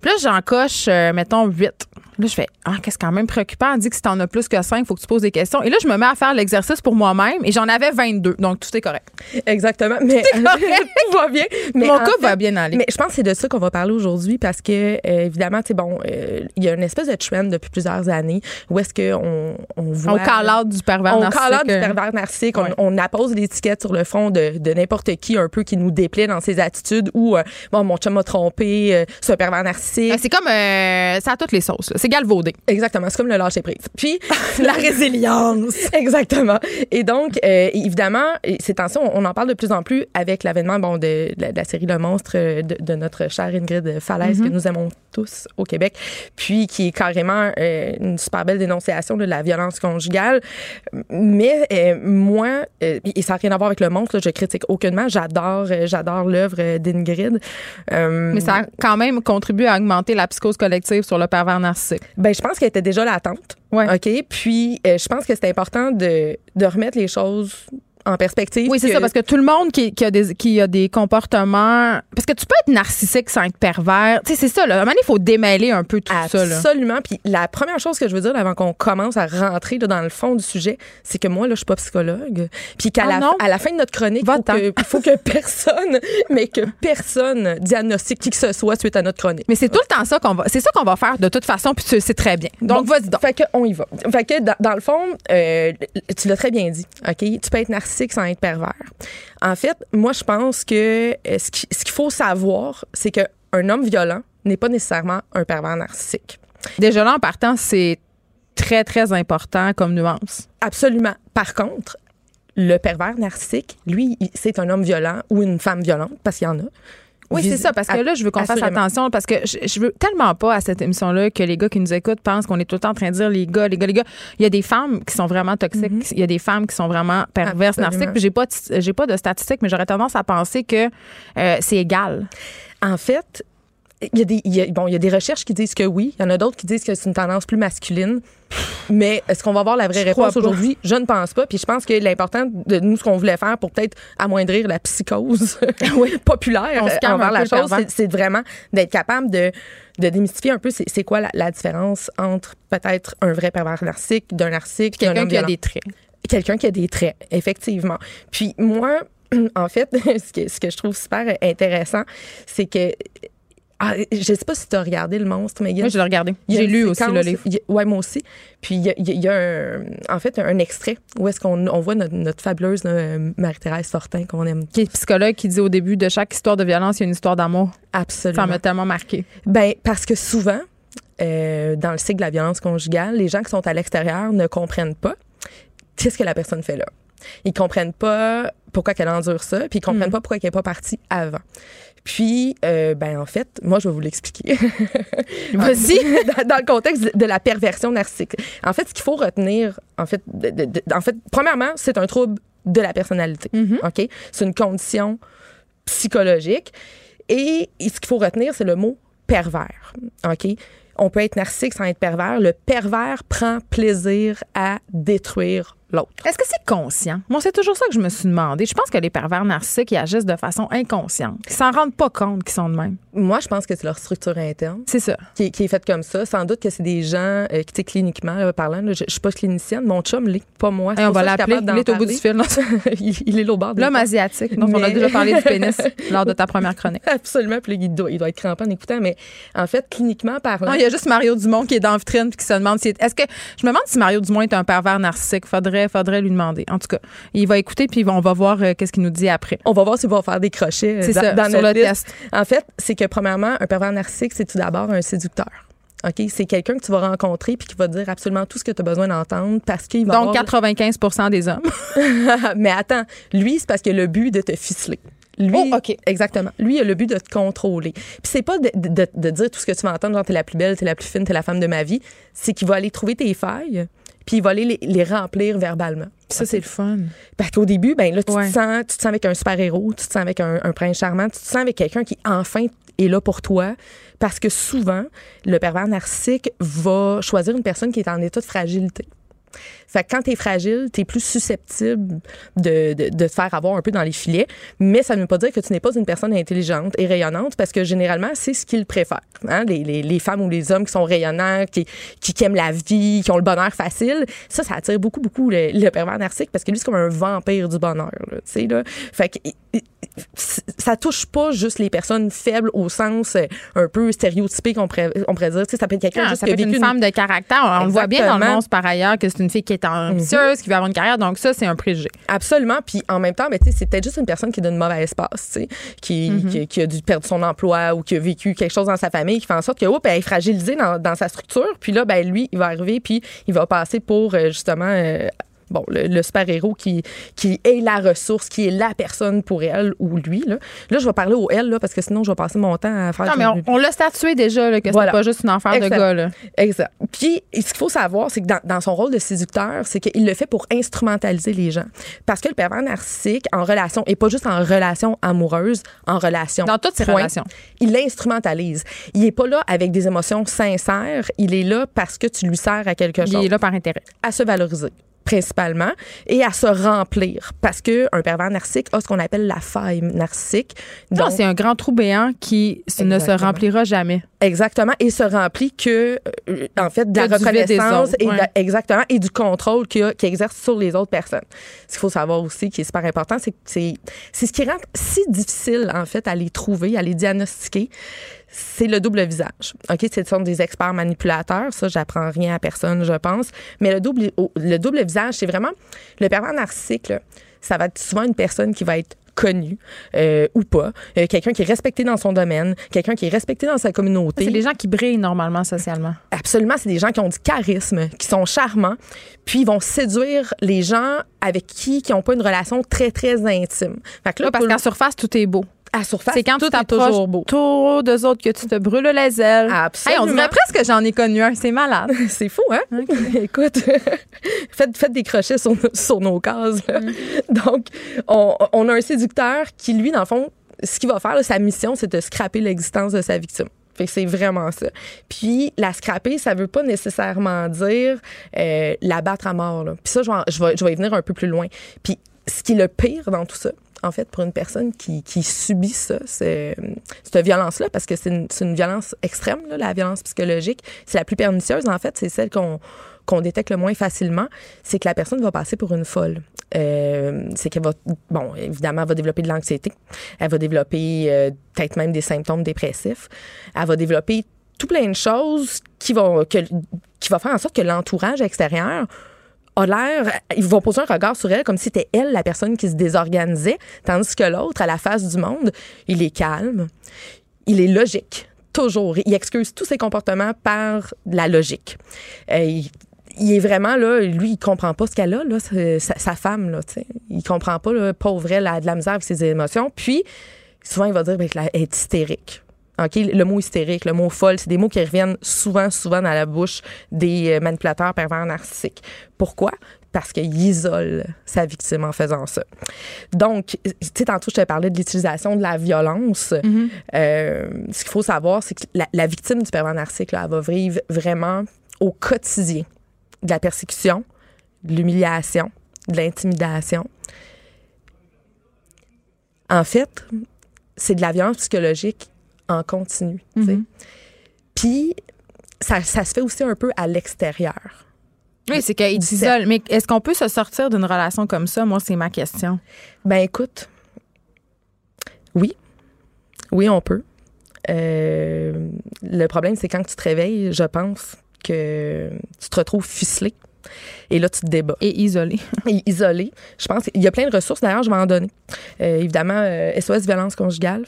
Puis là, j'en coche, euh, mettons, 8. Là, je fais, ah, qu'est-ce quand même préoccupant. On dit que si t'en as plus que 5, il faut que tu poses des questions. Et là, je me mets à faire l'exercice pour moi-même et j'en avais 22. Donc, tout est correct. Exactement. Mais Tout va bien. Mais Mon fait- va bien aller. Mais je pense que c'est de ça qu'on va parler aujourd'hui parce que, euh, évidemment, tu sais, bon, euh, il y a une espèce de trend depuis plusieurs années où est-ce qu'on on voit. On call du pervers on narcissique. call out du euh. pervers narcissique. On, on appose l'étiquette sur le front de, de n'importe qui un peu qui nous déplaît dans ses attitudes ou, euh, bon, mon chum m'a trompé, euh, c'est un pervers narcissique. Ah, C'est comme, euh, ça a toutes les sauces. là. C'est galvaudé. Exactement. C'est comme le lâcher prise. Puis la résilience. Exactement. Et donc, euh, évidemment, ces temps-ci, on, en parle de plus en plus avec l'avènement bon, de, de la, série Le Monstre euh, de, de notre chère Ingrid Falaise que nous aimons tous au Québec, puis qui est carrément euh, une super belle dénonciation de la violence conjugale. Mais euh, moi, euh, et ça n'a rien à voir avec Le Monstre, là, je critique aucunement. J'adore, j'adore l'œuvre d'Ingrid. Mais ça a quand même contribué à augmenter la psychose collective sur le pervers narcissique. Ben, je pense qu'elle était déjà latente. OK? Puis, euh, je pense que c'est important de, de remettre les choses en perspective. Oui, c'est que- ça, parce que tout le monde qui, qui a des, qui a des comportements. Parce que tu peux être narcissique sans être pervers. Tu sais, c'est ça, là. À un moment il faut démêler un peu tout ça, là. Absolument. Puis la première chose que je veux dire avant qu'on commence à rentrer là, dans le fond du sujet, c'est que moi, là, je suis pas psychologue. Puis qu'à Ah la, à la fin de notre chronique, il faut que, il faut que personne, mais que personne diagnostique qui que ce soit suite à notre chronique. Mais c'est tout le temps ça qu'on va. C'est ça qu'on va faire de toute façon, puis tu le sais très bien. Donc, Bon, vas-y donc. Fait que on y va. Fait que dans, dans le fond, euh, tu l'as très bien dit, OK? Tu peux être narcissique sans être pervers. En fait, moi, je pense que euh, ce qui- ce qu'il faut savoir, c'est qu'un homme violent n'est pas nécessairement un pervers narcissique. Déjà là, en partant, c'est très, très important comme nuance. Absolument. Par contre, le pervers narcissique, lui, c'est un homme violent ou une femme violente, parce qu'il y en a. Oui, c'est ça, parce que là, je veux qu'on fasse attention, parce que je, je veux tellement pas à cette émission-là que les gars qui nous écoutent pensent qu'on est tout le temps en train de dire les gars, les gars, les gars. Il y a des femmes qui sont vraiment toxiques, il y a des femmes qui sont vraiment perverses, Absolument. narcissiques. Puis j'ai pas, j'ai pas de statistiques, mais j'aurais tendance à penser que euh, c'est égal. En fait, il y, a des, il y a- bon, il y a des recherches qui disent que oui. Il y en a d'autres qui disent que c'est une tendance plus masculine. Mais est-ce qu'on va avoir la vraie Je réponse aujourd'hui? Je ne pense pas. Puis je pense que l'important de nous, ce qu'on voulait faire pour peut-être amoindrir la psychose populaire On envers la chose, c'est- vraiment d'être capable de, de démystifier un peu c'est quoi la, la différence entre peut-être un vrai pervers narcissique, d'un narcissique, Quelqu'un homme qui a des traits. Quelqu'un qui a des traits, effectivement. Puis moi, en fait, ce que, ce que je trouve super intéressant, c'est que. Ah, je sais pas si tu as regardé Le Monstre, mais il y a. Oui, je l'ai regardé. J'ai lu aussi le livre. a- ouais, moi aussi. Puis il y a, il y a- il y a un, en fait un extrait où est-ce qu'on on voit notre, notre fabuleuse là, Marie-Thérèse Fortin qu'on aime. Qui est psychologue qui dit au début de chaque histoire de violence, il y a une histoire d'amour. Absolument. Ça m'a tellement marqué. Ben, parce que souvent, euh, dans le cycle de la violence conjugale, les gens qui sont à l'extérieur ne comprennent pas qu'est-ce que la personne fait là. Ils comprennent pas pourquoi qu'elle endure ça, puis ils comprennent Mm. pas pourquoi qu'elle n'est pas partie avant. Puis, euh, ben en fait, moi, je vais vous l'expliquer. Vas-y. dans, dans le contexte de la perversion narcissique. En fait, ce qu'il faut retenir, en fait, de- de- de- en fait, premièrement, c'est un trouble de la personnalité. Mm-hmm. OK? C'est une condition psychologique. Et ce qu'il faut retenir, c'est le mot pervers. OK? on peut être narcissique sans être pervers. Le pervers prend plaisir à détruire l'autre. Est-ce que c'est conscient? Moi, c'est toujours ça que je me suis demandé. Je pense que les pervers narcissiques, ils agissent de façon inconsciente. Ils s'en rendent pas compte qu'ils sont de même. Moi, je pense que c'est leur structure interne. C'est ça. Qui, est- qui est faite comme ça. Sans doute que c'est des gens euh, qui, tu sais, cliniquement, là, parlant, là, je, je suis pas clinicienne, mon chum l'est, pas moi. Hey, on va l'appeler. Il est au bout du fil. il, il est là au bord L'homme asiatique. Donc, on a déjà parlé du pénis lors de ta première chronique. Absolument. Puis il doit, il doit être crampé en écoutant. Mais en fait, cliniquement parlant. Non, il y a juste Mario Dumont qui est dans la vitrine puis qui se demande si. Est-ce que. Je me demande si Mario Dumont est un pervers narcissique. Faudrait, faudrait lui demander. En tout cas, il va écouter puis on va voir euh, qu'est-ce qu'il nous dit après. On va voir s'il va faire des crochets euh, dans, ça, dans sur notre le liste. En fait, c'est que premièrement, un pervers narcissique, c'est tout d'abord un séducteur. OK? C'est quelqu'un que tu vas rencontrer puis qui va te dire absolument tout ce que tu as besoin d'entendre parce qu'il va Donc, avoir- 95 des hommes. Mais attends, lui, c'est parce qu'il a le but de te ficeler. Lui, Oh, OK. exactement. Lui, il a le but de te contrôler. Puis c'est pas de, de- de dire tout ce que tu vas entendre, genre t'es la plus belle, t'es la plus fine, t'es la femme de ma vie. C'est qu'il va aller trouver tes failles, puis il va aller les, les remplir verbalement. Ça, c'est le fun. Parce qu'au début, ben là, tu, Ouais. te sens, tu te sens avec un super-héros, tu te sens avec un, un prince charmant, tu te sens avec quelqu'un qui, enfin, est là pour toi. Parce que souvent, le pervers narcissique va choisir une personne qui est en état de fragilité. Fait que quand t'es fragile, t'es plus susceptible de, de, de te faire avoir un peu dans les filets. Mais ça ne veut pas dire que tu n'es pas une personne intelligente et rayonnante parce que généralement, c'est ce qu'ils préfèrent. Hein? Les, les, les femmes ou les hommes qui sont rayonnants, qui, qui, qui aiment la vie, qui ont le bonheur facile, ça, ça attire beaucoup, beaucoup le, le pervers narcissique parce que lui, c'est comme un vampire du bonheur. Là, là. Fait que ça touche pas juste les personnes faibles au sens euh, un peu stéréotypé qu'on pourrait, on pourrait dire. Tu sais, ça peut être quelqu'un Ah, juste ça qui peut a être une vécu femme de caractère. On le voit bien dans le monde par ailleurs que c'est une fille qui est ambitieuse, qui veut avoir une carrière. Donc, ça, c'est un préjugé. Absolument. Puis en même temps, ben, c'est peut-être juste une personne qui passe, tu sais, qui, Mhm. qui, qui a dû perdre son emploi ou qui a vécu quelque chose dans sa famille qui fait en sorte que, oups, elle est fragilisée dans, dans sa structure. Puis là, ben, lui, il va arriver, puis il va passer pour euh, justement. euh, Bon, le, le super-héros qui, qui est la ressource, qui est la personne pour elle ou lui. Là, là je vais parler au elle, là, parce que sinon, je vais passer mon temps à faire... Non, mais on, on l'a statué déjà, là, que Voilà. c'est pas juste une affaire de gars. Là. Exact. Puis, ce qu'il faut savoir, c'est que dans, dans son rôle de séducteur, c'est qu'il le fait pour instrumentaliser les gens. Parce que le pervers narcissique, en relation, et pas juste en relation amoureuse, en relation. Dans toutes ses point, relations. Il l'instrumentalise. Il est pas là avec des émotions sincères. Il est là parce que tu lui sers à quelque Il chose. est là par intérêt. À se valoriser principalement et à se remplir parce que un pervers narcissique a ce qu'on appelle la faille narcissique. Non, Donc- c'est un grand trou béant qui ne se remplira jamais. Exactement. Et se remplit que, euh, en fait, de la reconnaissance et de- ouais. exactement, et du contrôle qu'il exerce sur les autres personnes. Ce qu'il faut savoir aussi, qui est super important, c'est que c'est c'est ce qui rend si difficile, en fait, à les trouver, à les diagnostiquer. C'est le double visage. OK? Ce sont des experts manipulateurs. Ça, j'apprends rien à personne, je pense. Mais le double, le double visage, c'est vraiment le pervers narcissique. là, ça va être souvent une personne qui va être connue euh, ou pas, Euh, quelqu'un qui est respecté dans son domaine, quelqu'un qui est respecté dans sa communauté. C'est des gens qui brillent normalement socialement. Absolument, c'est des gens qui ont du charisme, qui sont charmants, puis ils vont séduire les gens avec qui qui n'ont pas une relation très très intime. Fait que là, parce qu'à surface, tout est beau. À surface, C'est quand tout tu est toujours beau. trop d'eux autres que tu te brûles les ailes. Absolument. Hey, on dirait presque que j'en ai connu un. C'est malade. C'est fou, hein? Écoute, faites, faites des crochets sur, sur nos cases. Mm. Donc, on, on a un séducteur qui, lui, dans le fond, ce qu'il va faire, là, sa mission, c'est de scraper l'existence de sa victime. Fait que c'est vraiment ça. Puis la scraper, ça veut pas nécessairement dire euh, la battre à mort. Là. Puis ça, je vais, en- je, vais, je vais y venir un peu plus loin. Puis ce qui est le pire dans tout ça, en fait, pour une personne qui, subit ça, cette violence-là, parce que c'est une, violence extrême, la violence psychologique. C'est la plus pernicieuse, en fait. C'est celle qu'on détecte le moins facilement, c'est que la personne va passer pour une folle. Euh, c'est qu'elle va, bon, évidemment, elle va développer de l'anxiété. Elle va développer euh, peut-être même des symptômes dépressifs. Elle va développer tout plein de choses qui vont, qui va faire en sorte que l'entourage extérieur a l'air, ils vont poser un regard sur elle comme si c'était elle la personne qui se désorganisait, tandis que l'autre, à la face du monde, il est calme, il est logique, toujours. Il excuse tous ses comportements par la logique. Euh, il, il est vraiment là, lui, il comprend pas ce qu'elle a, là, sa, femme, là, tu sais. Il comprend pas, pauvre elle, elle a de la misère avec ses émotions. Puis, souvent, il va dire ben, qu'elle est hystérique. OK? Le mot hystérique, le mot folle, c'est des mots qui reviennent souvent, souvent dans la bouche des euh, manipulateurs pervers narcissiques. Pourquoi? parce qu'il isole sa victime en faisant ça. Donc, tu sais, tantôt, je te parlais de l'utilisation de la violence. Euh, ce qu'il faut savoir, c'est que la, la victime du pervers narcissique, là, elle va vivre vraiment au quotidien de la persécution, de l'humiliation, de l'intimidation. En fait, c'est de la violence psychologique en continu. sais. Puis, ça, ça se fait aussi un peu à l'extérieur. Oui, c'est qu'il s'isole. Mais est-ce qu'on peut se sortir d'une relation comme ça? Moi, c'est ma question. Ben écoute, oui. Oui, on peut. Euh, le problème, c'est quand tu te réveilles, je pense que tu te retrouves ficelé. Et là, tu te débats. Et isolé. Et isolé. Je pense qu'il y a plein de ressources, d'ailleurs, je vais en donner. Euh, évidemment, euh, SOS Violence Conjugale.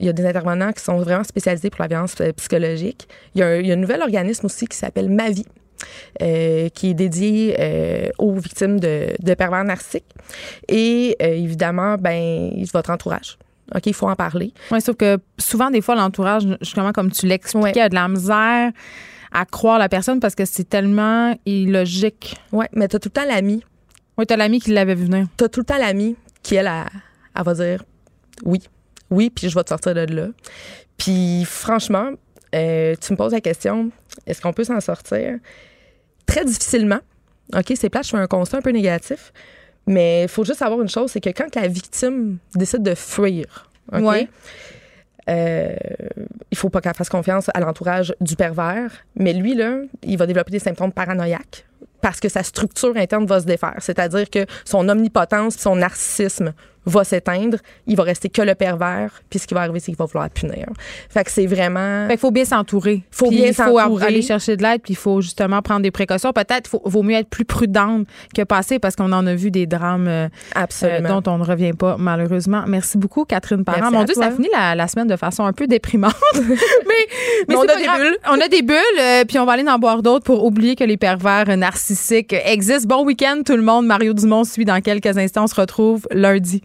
Il y a des intervenants qui sont vraiment spécialisés pour la violence euh, psychologique. Il y a un, il y a un nouvel organisme aussi qui s'appelle Ma Vie. euh, qui est dédié euh, aux victimes de, de pervers narcissiques. Et euh, évidemment, ben, votre entourage. OK, il faut en parler. Oui, sauf que souvent, des fois, l'entourage, justement, comme tu l'expliquais, a de la misère à croire la personne parce que c'est tellement illogique. Oui, mais tu as tout le temps l'ami. Oui, tu as l'ami qui l'avait vu venir. Tu as tout le temps l'ami qui, elle, elle, elle va dire oui. Oui, puis je vais te sortir de là. Puis franchement, euh, tu me poses la question, est-ce qu'on peut s'en sortir? Très difficilement. OK, c'est plate, je fais un constat un peu négatif. Mais il faut juste savoir une chose, c'est que quand la victime décide de fuir, OK? Ouais. euh, il faut pas qu'elle fasse confiance à l'entourage du pervers. Mais lui, là, il va développer des symptômes paranoïaques parce que sa structure interne va se défaire. C'est-à-dire que son omnipotence, son narcissisme va s'éteindre. Il va rester que le pervers. Puis ce qui va arriver, c'est qu'il va vouloir punir. Fait que c'est vraiment... Fait qu'il faut bien s'entourer. Faut Puis bien il faut s'entourer. aller chercher de l'aide, puis il faut justement prendre des précautions. Peut-être faut, vaut mieux être plus prudente que passer parce qu'on en a vu des drames euh, Absolument. euh, dont on ne revient pas, malheureusement. Merci beaucoup, Catherine Parent. Merci Mon Dieu, toi. ça finit la, la semaine de façon un peu déprimante. mais mais on a des grave. bulles. On a des bulles, euh, puis on va aller en boire d'autres pour oublier que les pervers narcissiques existent. Bon week-end, tout le monde. Mario Dumont suit dans quelques instants. On se retrouve lundi.